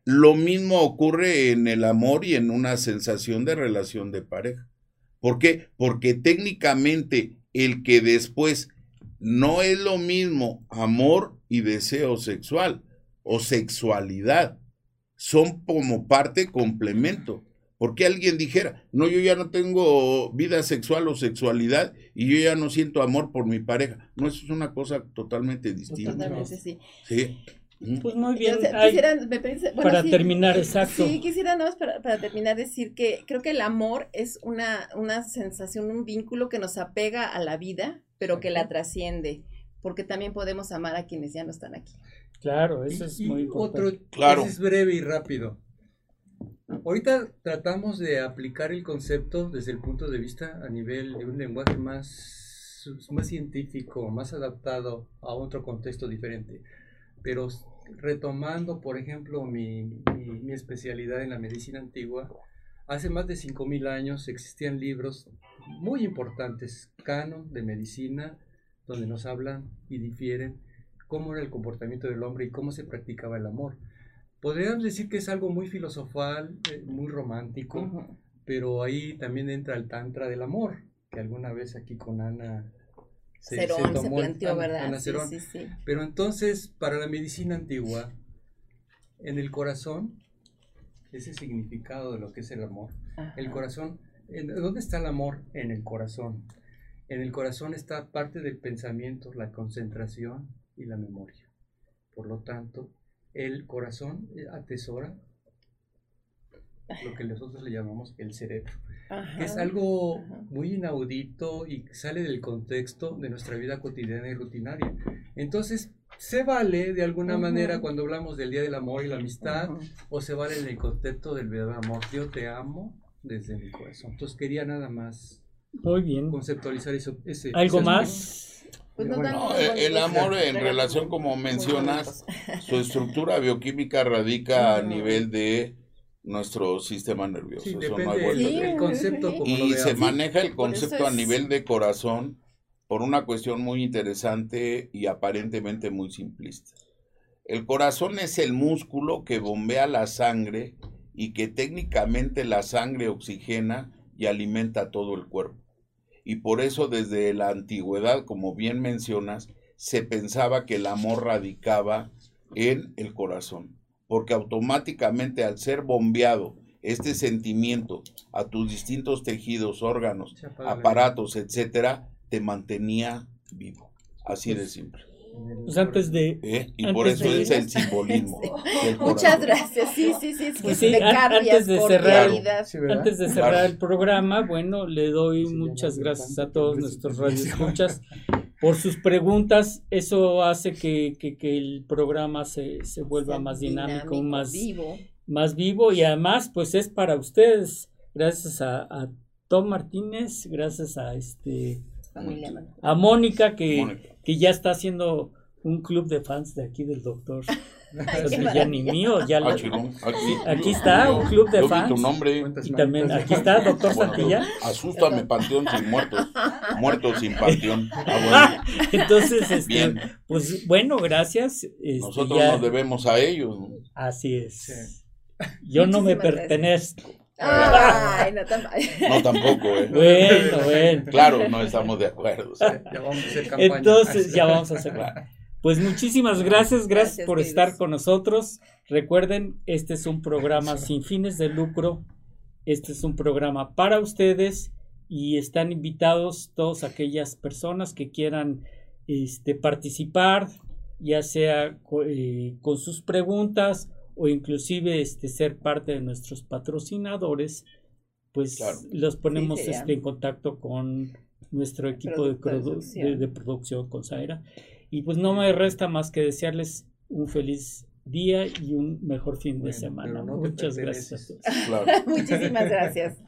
Lo mismo ocurre en el amor y en una sensación de relación de pareja. ¿Por qué? Porque técnicamente el que después no es lo mismo amor y deseo sexual o sexualidad. Son como parte complemento. Porque alguien dijera, no, yo ya no tengo vida sexual o sexualidad y yo ya no siento amor por mi pareja. No, eso es una cosa totalmente distinta. Totalmente, sí. Sí. Pues muy bien. para terminar, exacto. Sí, quisiera nada más para, terminar decir que creo que el amor es una, una sensación, un vínculo que nos apega a la vida, pero que la trasciende, porque también podemos amar a quienes ya no están aquí. Claro, eso es muy importante. Otro, claro. es breve y rápido. Ahorita tratamos de aplicar el concepto desde el punto de vista a nivel de un lenguaje más, más científico, más adaptado a otro contexto diferente pero retomando, por ejemplo, mi, especialidad en la medicina antigua, hace más de 5.000 años existían libros muy importantes, canon de medicina, donde nos hablan y difieren cómo era el comportamiento del hombre y cómo se practicaba el amor. Podríamos decir que es algo muy filosofal, eh, muy romántico, pero ahí también entra el tantra del amor, que alguna vez aquí con Ana se, se, planteó, ¿verdad? sí, sí, sí. Pero entonces, para la medicina antigua, en el corazón, ese significado de lo que es el amor, el corazón, ¿dónde está el amor? En el corazón. En el corazón está parte del pensamiento, la concentración y la memoria. Por lo tanto, el corazón eh, atesora lo que nosotros le llamamos el cerebro. Es algo muy inaudito y sale del contexto de nuestra vida cotidiana y rutinaria. Entonces, se vale de alguna manera cuando hablamos del Día del Amor y la Amistad, o se vale en el contexto del verdadero amor. Yo te amo desde mi corazón. Entonces, quería nada más muy bien. conceptualizar eso. Ese, ¿Algo más? Pues el amor en relación, como mencionas, su estructura bioquímica radica a nivel de nuestro sistema nervioso. concepto y se maneja el concepto a nivel de corazón por una cuestión muy interesante y aparentemente muy simplista. El corazón es el músculo que bombea la sangre y que técnicamente la sangre oxigena y alimenta todo el cuerpo y por eso desde la antigüedad, como bien mencionas, se pensaba que el amor radicaba en el corazón, porque automáticamente al ser bombeado este sentimiento a tus distintos tejidos, órganos, aparatos, etcétera, te mantenía vivo. Así de simple. Pues antes de. ¿Eh? Y por eso es el simbolismo. [LAUGHS] Muchas gracias. Sí, sí, sí. Es que pues antes de cerrar, antes de cerrar el programa, bueno, le doy muchas gracias a todos nuestros radioescuchas [LAUGHS] por sus preguntas. Eso hace que, que, que el programa se, se vuelva más dinámico, más vivo. más vivo y además, pues es para ustedes. Gracias a, a Tom Martínez, gracias a este a Mónica que, que ya está haciendo un club de fans de aquí del doctor. [LAUGHS] ya ni mío, ya ah, aquí, está un club de fans. Tu nombre. Y también aquí está doctor Santilla. Asústame panteón sin muertos, [LAUGHS] muertos sin [LAUGHS] panteón. Ah, Entonces, este, pues bueno, gracias. Este, Nosotros nos debemos a ellos. Así es. Yo no me pertenezco. Ay, no, [LAUGHS] no, tampoco, ¿eh? Bueno, bueno. Claro, no estamos de acuerdo. Ya vamos a hacer campaña. Entonces, ya vamos a hacer. Pues muchísimas gracias, gracias, por estar con nosotros. Recuerden, este es un programa sin fines de lucro. Este es un programa para ustedes y están invitados todas aquellas personas que quieran este, participar, ya sea eh, con sus preguntas o inclusive este, ser parte de nuestros patrocinadores, pues los ponemos este, en contacto con nuestro equipo de, de, producción con Zaira. Y pues no me resta más que desearles un feliz día y un mejor fin de semana. Muchas gracias [LAUGHS] Muchísimas gracias. [LAUGHS]